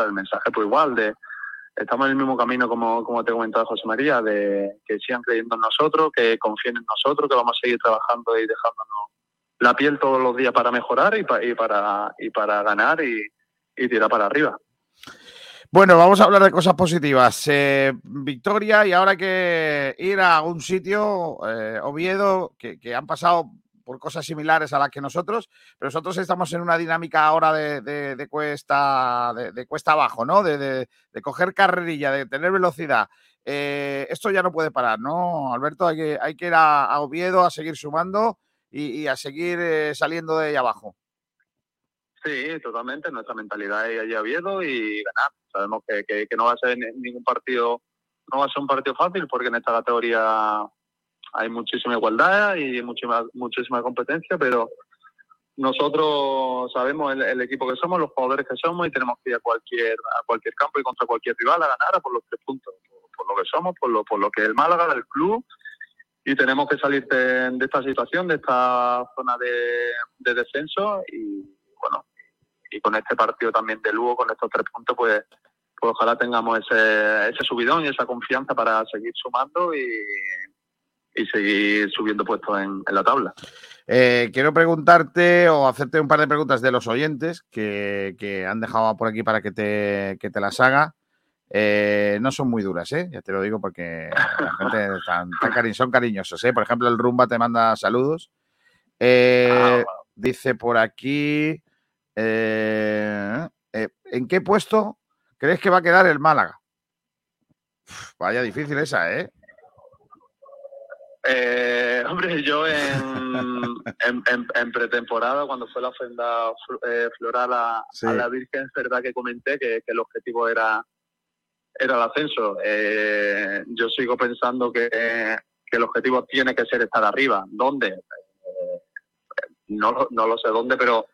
el mensaje pues igual, de estamos en el mismo camino como, como te he comentado José María, de que sigan creyendo en nosotros, que confíen en nosotros, que vamos a seguir trabajando y dejándonos la piel todos los días para mejorar y, y para, y para ganar y, tirar para arriba. Bueno, vamos a hablar de cosas positivas. Eh, victoria y ahora hay que ir a un sitio, eh, Oviedo, que, que, han pasado por cosas similares a las que nosotros, pero nosotros estamos en una dinámica ahora de, cuesta de, cuesta abajo, ¿no? De, coger carrerilla, de tener velocidad. Eh, esto ya no puede parar, ¿no, Alberto? Hay que, hay que ir a, Oviedo a seguir sumando y, a seguir eh, saliendo de ahí abajo. Sí, totalmente. Nuestra mentalidad es allí a y ganar. Sabemos que, que no va a ser ningún partido, no va a ser un partido fácil porque en esta categoría hay muchísima igualdad y muchísima, muchísima competencia, pero nosotros sabemos el, equipo que somos, los jugadores que somos y tenemos que ir a cualquier, a cualquier campo y contra cualquier rival a ganar a por los tres puntos, por, lo que somos, por lo, por lo que es el Málaga, del club y tenemos que salir de, esta situación, de esta zona de, descenso y bueno, y con este partido también de Lugo, con estos tres puntos, pues, pues ojalá tengamos ese, ese subidón y esa confianza para seguir sumando y y seguir subiendo puestos en, la tabla. Eh, quiero preguntarte o hacerte un par de preguntas de los oyentes que, han dejado por aquí para que te, te las haga. Eh, no son muy duras, ¿eh? ya te lo digo porque la gente [laughs] son cariñosos. ¿eh? Por ejemplo, el Rumba te manda saludos. Ah, dice por aquí, ¿en qué puesto crees que va a quedar el Málaga? vaya difícil esa, ¿eh? Eh, [laughs] hombre, yo en, en, pretemporada, cuando fue la ofrenda eh, floral a, la Virgen, es verdad que comenté que, el objetivo era, era el ascenso. Eh, yo sigo pensando que, el objetivo tiene que ser estar arriba. ¿Dónde? Eh, no, no lo sé dónde, pero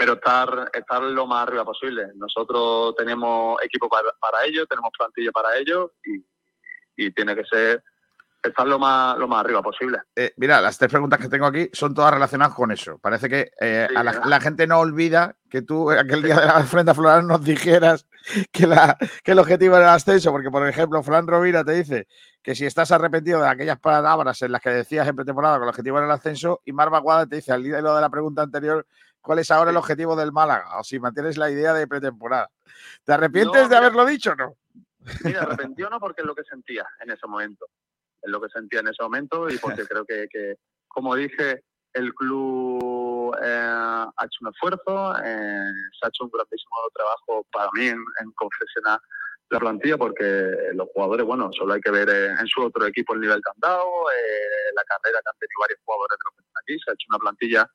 pero estar, estar lo más arriba posible. Nosotros tenemos equipo para, para ello, tenemos plantilla para ello y, y tiene que ser estar lo más, lo más arriba posible. Eh, mira, las tres preguntas que tengo aquí son todas relacionadas con eso. Parece que eh, la, gente no olvida que tú aquel día de la frente floral nos dijeras que, la, que el objetivo era el ascenso, porque por ejemplo, Fran Rovira te dice que si estás arrepentido de aquellas palabras en las que decías en pretemporada que el objetivo era el ascenso, y Mar Guada te dice al hilo de la pregunta anterior cuál es ahora el objetivo del Málaga, o si mantienes la idea de pretemporada. ¿Te arrepientes de haberlo dicho o no? [laughs] Mira, arrepentido no porque es lo que sentía en ese momento es lo que sentía en ese momento y porque [laughs] creo que, que como dije, el club eh, ha hecho un esfuerzo, eh, se ha hecho un grandísimo trabajo para mí en, confeccionar la plantilla porque los jugadores, bueno, solo hay que ver eh, en su otro equipo el nivel que han dado, eh, la carrera que han tenido varios jugadores de los que están aquí, se ha hecho una plantilla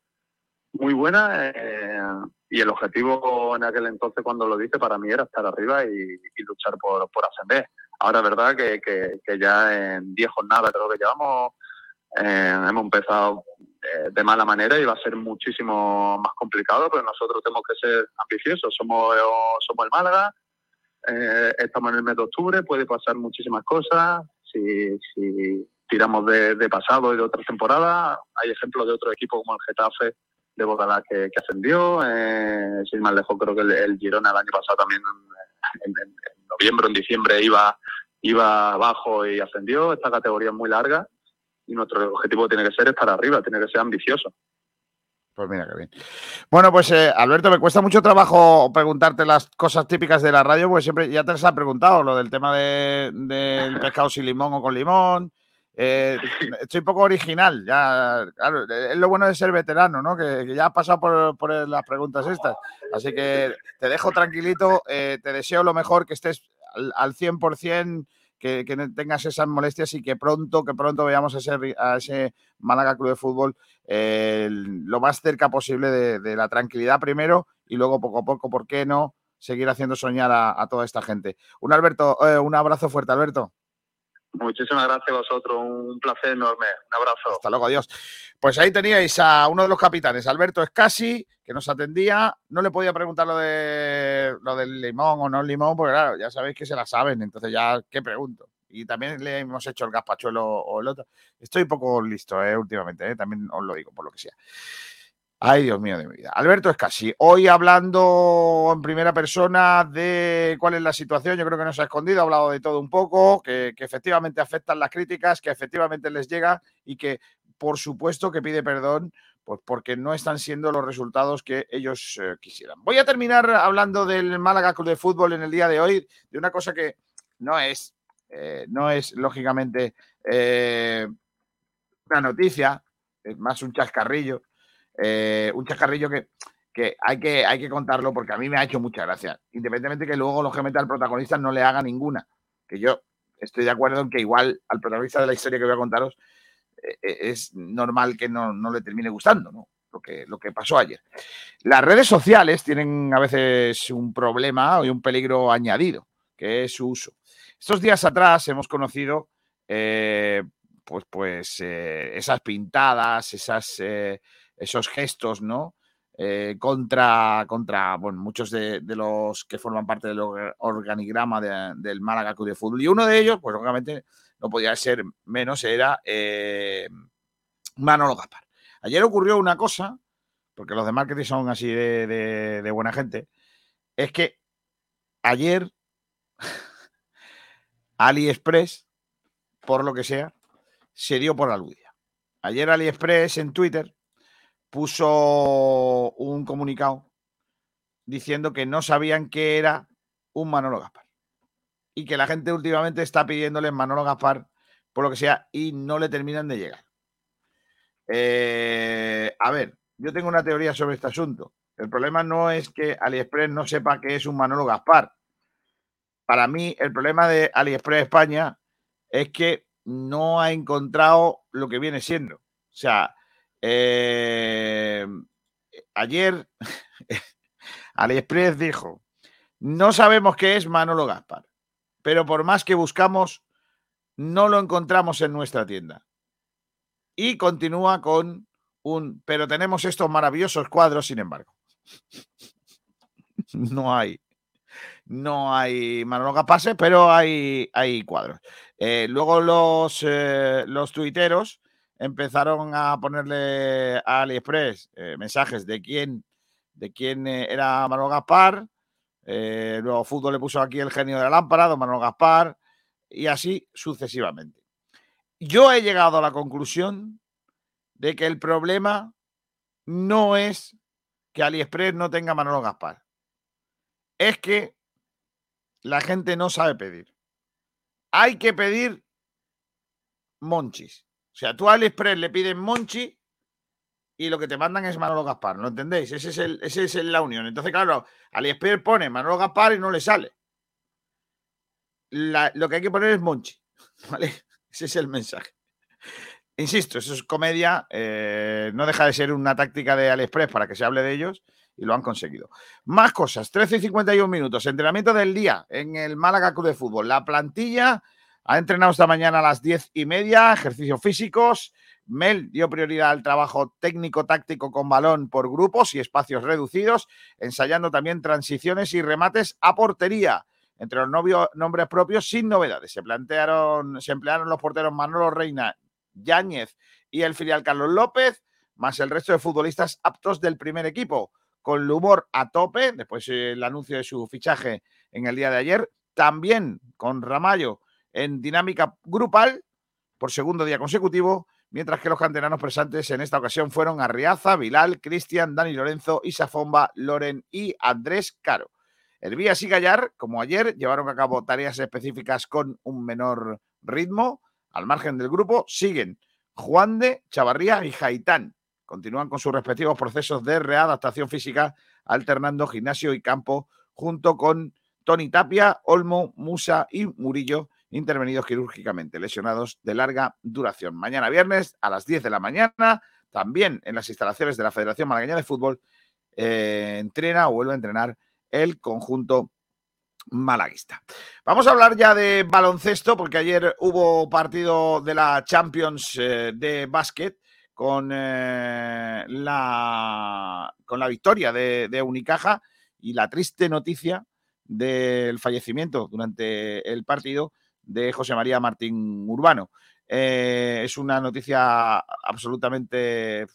muy buena eh, y el objetivo en aquel entonces cuando lo dije para mí era estar arriba y, luchar por, por ascender. Ahora verdad que, que, ya en 10 jornadas creo que llevamos, hemos empezado de mala manera y va a ser muchísimo más complicado, pero nosotros tenemos que ser ambiciosos, somos, somos el Málaga, eh, estamos en el mes de octubre, puede pasar muchísimas cosas. Si, si tiramos de, pasado y de otras temporadas, hay ejemplos de otros equipos como el Getafe de Bogotá que, ascendió. Eh, sin más lejos, creo que el, Girona el año pasado también, en, noviembre, en diciembre, iba, iba abajo y ascendió. Esta categoría es muy larga y nuestro objetivo tiene que ser estar arriba, tiene que ser ambicioso. Pues mira qué bien. Bueno, pues eh, Alberto, me cuesta mucho trabajo preguntarte las cosas típicas de la radio, porque siempre ya te las ha preguntado, lo del tema de, del [laughs] pescado sin limón o con limón. Eh, estoy poco original, ya, claro, es lo bueno de ser veterano, ¿no? Que, ya has pasado por, las preguntas estas. Así que te dejo tranquilito, eh, te deseo lo mejor, que estés al, al 100%, que, que, tengas esas molestias y que pronto, que pronto veamos a ese, a Málaga Club de Fútbol lo más cerca posible de, la tranquilidad primero y luego poco a poco, ¿por qué no? Seguir haciendo soñar a, toda esta gente. Un Alberto, eh, un abrazo fuerte, Alberto. Muchísimas gracias a vosotros, un placer enorme. Un abrazo. Hasta luego, adiós. Pues ahí teníais a uno de los capitanes, Alberto Escasi, que nos atendía. No le podía preguntar lo de lo del limón o no limón, porque claro, ya sabéis que se la saben, entonces ya, ¿qué pregunto? y también le hemos hecho el gazpachuelo o el otro. Estoy poco listo eh, últimamente, eh, también os lo digo, por lo que sea. Ay, Dios mío de mi vida. Alberto es casi. Hoy hablando en primera persona de cuál es la situación, yo creo que no se ha escondido, ha hablado de todo un poco, que, efectivamente afectan las críticas, que efectivamente les llega y que, por supuesto, que pide perdón pues porque no están siendo los resultados que ellos eh, quisieran. Voy a terminar hablando del Málaga Club de Fútbol en el día de hoy, de una cosa que no es eh, no es lógicamente eh, una noticia, es más un chascarrillo, eh, un chascarrillo que, que, hay que hay que contarlo porque a mí me ha hecho mucha gracia, independientemente que luego lógicamente al protagonista no le haga ninguna, que yo estoy de acuerdo en que igual al protagonista de la historia que voy a contaros es normal que no, no le termine gustando, ¿no? Lo que, lo que, pasó ayer. Las redes sociales tienen a veces un problema y un peligro añadido, que es su uso. Estos días atrás hemos conocido eh, pues, pues eh, esas pintadas, esas, eh, esos gestos, ¿no? contra, contra bueno, muchos de, los que forman parte del organigrama del Málaga Club de Fútbol. Y uno de ellos, pues obviamente no podía ser menos, era Manolo Gaspar. Ayer ocurrió una cosa, porque los de marketing son así de buena gente, es que ayer [laughs] AliExpress, por lo que sea, se dio por aludida. Ayer AliExpress en Twitter puso un comunicado diciendo que no sabían qué era un Manolo Gaspar. Y que la gente últimamente está pidiéndole Manolo Gaspar por lo que sea y no le terminan de llegar. Eh, a ver, yo tengo una teoría sobre este asunto. El problema no es que AliExpress no sepa qué es un Manolo Gaspar para mí el problema de AliExpress España es que no ha encontrado lo que viene siendo. O sea, eh, ayer [laughs] AliExpress dijo, no sabemos qué es Manolo Gaspar, pero por más que buscamos, no lo encontramos en nuestra tienda. Y continúa con un, pero tenemos estos maravillosos cuadros, sin embargo. [laughs] no hay no hay Manolo Gapase, pero hay, hay cuadros. Eh, luego los, eh, los tuiteros empezaron a ponerle a AliExpress eh, mensajes de quién, de quién era Manolo Gaspar. luego Fútbol le puso aquí el genio de la lámpara, don Manolo Gaspar, y así sucesivamente. Yo he llegado a la conclusión de que el problema no es que AliExpress no tenga Manolo Gaspar. Es que la gente no sabe pedir. Hay que pedir monchis. O sea, tú a AliExpress le pides monchi y lo que te mandan es Manolo Gaspar, ¿no entendéis? Ese es, el, ese es la unión. Entonces, claro, AliExpress pone Manolo Gaspar y no le sale. lo que hay que poner es Monchi, [laughs] ¿vale? Ese es el mensaje. Insisto, eso es comedia, eh, no deja de ser una táctica de AliExpress para que se hable de ellos y lo han conseguido. Más cosas, 13 y 51 minutos, entrenamiento del día en el Málaga Club de Fútbol. La plantilla ha entrenado esta mañana a las 10 y media, ejercicios físicos. Mel dio prioridad al trabajo técnico-táctico con balón por grupos y espacios reducidos, ensayando también transiciones y remates a portería. Entre los novio- nombres propios, sin novedades. Se plantearon, se emplearon los porteros Manolo Reina, Yáñez y el filial Carlos López, más el resto de futbolistas aptos del primer equipo, con el humor a tope, después eh, el anuncio de su fichaje en el día de ayer, también con Ramallo en dinámica grupal por segundo día consecutivo, mientras que los canteranos presentes en esta ocasión fueron Arriaza, Vilal, Cristian, Dani Lorenzo, Isa Fomba, Loren y Andrés Caro. Hervías y Gallar, como ayer, llevaron a cabo tareas específicas con un menor ritmo. Al margen del grupo siguen Juan de, Chavarría y Jaitán. Continúan con sus respectivos procesos de readaptación física, alternando gimnasio y campo, junto con Tony Tapia, Olmo, Musa y Murillo, intervenidos quirúrgicamente, lesionados de larga duración. Mañana viernes a las 10 de la mañana, también en las instalaciones de la Federación Malagueña de Fútbol, eh, entrena o vuelve a entrenar el conjunto malaguista. Vamos a hablar ya de baloncesto, porque ayer hubo partido de la Champions eh, de básquet con, eh, la, con la victoria de, de Unicaja y la triste noticia del fallecimiento durante el partido de José María Martín Urbano. Eh, es una noticia absolutamente eh,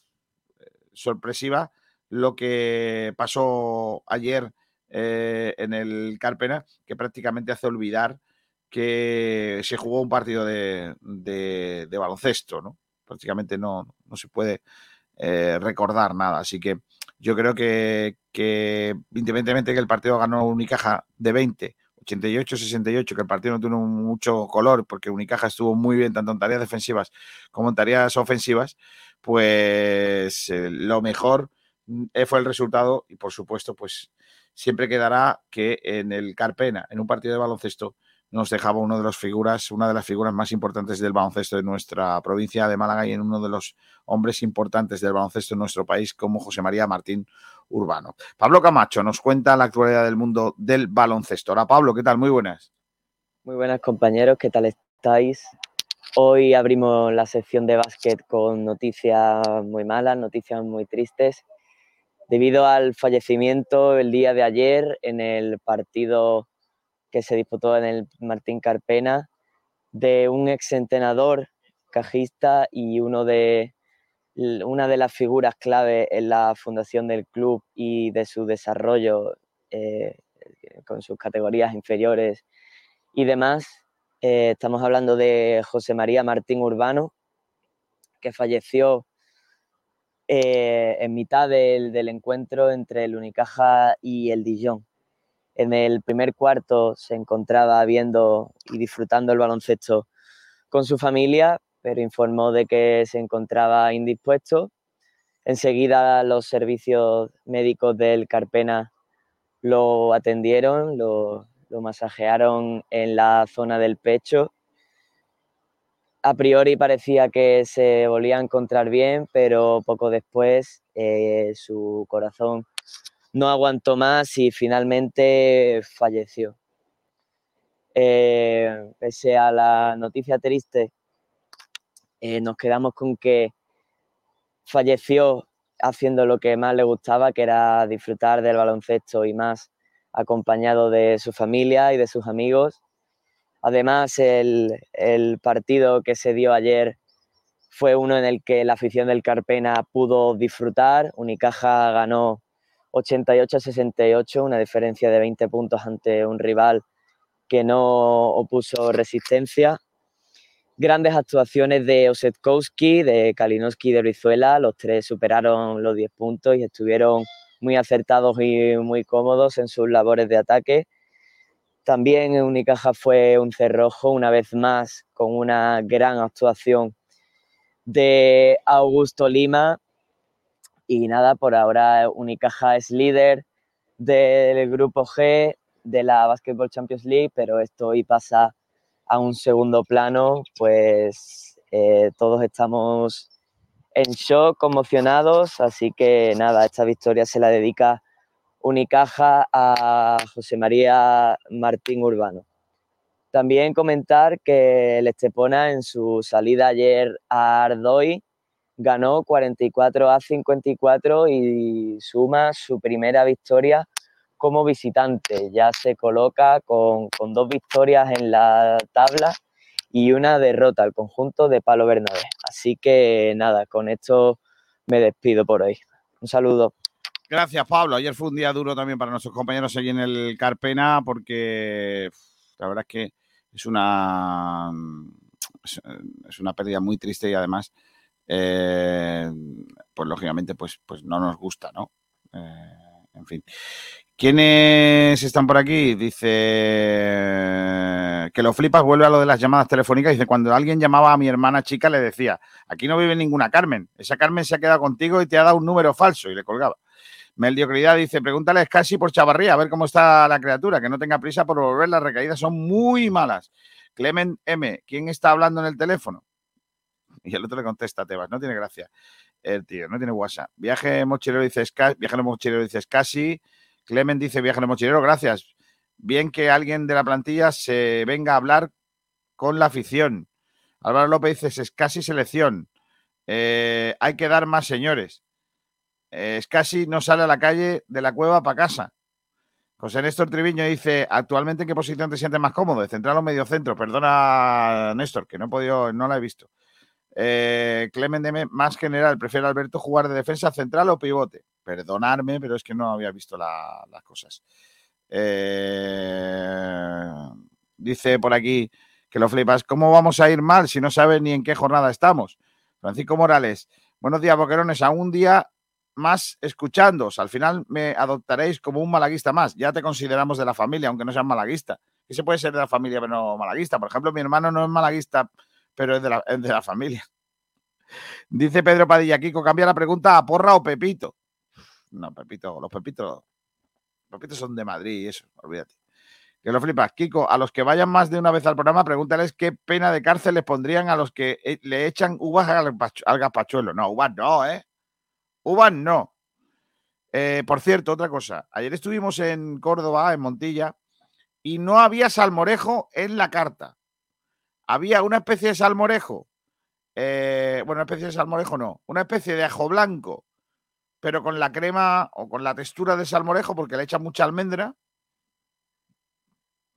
sorpresiva lo que pasó ayer eh, en el Carpena, que prácticamente hace olvidar que se jugó un partido de, baloncesto, ¿no? Prácticamente no, no se puede recordar nada. Así que yo creo que, que independientemente de que el partido ganó Unicaja de 20, 88-68, que el partido no tuvo mucho color porque Unicaja estuvo muy bien tanto en tareas defensivas como en tareas ofensivas, pues eh, lo mejor mm, fue el resultado y por supuesto pues siempre quedará que en el Carpena, en un partido de baloncesto, nos dejaba uno de las figuras, una de las figuras más importantes del baloncesto de nuestra provincia de Málaga y en uno de los hombres importantes del baloncesto en nuestro país como José María Martín Urbano. Pablo Camacho nos cuenta la actualidad del mundo del baloncesto. Hola Pablo, ¿qué tal? Muy buenas. Muy buenas compañeros, ¿qué tal estáis? Hoy abrimos la sección de básquet con noticias muy malas, noticias muy tristes. Debido al fallecimiento el día de ayer en el partido que se disputó en el Martín Carpena de un exentrenador cajista y uno de, una de las figuras clave en la fundación del club y de su desarrollo eh, con sus categorías inferiores y demás. Eh, estamos hablando de José María Martín Urbano, que falleció eh, en mitad del, del encuentro entre el Unicaja y el Dijon. En el primer cuarto se encontraba viendo y disfrutando el baloncesto con su familia, pero informó de que se encontraba indispuesto. Enseguida los servicios médicos del Carpena lo atendieron, lo, masajearon en la zona del pecho. A priori parecía que se volvía a encontrar bien, pero poco después eh, su corazón no aguantó más y finalmente falleció. Eh, pese a la noticia triste, eh, nos quedamos con que falleció haciendo lo que más le gustaba, que era disfrutar del baloncesto y más acompañado de su familia y de sus amigos. Además, el, el, partido que se dio ayer fue uno en el que la afición del Carpena pudo disfrutar. Unicaja ganó 88-68, una diferencia de 20 puntos ante un rival que no opuso resistencia. Grandes actuaciones de Osetkowski, de Kalinowski y de Brizuela. Los tres superaron los 10 puntos y estuvieron muy acertados y muy cómodos en sus labores de ataque. También Unicaja fue un cerrojo, una vez más, con una gran actuación de Augusto Lima. Y nada, por ahora Unicaja es líder del grupo G, de la Basketball Champions League, pero esto hoy pasa a un segundo plano, pues eh, todos estamos en shock, conmocionados, así que nada, esta victoria se la dedica Unicaja a José María Martín Urbano. También comentar que el Estepona en su salida ayer a Ardoy ganó 44 a 54 y suma su primera victoria como visitante. Ya se coloca con, con dos victorias en la tabla y una derrota al conjunto de Palo Bernabé. Así que nada, con esto me despido por hoy. Un saludo. Gracias, Pablo. Ayer fue un día duro también para nuestros compañeros allí en el Carpena porque la verdad es que es una, es una pérdida muy triste y además, eh, pues lógicamente, pues, pues no nos gusta, ¿no? Eh, en fin. ¿Quiénes están por aquí? Dice que lo flipas, vuelve a lo de las llamadas telefónicas. Dice, cuando alguien llamaba a mi hermana chica, le decía, aquí no vive ninguna Carmen. Esa Carmen se ha quedado contigo y te ha dado un número falso y le colgaba. Mediocridad dice, pregúntale casi por Chavarría, a ver cómo está la criatura, que no tenga prisa por volver, las recaídas son muy malas. Clement M, ¿quién está hablando en el teléfono? Y el otro le contesta, Tebas, no tiene gracia. El tío, no tiene WhatsApp. Viaje mochilero dice, viaje mochilero dice casi. Clemen dice, viaje mochilero, gracias. Bien que alguien de la plantilla se venga a hablar con la afición. Álvaro López dice, es casi selección. Eh, hay que dar más señores. Es casi no sale a la calle de la cueva para casa. José Néstor Triviño dice, actualmente en qué posición te sientes más cómodo, de central o medio centro. Perdona, Néstor, que no he podido, no la he visto. Eh, Clemen Deme, más general, prefiere Alberto jugar de defensa central o pivote. Perdonarme, pero es que no había visto las cosas. Eh, dice por aquí que lo flipas. ¿Cómo vamos a ir mal si no sabes ni en qué jornada estamos? Francisco Morales, buenos días, boquerones. A un día más escuchándoos. Al final me adoptaréis como un malaguista más. Ya te consideramos de la familia, aunque no seas malaguista. ¿Qué se puede ser de la familia pero no malaguista? Por ejemplo, mi hermano no es malaguista, pero es de la, de la familia. [laughs] Dice Pedro Padilla, Kiko, cambia la pregunta a porra o Pepito. No, Pepito, los Pepitos, Pepitos son de Madrid eso, olvídate. Que lo flipas. Kiko, a los que vayan más de una vez al programa, pregúntales qué pena de cárcel les pondrían a los que eh, le echan uvas al, al gazpachuelo. No, uvas no, ¿eh? Uvas no. Eh, por cierto, otra cosa. Ayer estuvimos en Córdoba, en Montilla, y no había salmorejo en la carta. Había una especie de salmorejo. Eh, bueno, una especie de salmorejo no. Una especie de ajo blanco, pero con la crema o con la textura de salmorejo, porque le echan mucha almendra.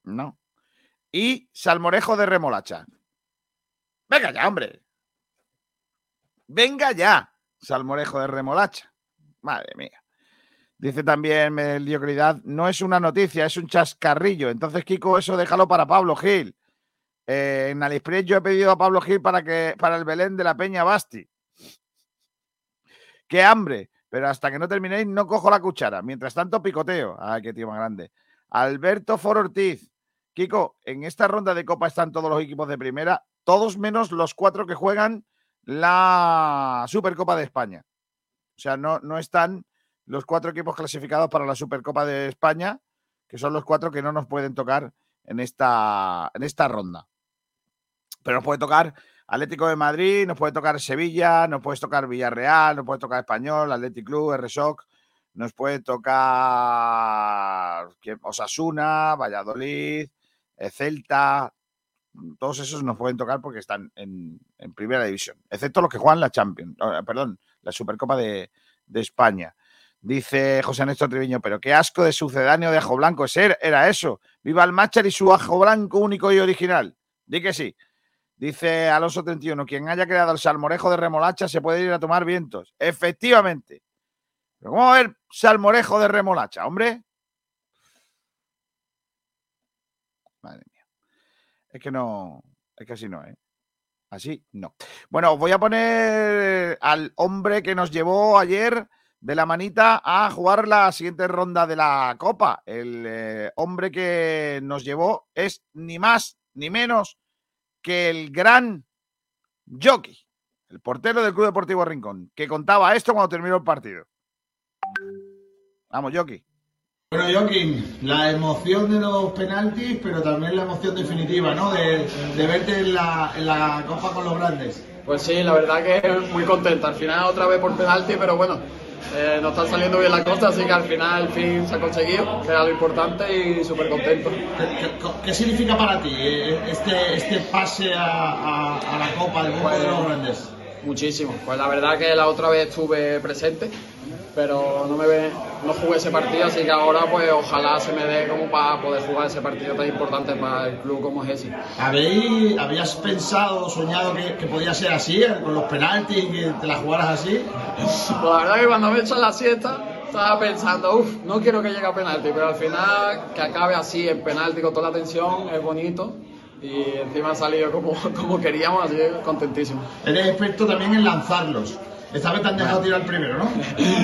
No. Y salmorejo de remolacha. Venga ya, hombre. Venga ya salmorejo de remolacha. Madre mía. Dice también mediocridad, no es una noticia, es un chascarrillo. Entonces, Kiko, eso déjalo para Pablo Gil. Eh, en Aliexpress yo he pedido a Pablo Gil para, que, para el Belén de la Peña Basti. ¡Qué hambre! Pero hasta que no terminéis, no cojo la cuchara. Mientras tanto, picoteo. ¡Ay, qué tío más grande! Alberto For Ortiz. Kiko, en esta ronda de Copa están todos los equipos de primera, todos menos los cuatro que juegan la Supercopa de España. O sea, no, no están los cuatro equipos clasificados para la Supercopa de España, que son los cuatro que no nos pueden tocar en esta, en esta ronda. Pero nos puede tocar Atlético de Madrid, nos puede tocar Sevilla, nos puede tocar Villarreal, nos puede tocar Español, Atlético Club, RSOC, nos puede tocar Osasuna, Valladolid, eh, Celta, todos esos nos pueden tocar porque están en, primera división, excepto los que juegan la Champions, perdón, la Supercopa de, España. Dice José Néstor Triviño, pero qué asco de sucedáneo de ajo blanco ser, era eso. Viva el Machar y su ajo blanco único y original. Di que sí. Dice Alonso 31, quien haya creado el salmorejo de remolacha se puede ir a tomar vientos. Efectivamente. Pero ¿cómo a haber salmorejo de remolacha, hombre? Madre es que no, es que así no, ¿eh? Así no. Bueno, voy a poner al hombre que nos llevó ayer de la manita a jugar la siguiente ronda de la Copa. El eh, hombre que nos llevó es ni más ni menos que el gran Jockey, el portero del Club Deportivo Rincón, que contaba esto cuando terminó el partido. Vamos, Jockey. Bueno, Joaquín, la emoción de los penaltis, pero también la emoción definitiva, ¿no? De, verte en la, en la Copa con los grandes. Pues sí, la verdad que muy contento. Al final otra vez por penalti, pero bueno, eh, nos está saliendo bien la cosa, así que al final el fin se ha conseguido, que era lo importante y súper contento. ¿Qué, significa para ti eh, este, este pase a, la Copa del Mundo de los pues, Grandes? Muchísimo, pues la verdad que la otra vez estuve presente pero no me ve, no jugué ese partido, así que ahora pues ojalá se me dé como para poder jugar ese partido tan importante para el club como es ese. ¿Habéis, ¿Habías pensado, soñado que, que podía ser así, eh, con los penaltis, que te la jugaras así? Pues la verdad que cuando me he hecho la siesta estaba pensando, uff, no quiero que llegue a penalti, pero al final que acabe así en penalti con toda la tensión es bonito y encima ha salido como, [laughs] como queríamos, así que contentísimo. Eres experto también en lanzarlos. Esta vez te han dejado tirar primero, ¿no?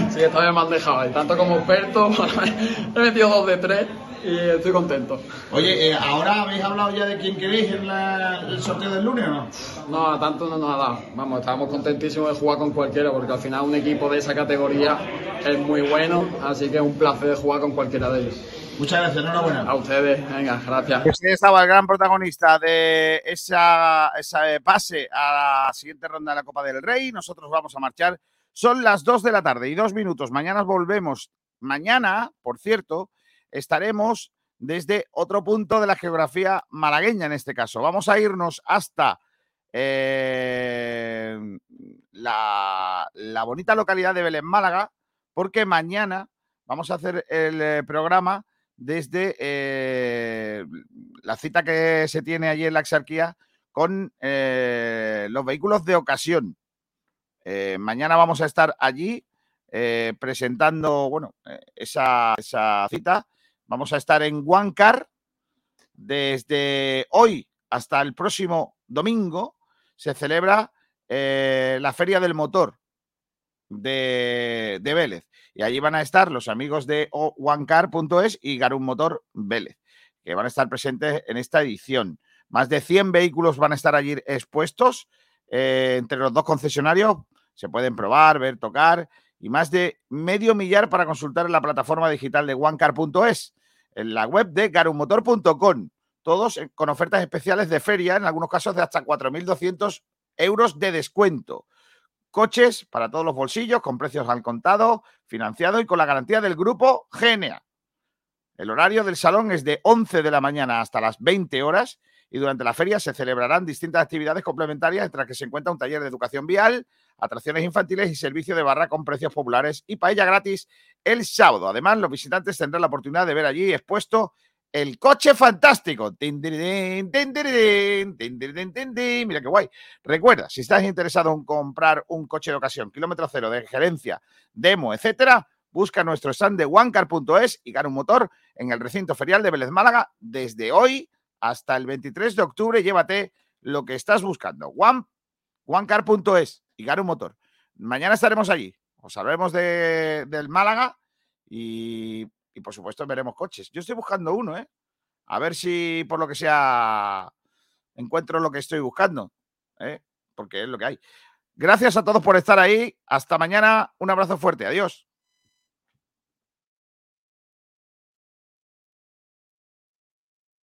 sí, esta vez me han dejado. Tanto como experto, [laughs] he metido dos de tres y estoy contento. Oye, eh, ¿ahora habéis hablado ya de quién queréis en el sorteo del lunes o no? No, tanto no nos ha dado. Vamos, estábamos contentísimos de jugar con cualquiera porque al final un equipo de esa categoría es muy bueno, así que es un placer de jugar con cualquiera de ellos. Muchas gracias, enhorabuena. A ustedes, venga, gracias. Usted estaba el gran protagonista de esa, ese pase a la siguiente ronda de la Copa del Rey. Nosotros vamos a marchar. Son las 2 de la tarde y dos minutos. Mañana volvemos. Mañana, por cierto, estaremos desde otro punto de la geografía malagueña en este caso. Vamos a irnos hasta eh, la, bonita localidad de Belén, Málaga, porque mañana vamos a hacer el eh, programa desde eh, la cita que se tiene allí en la Exarquía con los vehículos de ocasión. Mañana vamos a estar allí presentando, bueno, esa, cita. Vamos a estar en Huancar desde hoy hasta el próximo domingo. Se celebra la Feria del Motor de, de Vélez. Y allí van a estar los amigos de onecar.es y Garum Motor Vélez, que van a estar presentes en esta edición. Más de 100 vehículos van a estar allí expuestos eh, entre los dos concesionarios. Se pueden probar, ver, tocar y más de medio millar para consultar en la plataforma digital de onecar.es, en la web de garummotor.com. Todos con ofertas especiales de feria, en algunos casos de hasta 4.200 euros de descuento. Coches para todos los bolsillos, con precios al contado, financiado y con la garantía del grupo GNA. El horario del salón es de 11 de la mañana hasta las 20 horas y durante la feria se celebrarán distintas actividades complementarias entre las que se encuentra un taller de educación vial, atracciones infantiles y servicio de barra con precios populares y paella gratis el sábado. Además, los visitantes tendrán la oportunidad de ver allí expuesto el coche fantástico. Mira qué guay. Recuerda, si estás interesado en comprar un coche de ocasión, kilómetro cero, de gerencia, demo, etcétera, busca nuestro stand de OneCar.es y gana un motor en el recinto ferial de Vélez Málaga desde hoy hasta el 23 de octubre. Llévate lo que estás buscando. One, OneCar.es y gana un motor. Mañana estaremos allí. Os hablaremos de, del Málaga y y por supuesto veremos coches. Yo estoy buscando uno, ¿eh? A ver si por lo que sea encuentro lo que estoy buscando, ¿eh? porque es lo que hay. Gracias a todos por estar ahí. Hasta mañana. Un abrazo fuerte. Adiós.